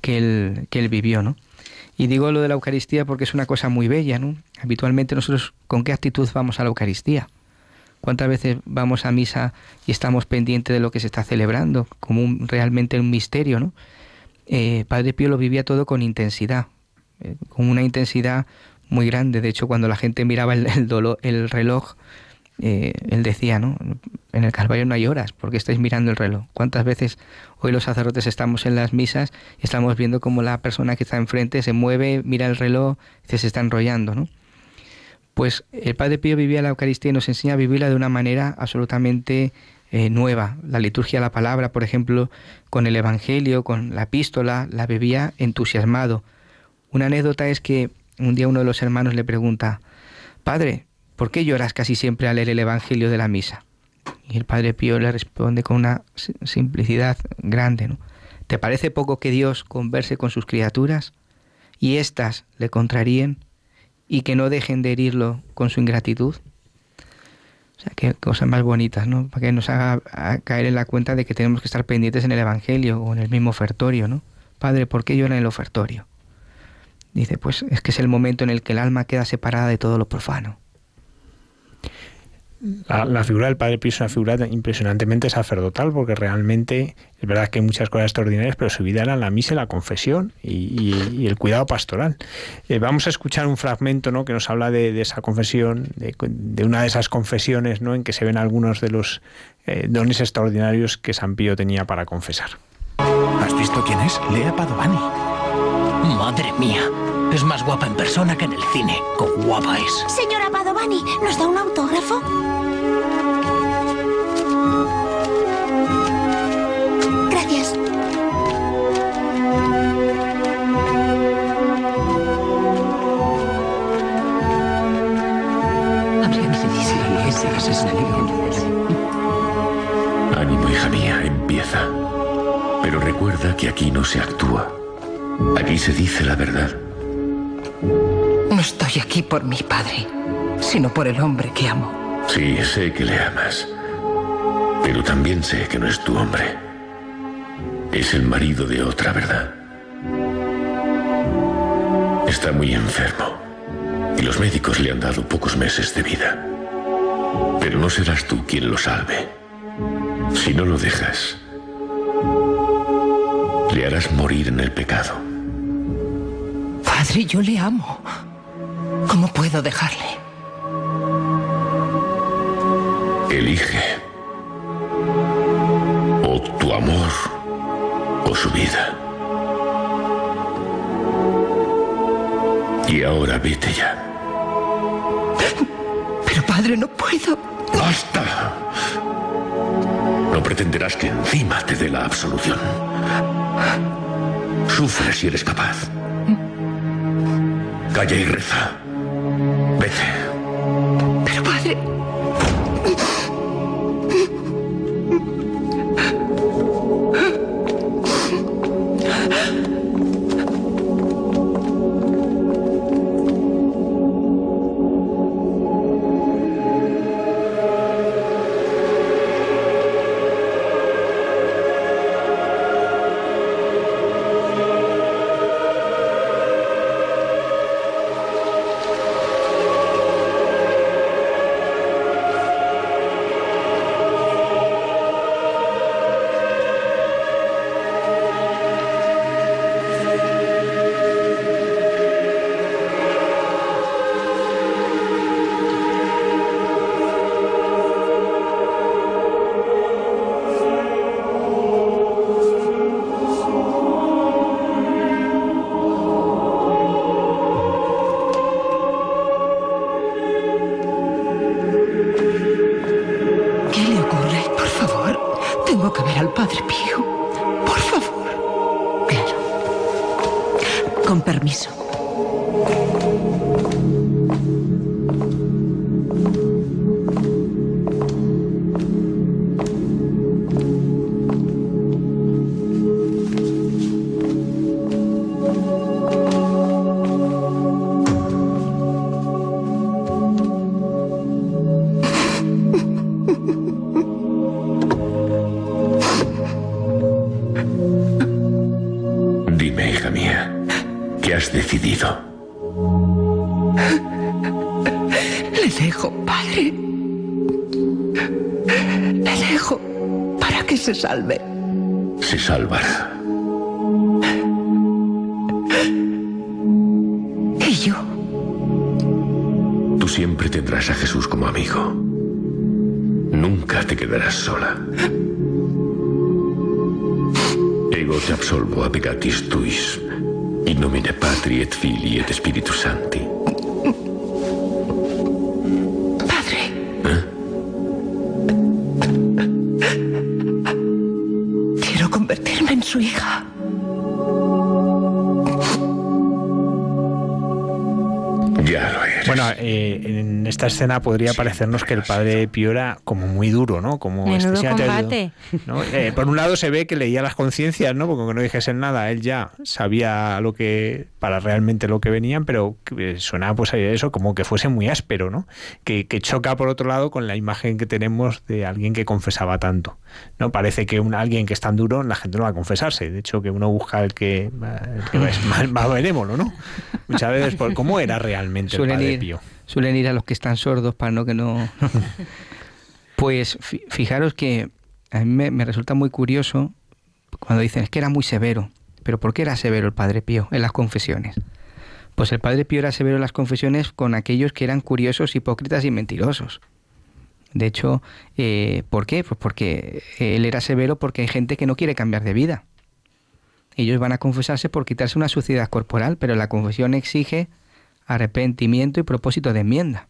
Speaker 4: que él, que él vivió, ¿no? Y digo lo de la Eucaristía porque es una cosa muy bella, ¿no? Habitualmente nosotros, ¿con qué actitud vamos a la Eucaristía? ¿Cuántas veces vamos a misa y estamos pendientes de lo que se está celebrando, como realmente un misterio, ¿no? Eh, Padre Pío lo vivía todo con intensidad, eh, con una intensidad muy grande. De hecho, cuando la gente miraba el, el, el reloj, eh, él decía, ¿no? En el Calvario no hay horas, porque estáis mirando el reloj. ¿Cuántas veces hoy los sacerdotes estamos en las misas y estamos viendo cómo la persona que está enfrente se mueve, mira el reloj, y se está enrollando, ¿no? Pues el Padre Pío vivía la Eucaristía y nos enseña a vivirla de una manera absolutamente eh, nueva. La liturgia la palabra, por ejemplo, con el Evangelio, con la epístola, la bebía entusiasmado. Una anécdota es que un día uno de los hermanos le pregunta, Padre, ¿por qué lloras casi siempre al leer el Evangelio de la misa? Y el Padre Pío le responde con una simplicidad grande, ¿no? ¿Te parece poco que Dios converse con sus criaturas y éstas le contraríen y que no dejen de herirlo con su ingratitud? O sea, qué cosas más bonitas, ¿no? Para que nos haga caer en la cuenta de que tenemos que estar pendientes en el Evangelio o en el mismo ofertorio, ¿no? Padre, ¿por qué llora en el ofertorio? Dice, pues es que es el momento en el que el alma queda separada de todo lo profano.
Speaker 2: La, figura del Padre Pío es una figura impresionantemente sacerdotal, porque realmente es verdad que hay muchas cosas extraordinarias, pero su vida era la misa, la confesión y, el cuidado pastoral. Eh, vamos a escuchar un fragmento ¿no? que nos habla de, esa confesión, de, una de esas confesiones ¿no? en que se ven algunos de los eh, dones extraordinarios que San Pío tenía para confesar.
Speaker 14: ¿Has visto quién es? Lea Padovani.
Speaker 17: Madre mía, es más guapa en persona que en el cine. ¡Qué guapa es!
Speaker 8: Señora Padovani, ¿nos da un autógrafo? Gracias.
Speaker 10: Ánimo, hija mía, empieza. Pero recuerda que aquí no se actúa. Aquí se dice la verdad.
Speaker 17: No estoy aquí por mi padre, sino por el hombre que amo.
Speaker 10: Sí, sé que le amas. Pero también sé que no es tu hombre. Es el marido de otra, ¿verdad? Está muy enfermo. Y los médicos le han dado pocos meses de vida. Pero no serás tú quien lo salve. Si no lo dejas, le harás morir en el pecado.
Speaker 17: Padre, yo le amo. ¿Cómo puedo dejarle?
Speaker 10: Elige. O tu amor o su vida. Y ahora vete ya.
Speaker 17: Pero padre, no puedo.
Speaker 10: ¡Basta! No pretenderás que encima te dé la absolución. Sufre si eres capaz. Calla y reza. Vete.
Speaker 2: Escena podría parecernos que el padre Pío era como muy duro, ¿no? Como
Speaker 1: combate.
Speaker 2: Eh, por un lado se ve que leía las conciencias, ¿no? Porque aunque no dijese nada, él ya sabía lo que para realmente lo que venían, pero suena pues eso como que fuese muy áspero, ¿no? Que, choca por otro lado con la imagen que tenemos de alguien que confesaba tanto, ¿no? Parece que un, alguien que es tan duro la gente no va a confesarse, de hecho que uno busca el que, es más, más benévolo, ¿no? Muchas veces por cómo era realmente el padre Pío.
Speaker 4: Suelen ir a los que están sordos para no que no... pues fijaros que a mí me resulta muy curioso cuando dicen es que era muy severo. Pero ¿por qué era severo el Padre Pío en las confesiones? Pues el Padre Pío era severo en las confesiones con aquellos que eran curiosos, hipócritas y mentirosos. De hecho, eh, ¿por qué? Pues porque él era severo porque hay gente que no quiere cambiar de vida. Ellos van a confesarse por quitarse una suciedad corporal, pero la confesión exige arrepentimiento y propósito de enmienda.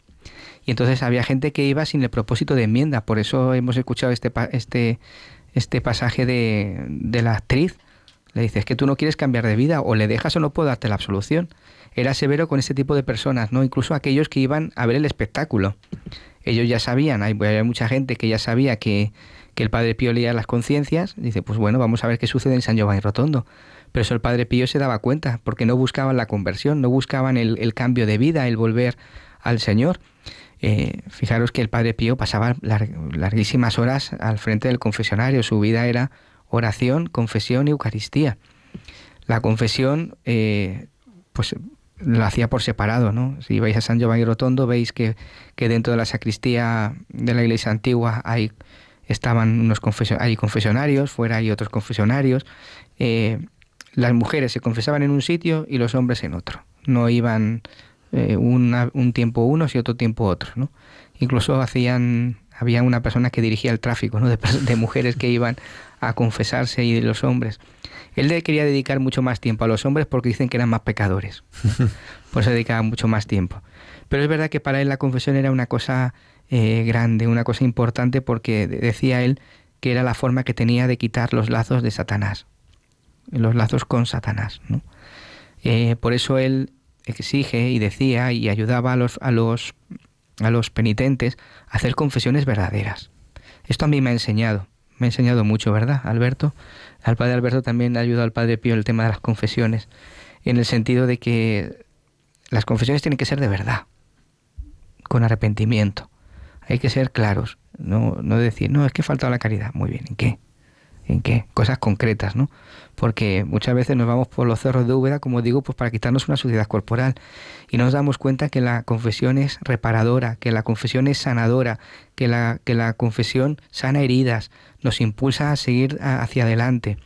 Speaker 4: Y entonces había gente que iba sin el propósito de enmienda. Por eso hemos escuchado este, este, este pasaje de, de la actriz le dices que tú no quieres cambiar de vida o le dejas o no puedo darte la absolución. Era severo con ese tipo de personas, ¿no? Incluso aquellos que iban a ver el espectáculo. Ellos ya sabían, hay, hay mucha gente que ya sabía que, que el Padre Pío leía las conciencias. Dice, pues bueno, vamos a ver qué sucede en San Giovanni Rotondo. Pero eso el Padre Pío se daba cuenta, porque no buscaban la conversión, no buscaban el, cambio de vida, el volver al Señor. Eh, fijaros que el Padre Pío pasaba larguísimas horas al frente del confesionario, su vida era oración, confesión y Eucaristía. La confesión, eh, pues lo hacía por separado, ¿no? Si vais a San Giovanni Rotondo, veis que, dentro de la sacristía de la iglesia antigua hay, estaban unos confesionarios, fuera hay otros confesionarios. Eh, las mujeres se confesaban en un sitio y los hombres en otro. No iban eh, un tiempo unos y otro tiempo otros, ¿no? Incluso hacían, había una persona que dirigía el tráfico, ¿no? De, de mujeres que iban a confesarse y de los hombres. Él le quería dedicar mucho más tiempo a los hombres porque dicen que eran más pecadores. Por eso dedicaba mucho más tiempo. Pero es verdad que para él la confesión era una cosa eh, grande, una cosa importante porque decía él que era la forma que tenía de quitar los lazos de Satanás, los lazos con Satanás. Eh, por eso él exige y decía y ayudaba a los, a los, a los penitentes a hacer confesiones verdaderas. Esto a mí me ha enseñado me ha enseñado mucho, ¿verdad, Alberto? Al padre Alberto también le ayudado al padre Pío el tema de las confesiones, en el sentido de que las confesiones tienen que ser de verdad, con arrepentimiento. Hay que ser claros, no, no decir, no, es que falta la caridad. Muy bien, ¿en qué? ¿En qué? Cosas concretas, ¿no? Porque muchas veces nos vamos por los cerros de Úbeda, como digo, pues para quitarnos una suciedad corporal. Y nos damos cuenta que la confesión es reparadora, que la confesión es sanadora, que la, que la confesión sana heridas, nos impulsa a seguir hacia adelante.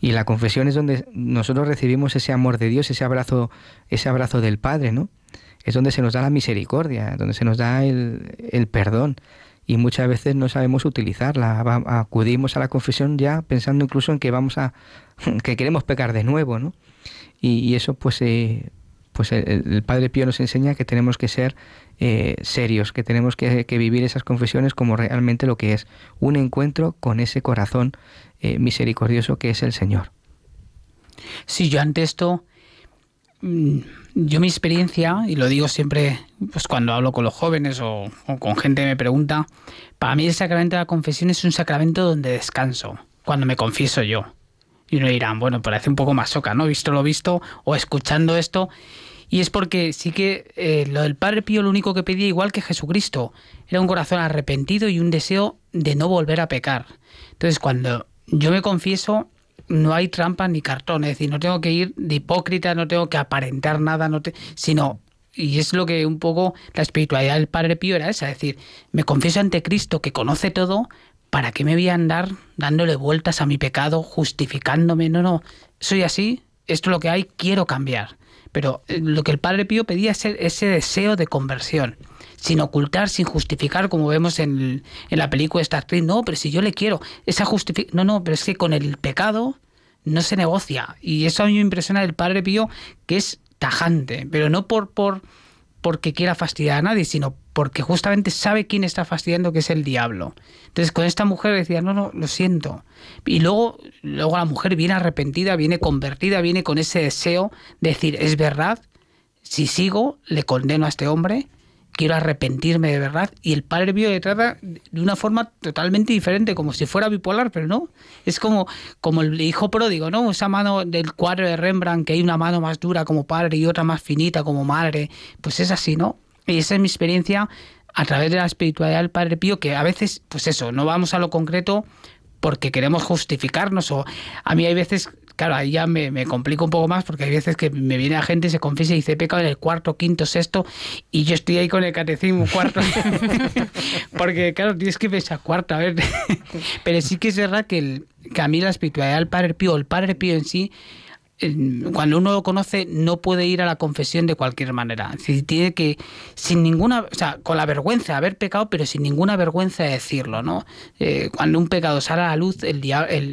Speaker 4: Y la confesión es donde nosotros recibimos ese amor de Dios, ese abrazo, ese abrazo del Padre, ¿no? Es donde se nos da la misericordia, donde se nos da el, el perdón y muchas veces no sabemos utilizarla. Acudimos a la confesión ya pensando incluso en que vamos a que queremos pecar de nuevo, ¿no? Y, eso pues eh, pues el, Padre Pío nos enseña que tenemos que ser eh, serios, que tenemos que, vivir esas confesiones como realmente lo que es, un encuentro con ese corazón eh, misericordioso que es el Señor.
Speaker 5: Sí, yo ante esto, yo mi experiencia, y lo digo siempre pues cuando hablo con los jóvenes o, con gente que me pregunta, para mí el sacramento de la confesión es un sacramento donde descanso, cuando me confieso yo. Y uno dirán, bueno, parece un poco más soca, ¿no? Visto lo visto o escuchando esto. Y es porque sí que eh, lo del Padre Pío lo único que pedía, igual que Jesucristo, era un corazón arrepentido y un deseo de no volver a pecar. Entonces, cuando yo me confieso, no hay trampa ni cartón, es decir, no tengo que ir de hipócrita, no tengo que aparentar nada, no te, sino y es lo que un poco la espiritualidad del Padre Pío era esa, es decir, me confieso ante Cristo que conoce todo, ¿para qué me voy a andar dándole vueltas a mi pecado, justificándome? No, no, soy así, esto es lo que hay, quiero cambiar. Pero eh, lo que el Padre Pío pedía es ese deseo de conversión, sin ocultar, sin justificar, como vemos en, la película de Star Trek. No, pero si yo le quiero, esa justificación. No, no, pero es que con el pecado no se negocia. Y eso a mí me impresiona del Padre Pío, que es tajante, pero no por, por porque quiera fastidiar a nadie, sino porque justamente sabe quién está fastidiando, que es el diablo. Entonces con esta mujer decía, no, no, lo siento. Y luego, luego la mujer viene arrepentida, viene convertida, viene con ese deseo de decir, es verdad, si sigo, le condeno a este hombre, quiero arrepentirme de verdad. Y el padre vio le trata de una forma totalmente diferente, como si fuera bipolar, pero no. Es como, como el hijo pródigo, ¿no? Esa mano del cuadro de Rembrandt, que hay una mano más dura como padre y otra más finita como madre. Pues es así, ¿no? Y esa es mi experiencia a través de la espiritualidad del Padre Pío, que a veces, pues eso, no vamos a lo concreto porque queremos justificarnos o a mí hay veces claro, ahí ya me, me complico un poco más porque hay veces que me viene la gente, se confiesa y dice, he pecado en el cuarto, quinto, sexto, y yo estoy ahí con el catecismo cuarto. porque, claro, tienes que pensar cuarto, a ver. Pero sí que es verdad que, el, que a mí la espiritualidad del Padre Pío, el Padre Pío en sí, cuando uno lo conoce no puede ir a la confesión de cualquier manera. tiene que, sin ninguna, o sea, con la vergüenza de haber pecado, pero sin ninguna vergüenza de decirlo, ¿no? Eh, cuando un pecado sale a la luz, el,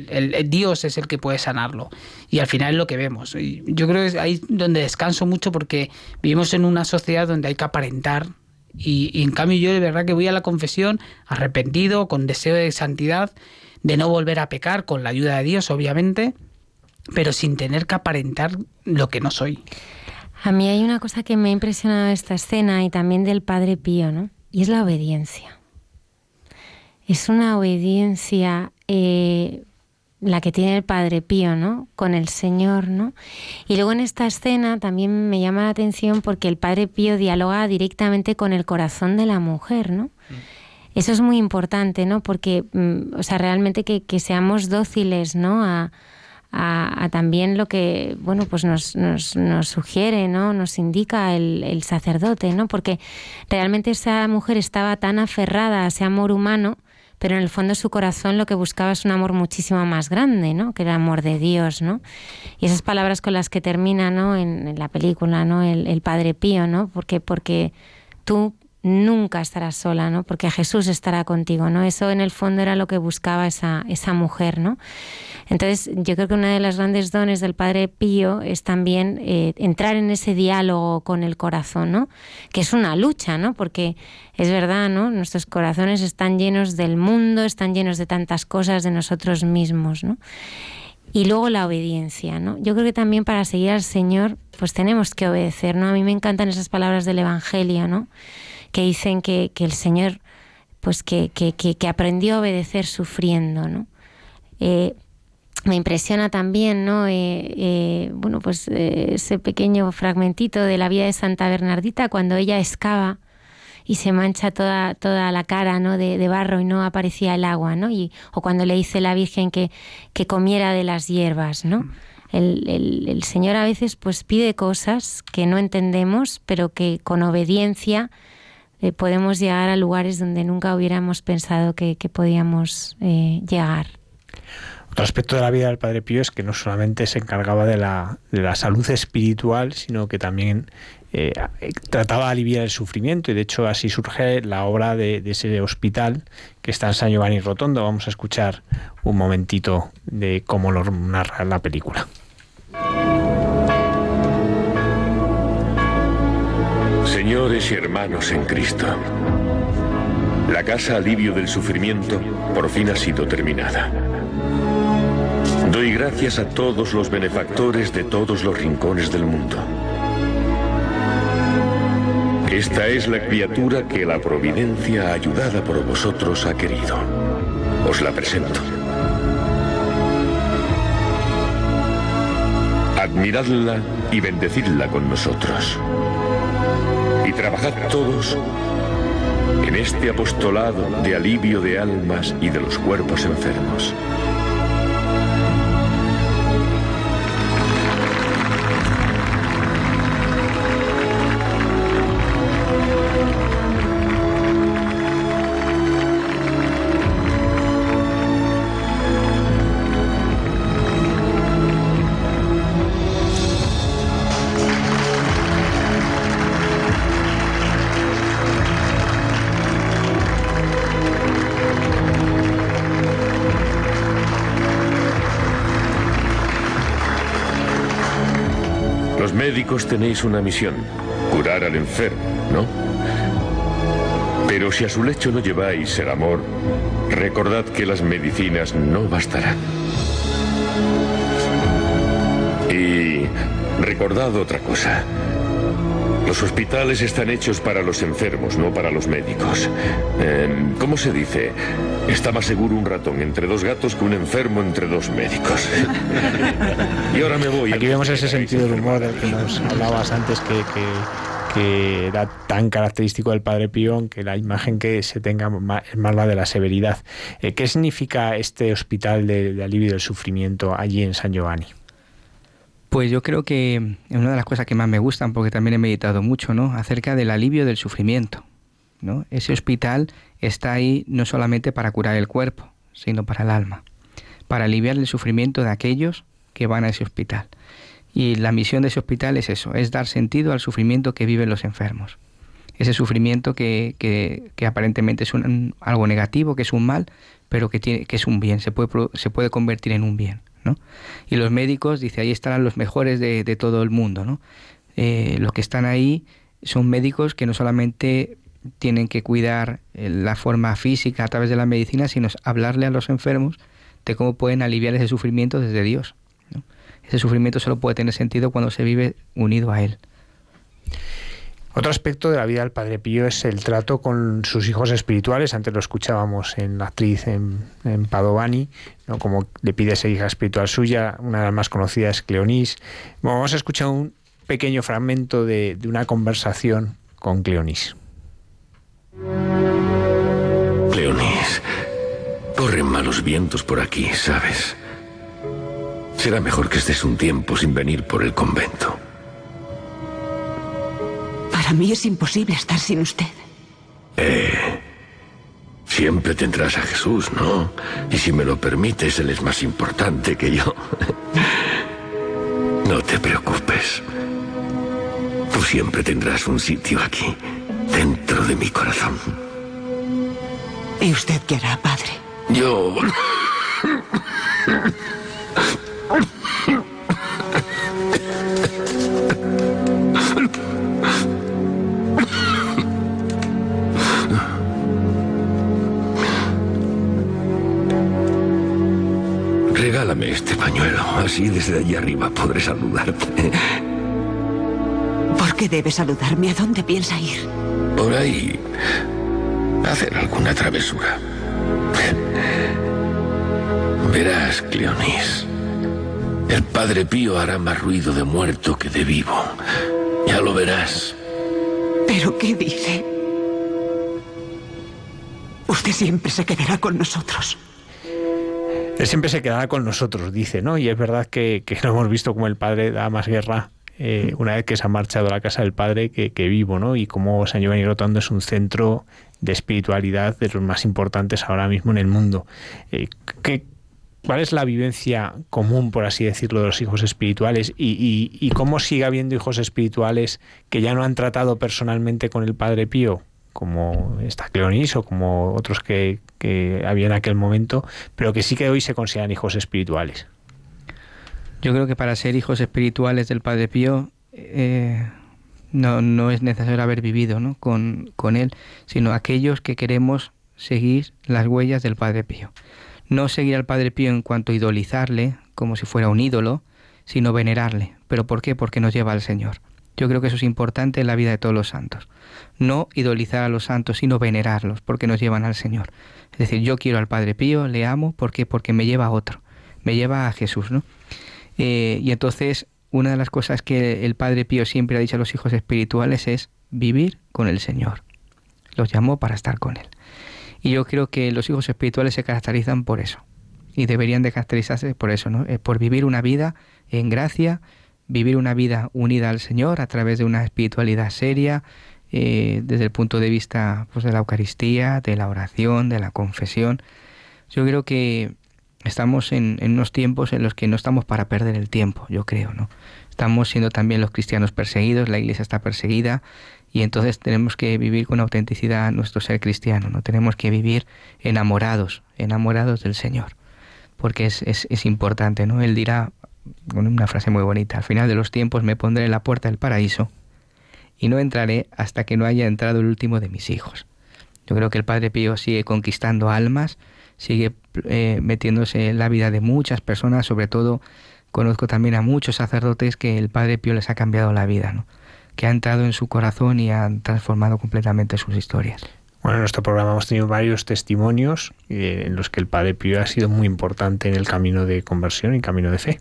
Speaker 5: el, Dios es el que puede sanarlo. Y al final es lo que vemos. Yo creo que es ahí donde descanso mucho porque vivimos en una sociedad donde hay que aparentar. Y, y en cambio yo de verdad que voy a la confesión arrepentido, con deseo de santidad, de no volver a pecar, con la ayuda de Dios, obviamente pero sin tener que aparentar lo que no soy.
Speaker 1: A mí hay una cosa que me ha impresionado de esta escena y también del Padre Pío, ¿no? Y es la obediencia. Es una obediencia eh, la que tiene el Padre Pío, ¿no? Con el Señor, ¿no? Y luego en esta escena también me llama la atención porque el Padre Pío dialoga directamente con el corazón de la mujer, ¿no? Mm. Eso es muy importante, ¿no? Porque, mm, o sea, realmente que, que seamos dóciles, ¿no? A, a, también lo que bueno pues nos, nos, nos sugiere no nos indica el, sacerdote no porque realmente esa mujer estaba tan aferrada a ese amor humano pero en el fondo su corazón lo que buscaba es un amor muchísimo más grande no que el amor de Dios no y esas palabras con las que termina no en, la película no el, el Padre Pío no porque porque tú nunca estarás sola, ¿no? Porque Jesús estará contigo, ¿no? Eso en el fondo era lo que buscaba esa, esa mujer, ¿no? Entonces, yo creo que una de las grandes dones del Padre Pío es también eh, entrar en ese diálogo con el corazón, ¿no? Que es una lucha, ¿no? Porque es verdad, ¿no? Nuestros corazones están llenos del mundo, están llenos de tantas cosas de nosotros mismos, ¿no? Y luego la obediencia, ¿no? Yo creo que también para seguir al Señor, pues tenemos que obedecer, ¿no? A mí me encantan esas palabras del Evangelio, ¿no? Que dicen que, el Señor pues que, que, aprendió a obedecer sufriendo, ¿no? Eh, me impresiona también, ¿no? Eh, eh, bueno, pues ese pequeño fragmentito de la vida de Santa Bernardita cuando ella excava y se mancha toda, toda la cara, ¿no? De, barro y no aparecía el agua, ¿no? Y, o cuando le dice la Virgen que, que comiera de las hierbas, ¿no? Mm. El, el, el, Señor a veces pues pide cosas que no entendemos, pero que con obediencia eh, podemos llegar a lugares donde nunca hubiéramos pensado que, podíamos eh, llegar.
Speaker 2: Otro aspecto de la vida del Padre Pío es que no solamente se encargaba de la, de la salud espiritual, sino que también eh, trataba de aliviar el sufrimiento y de hecho así surge la obra de, de, ese hospital que está en San Giovanni Rotondo. Vamos a escuchar un momentito de cómo lo narra la película.
Speaker 10: Señores y hermanos en Cristo, la casa alivio del sufrimiento por fin ha sido terminada. Doy gracias a todos los benefactores de todos los rincones del mundo. Esta es la criatura que la providencia, ayudada por vosotros, ha querido. Os la presento. Admiradla y bendecidla con nosotros. Y trabajad todos en este apostolado de alivio de almas y de los cuerpos enfermos. Médicos tenéis una misión, curar al enfermo, ¿no? Pero si a su lecho no lleváis el amor, recordad que las medicinas no bastarán. Y recordad otra cosa. Los hospitales están hechos para los enfermos, no para los médicos. Eh, ¿Cómo se dice? Está más seguro un ratón entre dos gatos que un enfermo entre dos médicos. y ahora me voy.
Speaker 2: Aquí vemos ese sentido del humor del que nos hablabas antes que, que, que era tan característico del Padre Pío que la imagen que se tenga es más la de la severidad. Eh, ¿Qué significa este hospital de, de alivio del sufrimiento allí en San Giovanni?
Speaker 4: Pues yo creo que es una de las cosas que más me gustan, porque también he meditado mucho, ¿no? Acerca del alivio del sufrimiento. ¿No? Ese hospital está ahí no solamente para curar el cuerpo, sino para el alma, para aliviar el sufrimiento de aquellos que van a ese hospital. Y la misión de ese hospital es eso, es dar sentido al sufrimiento que viven los enfermos. Ese sufrimiento que, que, que aparentemente es un, algo negativo, que es un mal, pero que, tiene, que es un bien, se puede, se puede convertir en un bien. ¿no? Y los médicos, dice, ahí estarán los mejores de, de todo el mundo. ¿no? Eh, los que están ahí son médicos que no solamente tienen que cuidar la forma física a través de la medicina, sino hablarle a los enfermos de cómo pueden aliviar ese sufrimiento desde Dios. Ese sufrimiento solo puede tener sentido cuando se vive unido a Él.
Speaker 2: Otro aspecto de la vida del Padre Pío es el trato con sus hijos espirituales. Antes lo escuchábamos en la actriz en, Padovani, ¿no? como le pide a esa hija espiritual suya, una de las más conocidas Cleonís. Vamos a escuchar un pequeño fragmento de, de una conversación con Cleonís.
Speaker 10: Cleonís, corren malos vientos por aquí, ¿sabes? Será mejor que estés un tiempo sin venir por el convento.
Speaker 8: Para mí es imposible estar sin usted.
Speaker 10: Eh, siempre tendrás a Jesús, ¿no? Y si me lo permites, Él es más importante que yo. No te preocupes. Tú siempre tendrás un sitio aquí, dentro de mi corazón.
Speaker 8: ¿Y usted qué hará, padre?
Speaker 10: Yo... Regálame este pañuelo, así desde allí arriba podré saludarte.
Speaker 8: ¿Por qué debe saludarme? ¿A dónde piensa ir?
Speaker 10: Por ahí, hacer alguna travesura. Verás, Cleonis, el Padre Pío hará más ruido de muerto que de vivo. Ya lo verás.
Speaker 8: ¿Pero qué dice? Usted siempre se quedará con nosotros.
Speaker 2: Él siempre se quedará con nosotros, dice, ¿no? Y es verdad que, que no hemos visto como el padre da más guerra eh, una vez que se ha marchado a la casa del padre que, vivo, ¿no? Y como San Giovanni Rotondo es un centro de espiritualidad de los más importantes ahora mismo en el mundo. Eh, ¿qué, ¿Cuál es la vivencia común, por así decirlo, de los hijos espirituales? Y, cómo sigue habiendo hijos espirituales que ya no han tratado personalmente con el Padre Pío, como esta Cleonis o como otros que, que había en aquel momento, pero que sí que hoy se consideran hijos espirituales?
Speaker 4: Yo creo que para ser hijos espirituales del Padre Pío, eh, No, no es necesario haber vivido ¿no? con, con Él, sino aquellos que queremos seguir las huellas del Padre Pío. No seguir al Padre Pío en cuanto a idolizarle, como si fuera un ídolo, sino venerarle. ¿Pero por qué? Porque nos lleva al Señor. Yo creo que eso es importante en la vida de todos los santos. No idolizar a los santos, sino venerarlos, porque nos llevan al Señor. Es decir, yo quiero al Padre Pío, le amo, ¿por qué? Porque me lleva a otro, me lleva a Jesús, ¿no? Eh, y entonces, una de las cosas que el Padre Pío siempre ha dicho a los hijos espirituales es vivir con el Señor. Los llamó para estar con Él. Y yo creo que los hijos espirituales se caracterizan por eso. Y deberían de caracterizarse por eso, ¿no? Eh, por vivir una vida en gracia, vivir una vida unida al Señor a través de una espiritualidad seria, eh, desde el punto de vista pues, de la Eucaristía, de la oración, de la confesión. Yo creo que estamos en, en, unos tiempos en los que no estamos para perder el tiempo, yo creo, ¿no? Estamos siendo también los cristianos perseguidos, la iglesia está perseguida y entonces tenemos que vivir con autenticidad nuestro ser cristiano, ¿no? Tenemos que vivir enamorados, enamorados del Señor, porque es, es, es importante, ¿no? Él dirá, con una frase muy bonita, al final de los tiempos me pondré en la puerta del paraíso y no entraré hasta que no haya entrado el último de mis hijos. Yo creo que el Padre Pío sigue conquistando almas, sigue eh, metiéndose en la vida de muchas personas, sobre todo conozco también a muchos sacerdotes que el Padre Pío les ha cambiado la vida, ¿no? que ha entrado en su corazón y ha transformado completamente sus historias.
Speaker 2: Bueno, en nuestro programa hemos tenido varios testimonios eh, en los que el Padre Pío ha sido muy importante en el camino de conversión y camino de fe.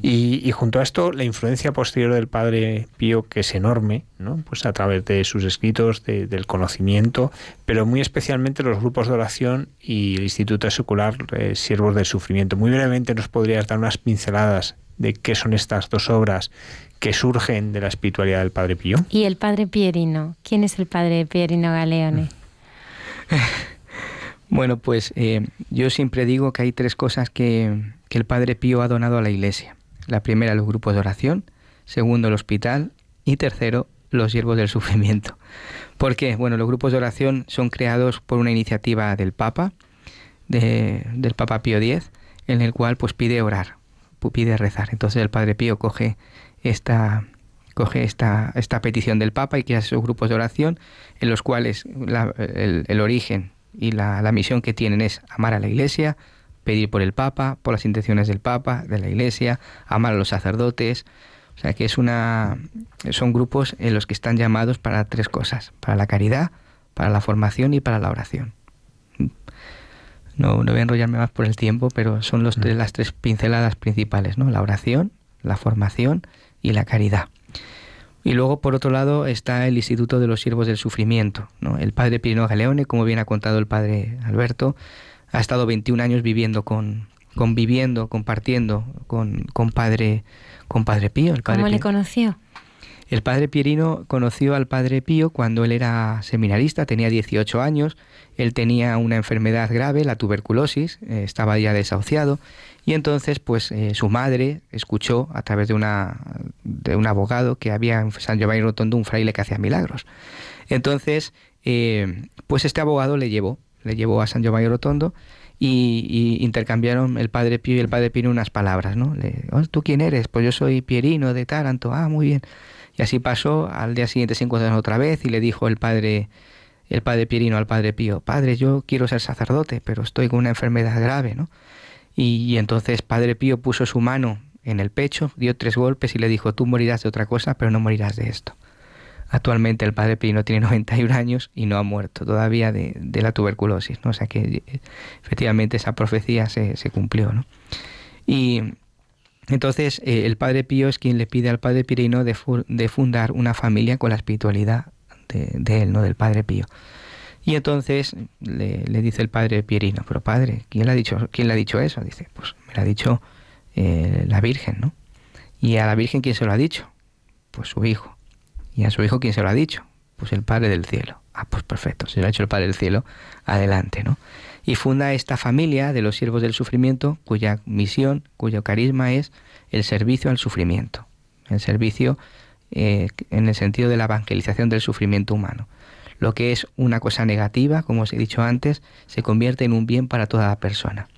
Speaker 2: Y, junto a esto, la influencia posterior del Padre Pío, que es enorme, ¿no? pues a través de sus escritos, del conocimiento, pero muy especialmente los grupos de oración y el Instituto Secular eh, Siervos del Sufrimiento. Muy brevemente nos podrías dar unas pinceladas de qué son estas dos obras que surgen de la espiritualidad del Padre Pío.
Speaker 1: ¿Y el Padre Pierino? ¿Quién es el Padre Pierino Galeone?
Speaker 4: bueno, pues eh, yo siempre digo que hay tres cosas que, que el Padre Pío ha donado a la Iglesia. La primera, los grupos de oración. Segundo, el hospital. Y tercero, los siervos del sufrimiento. ¿Por qué? Bueno, los grupos de oración son creados por una iniciativa del Papa, del Papa Pío X, en el cual pues pide orar, pide rezar. Entonces el Padre Pío coge esta, coge esta, esta petición del Papa y crea esos grupos de oración en los cuales el, origen y la, la misión que tienen es amar a la Iglesia, pedir por el Papa, por las intenciones del Papa, de la Iglesia, amar a los sacerdotes. O sea que es una, son grupos en los que están llamados para tres cosas, para la caridad, para la formación y para la oración. No, no voy a enrollarme más por el tiempo, pero son los, mm. las tres pinceladas principales, ¿no? La oración, la formación y la caridad. Y luego, por otro lado, está el Instituto de los Siervos del Sufrimiento. ¿no? El padre Pirino Galeone, como bien ha contado el padre Alberto, ha estado 21 años viviendo con, conviviendo, compartiendo con, con padre con padre Pío. El padre
Speaker 1: ¿Cómo le conoció?
Speaker 4: El padre Pierino conoció al padre Pío cuando él era seminarista, tenía 18 años, él tenía una enfermedad grave, la tuberculosis, eh, estaba ya desahuciado, y entonces pues eh, su madre escuchó a través de, una, de un abogado que había en San Giovanni Rotondo un fraile que hacía milagros. Entonces, eh, pues este abogado le llevó le llevó a San Giovanni Rotondo y, intercambiaron el padre Pío y el padre Pino unas palabras, ¿no? Le, oh, ¿Tú quién eres? Pues yo soy Pierino de Taranto. Ah, muy bien. Y así pasó, al día siguiente se encontraron otra vez y le dijo el padre, el padre Pierino al padre Pío, Padre, yo quiero ser sacerdote, pero estoy con una enfermedad grave, ¿no? Y, y entonces padre Pío puso su mano en el pecho, dio tres golpes y le dijo, tú morirás de otra cosa, pero no morirás de esto. Actualmente el padre Pino tiene 91 años y no ha muerto todavía de, la tuberculosis, ¿no? O sea que efectivamente esa profecía se, cumplió, ¿no? Y entonces eh, el padre Pío es quien le pide al padre Pirino de, fundar una familia con la espiritualidad de, él, ¿no? Del padre Pío. Y entonces le, dice el padre Pierino, pero padre, ¿quién le ha dicho, quién le ha dicho eso? Dice, pues me lo ha dicho eh, la Virgen, ¿no? ¿Y a la Virgen quién se lo ha dicho? Pues su hijo. ¿Y a su hijo quién se lo ha dicho? Pues el Padre del Cielo. Ah, pues perfecto, se lo ha hecho el Padre del Cielo, adelante, ¿no? Y funda esta familia de los siervos del sufrimiento, cuya misión, cuyo carisma es el servicio al sufrimiento, el servicio eh, en el sentido de la evangelización del sufrimiento humano. Lo que es una cosa negativa, como os he dicho antes, se convierte en un bien para toda la persona.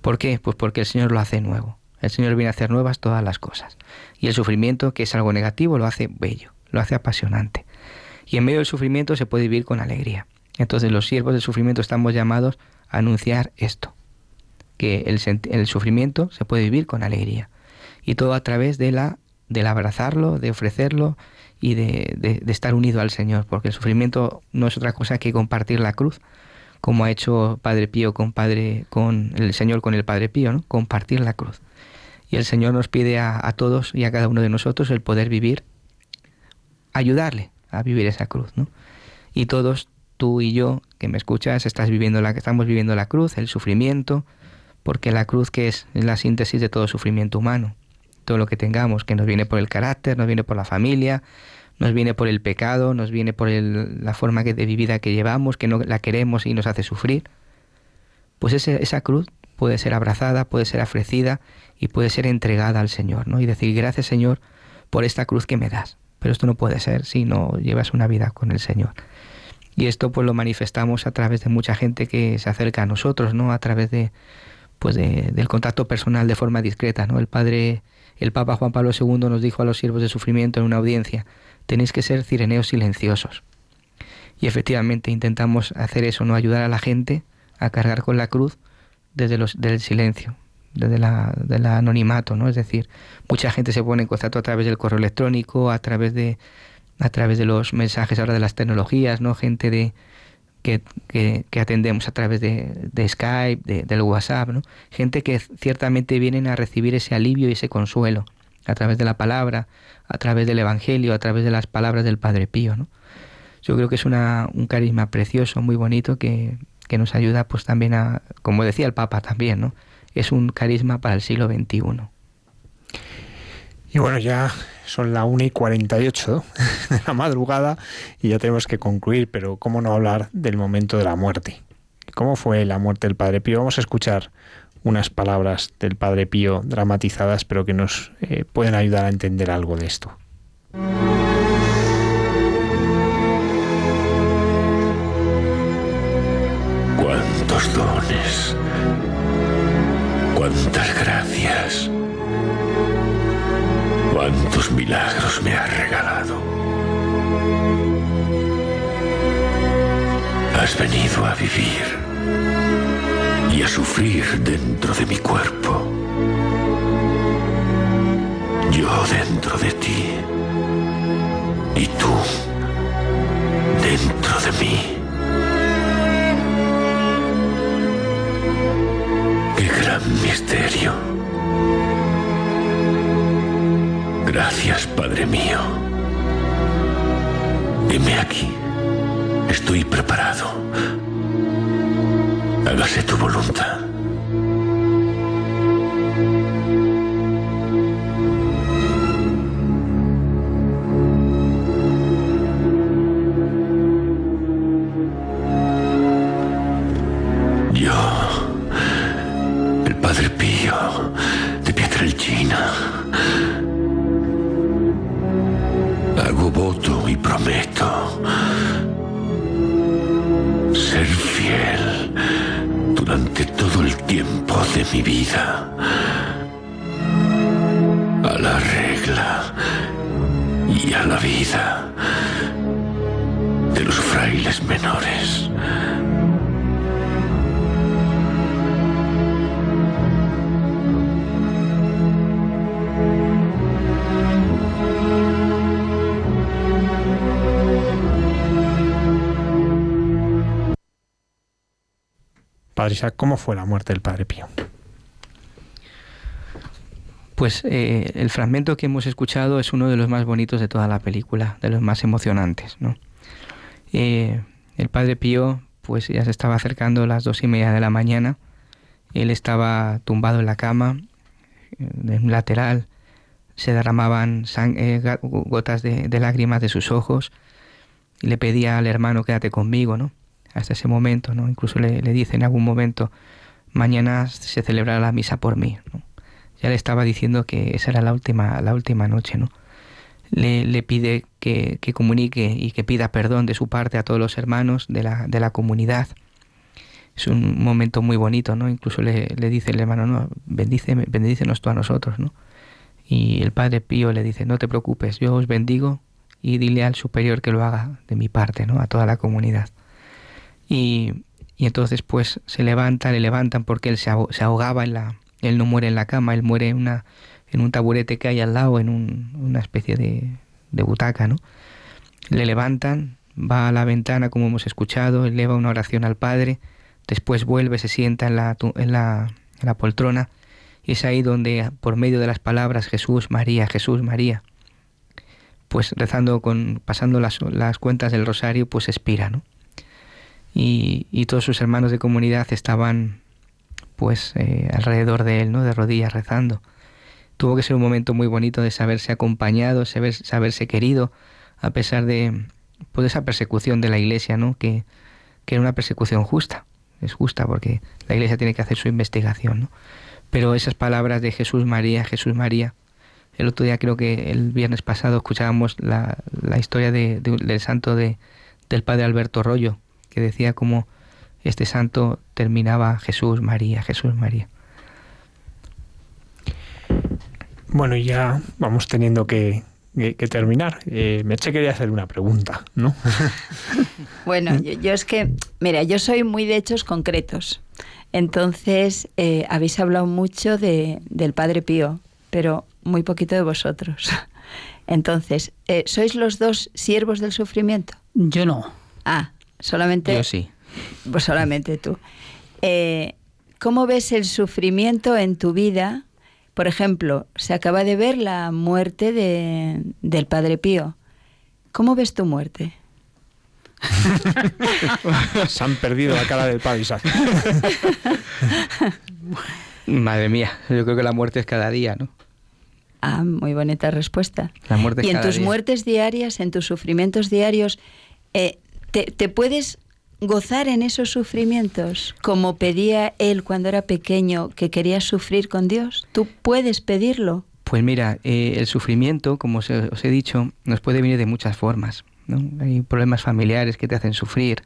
Speaker 4: ¿Por qué? Pues porque el Señor lo hace nuevo. El Señor viene a hacer nuevas todas las cosas. Y el sufrimiento, que es algo negativo, lo hace bello, lo hace apasionante. Y en medio del sufrimiento se puede vivir con alegría. Entonces los siervos del sufrimiento estamos llamados a anunciar esto, que el, sufrimiento se puede vivir con alegría. Y todo a través de la, del abrazarlo, de ofrecerlo y de, de, estar unido al Señor, porque el sufrimiento no es otra cosa que compartir la cruz, como ha hecho Padre Pío con Padre, con el Señor con el Padre Pío, ¿no? compartir la cruz. Y el Señor nos pide a, a, todos y a cada uno de nosotros el poder vivir, ayudarle a vivir esa cruz, ¿no? Y todos, tú y yo, que me escuchas, estás viviendo la, estamos viviendo la cruz, el sufrimiento, porque la cruz que es, la síntesis de todo sufrimiento humano. Todo lo que tengamos, que nos viene por el carácter, nos viene por la familia, nos viene por el pecado, nos viene por la forma de vida que llevamos, que no la queremos y nos hace sufrir, pues esa cruz puede ser abrazada, puede ser ofrecida y puede ser entregada al Señor, ¿no? Y decir, gracias Señor por esta cruz que me das. Pero esto no puede ser si no llevas una vida con el Señor. Y esto pues lo manifestamos a través de mucha gente que se acerca a nosotros, ¿no? A través de pues del contacto personal de forma discreta, ¿no? El padre el Papa Juan Pablo II nos dijo a los siervos de sufrimiento en una audiencia, tenéis que ser cireneos silenciosos. Y efectivamente intentamos hacer eso, no ayudar a la gente a cargar con la cruz desde los, del silencio, desde la, anonimato, ¿no? Es decir, mucha gente se pone en contacto a través del correo electrónico, a través de a través de los mensajes ahora de las tecnologías, ¿no? Gente de que, que, atendemos a través de, de Skype, de, del WhatsApp, ¿no? Gente que ciertamente vienen a recibir ese alivio y ese consuelo a través de la palabra, a través del Evangelio, a través de las palabras del Padre Pío. ¿no? Yo creo que es una, un carisma precioso, muy bonito, que, que, nos ayuda pues también a, como decía el Papa también, ¿no? Es un carisma para el siglo XXI.
Speaker 2: Y bueno, ya son la 1 y 48 de la madrugada y ya tenemos que concluir, pero ¿cómo no hablar del momento de la muerte? ¿Cómo fue la muerte del Padre Pío? Vamos a escuchar unas palabras del Padre Pío dramatizadas, pero que nos eh, pueden ayudar a entender algo de esto.
Speaker 10: Cuántos dones, cuántas gracias, cuántos milagros me has regalado. Has venido a vivir y a sufrir dentro de mi cuerpo. Yo dentro de ti y tú dentro de mí. Misterio. Gracias, Padre mío. Heme aquí. Estoy preparado hágase tu voluntad. Y prometo ser fiel durante todo el tiempo de mi vida a la regla y a la vida de los frailes menores.
Speaker 2: ¿Cómo fue la muerte del Padre Pío?
Speaker 4: Pues eh, el fragmento que hemos escuchado es uno de los más bonitos de toda la película, de los más emocionantes. Eh, el Padre Pío, pues ya se estaba acercando a las dos y media de la mañana. Él estaba tumbado en la cama, en un lateral. Se derramaban eh, gotas de, de, lágrimas de sus ojos y le pedía al hermano quédate conmigo, ¿no? Hasta ese momento, ¿no? Incluso le, dice en algún momento, mañana se celebrará la misa por mí, Ya le estaba diciendo que esa era la última, la última noche, ¿no? Le, le pide que, que, comunique y que pida perdón de su parte a todos los hermanos de la, de la comunidad. es un momento muy bonito, ¿no? Incluso le, le dice el hermano, no, bendice, bendícenos tú a nosotros, ¿no? Y el Padre Pío le dice, no te preocupes, yo os bendigo y dile al superior que lo haga de mi parte, ¿no? A toda la comunidad. Y, entonces pues se levanta, le levantan porque él se, ahogaba en la... Él no muere en la cama, él muere en, una, en un taburete que hay al lado, en un, una especie de, de butaca, ¿no? Le levantan, va a la ventana como hemos escuchado, eleva una oración al Padre, después vuelve, se sienta en la, en la, en la poltrona y es ahí donde por medio de las palabras Jesús, María, Jesús, María, pues rezando con, pasando las, las cuentas del rosario, pues expira, ¿no? Y, todos sus hermanos de comunidad estaban pues eh, alrededor de él, ¿no? De rodillas rezando. Tuvo que ser un momento muy bonito de saberse acompañado, saber, saberse querido, a pesar de pues, esa persecución de la iglesia, ¿no? Que, que era una persecución justa, es justa porque la iglesia tiene que hacer su investigación, ¿no? Pero esas palabras de Jesús María, Jesús María, el otro día creo que el viernes pasado escuchábamos la, la historia de, del santo de, del padre Alberto Rollo, que decía como este santo terminaba Jesús María, Jesús María.
Speaker 2: Bueno, ya vamos teniendo que, que, que terminar. Eh, Merche quería hacer una pregunta, ¿no?
Speaker 3: bueno, yo, yo, es que, mira, yo soy muy de hechos concretos. Entonces, eh, habéis hablado mucho de, del Padre Pío, pero muy poquito de vosotros. Entonces, eh, ¿sois los dos siervos del sufrimiento?
Speaker 5: Yo no.
Speaker 3: Ah, solamente.
Speaker 4: Yo sí.
Speaker 3: Pues solamente tú. Eh, ¿Cómo ves el sufrimiento en tu vida? Por ejemplo, se acaba de ver la muerte de, del Padre Pío. ¿Cómo ves tu muerte?
Speaker 2: Se han perdido la cara del padre Isaac.
Speaker 4: Madre mía, yo creo que la muerte es cada día, ¿no?
Speaker 3: Ah, muy bonita respuesta.
Speaker 4: La muerte es
Speaker 3: y en
Speaker 4: cada
Speaker 3: tus
Speaker 4: día.
Speaker 3: muertes diarias, en tus sufrimientos diarios, eh, te, puedes gozar en esos sufrimientos como pedía él cuando era pequeño que quería sufrir con Dios? ¿Tú puedes pedirlo?
Speaker 4: Pues mira, eh, el sufrimiento, como os he, os he dicho, nos puede venir de muchas formas. ¿no? Hay problemas familiares que te hacen sufrir,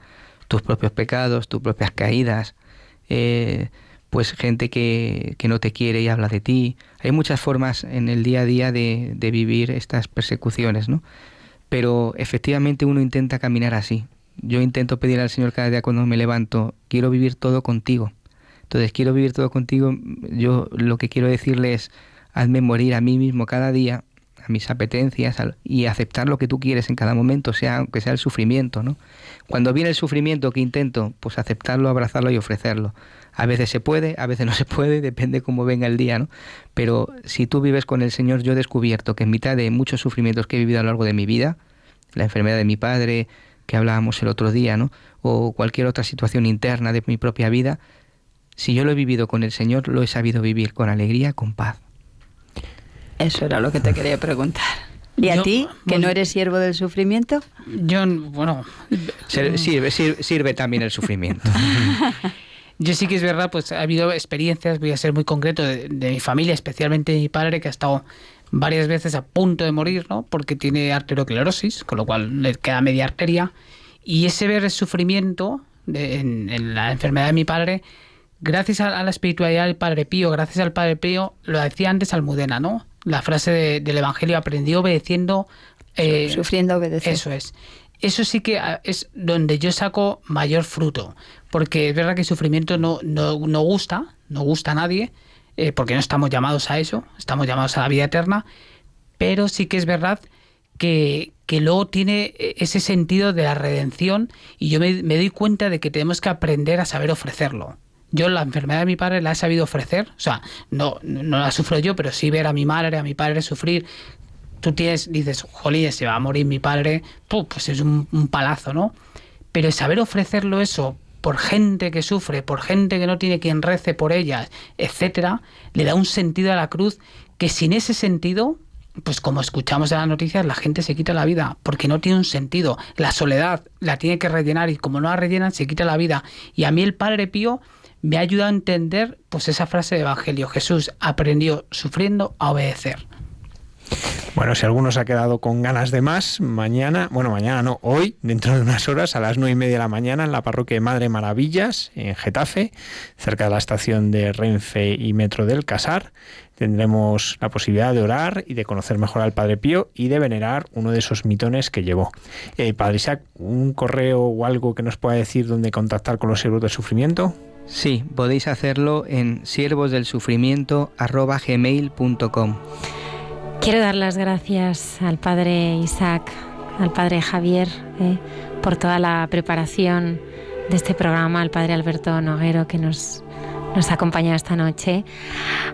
Speaker 4: tus propios pecados, tus propias caídas, eh, pues gente que, que, no te quiere y habla de ti. Hay muchas formas en el día a día de, de vivir estas persecuciones, ¿no? Pero efectivamente uno intenta caminar así. Yo intento pedir al Señor cada día cuando me levanto, quiero vivir todo contigo. Entonces, quiero vivir todo contigo. Yo lo que quiero decirle es, hazme morir a mí mismo cada día, a mis apetencias y aceptar lo que tú quieres en cada momento, sea aunque sea el sufrimiento, ¿no? Cuando viene el sufrimiento, que intento? Pues aceptarlo, abrazarlo y ofrecerlo. A veces se puede, a veces no se puede, depende cómo venga el día, ¿no? Pero si tú vives con el Señor, yo he descubierto que en mitad de muchos sufrimientos que he vivido a lo largo de mi vida, la enfermedad de mi padre, que hablábamos el otro día, ¿no? O cualquier otra situación interna de mi propia vida, si yo lo he vivido con el Señor, lo he sabido vivir con alegría, con paz.
Speaker 3: Eso era lo que te quería preguntar. ¿Y a
Speaker 5: Yo,
Speaker 3: ti, que
Speaker 5: bueno,
Speaker 3: no eres siervo del sufrimiento?
Speaker 5: Yo, bueno,
Speaker 4: Sirve, sirve, sirve también el sufrimiento.
Speaker 5: Yo sí que es verdad, pues ha habido experiencias, voy a ser muy concreto, de, de, mi familia, especialmente de mi padre, que ha estado varias veces a punto de morir, ¿no? Porque tiene arteriosclerosis, con lo cual le queda media arteria. Y ese ver el sufrimiento de, en, en, la enfermedad de mi padre, gracias a, a, la espiritualidad del Padre Pío, gracias al Padre Pío, lo decía antes Almudena, ¿no? La frase de, del Evangelio, aprendió obedeciendo...
Speaker 3: Eh, Sufriendo obedecer.
Speaker 5: Eso es. Eso sí que es donde yo saco mayor fruto, porque es verdad que el sufrimiento no, no, no gusta, no gusta a nadie, eh, porque no estamos llamados a eso, estamos llamados a la vida eterna, pero sí que es verdad que, que luego tiene ese sentido de la redención y yo me, me doy cuenta de que tenemos que aprender a saber ofrecerlo. Yo la enfermedad de mi padre la he sabido ofrecer, o sea, no, no la sufro yo, pero sí ver a mi madre, a mi padre sufrir. Tú tienes, dices, jolín, se va a morir mi padre, pues es un, un palazo, ¿no? Pero saber ofrecerlo eso por gente que sufre, por gente que no tiene quien rece por ellas, etcétera, le da un sentido a la cruz que sin ese sentido, pues como escuchamos en las noticias, la gente se quita la vida porque no tiene un sentido. La soledad la tiene que rellenar y como no la rellenan, se quita la vida. Y a mí el Padre Pío me ha ayudado a entender pues esa frase de Evangelio. Jesús aprendió sufriendo a obedecer.
Speaker 2: Bueno, si alguno se ha quedado con ganas de más, mañana, bueno, mañana no, hoy, dentro de unas horas, a las nueve y media de la mañana, en la parroquia de Madre Maravillas, en Getafe, cerca de la estación de Renfe y Metro del Casar, tendremos la posibilidad de orar y de conocer mejor al Padre Pío y de venerar uno de esos mitones que llevó. Eh, Padre Isaac, ¿un correo o algo que nos pueda decir dónde contactar con los siervos del sufrimiento?
Speaker 4: Sí, podéis hacerlo en siervosdelsufrimiento.gmail.com
Speaker 1: Quiero dar las gracias al padre Isaac, al padre Javier, eh, por toda la preparación de este programa, al padre Alberto Noguero que nos, nos ha acompañado esta noche,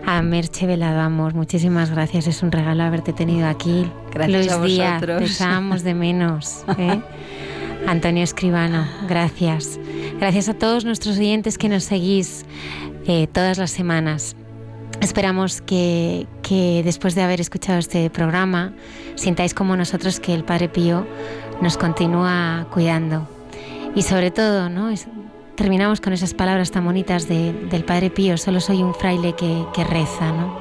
Speaker 1: a Merche Veladamos, muchísimas gracias, es un regalo haberte tenido aquí.
Speaker 3: Gracias
Speaker 1: Luis
Speaker 3: a
Speaker 1: Díaz, te echábamos de menos. eh. Antonio Escribano, gracias. Gracias a todos nuestros oyentes que nos seguís eh, todas las semanas. Esperamos que, que después de haber escuchado este programa sintáis como nosotros que el Padre Pío nos continúa cuidando. Y sobre todo, ¿no? Terminamos con esas palabras tan bonitas de- del Padre Pío, solo soy un fraile que, que reza. ¿no?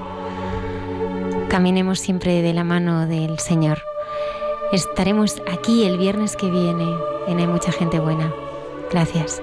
Speaker 1: Caminemos siempre de la mano del Señor. Estaremos aquí el viernes que viene en Hay mucha gente buena. Gracias.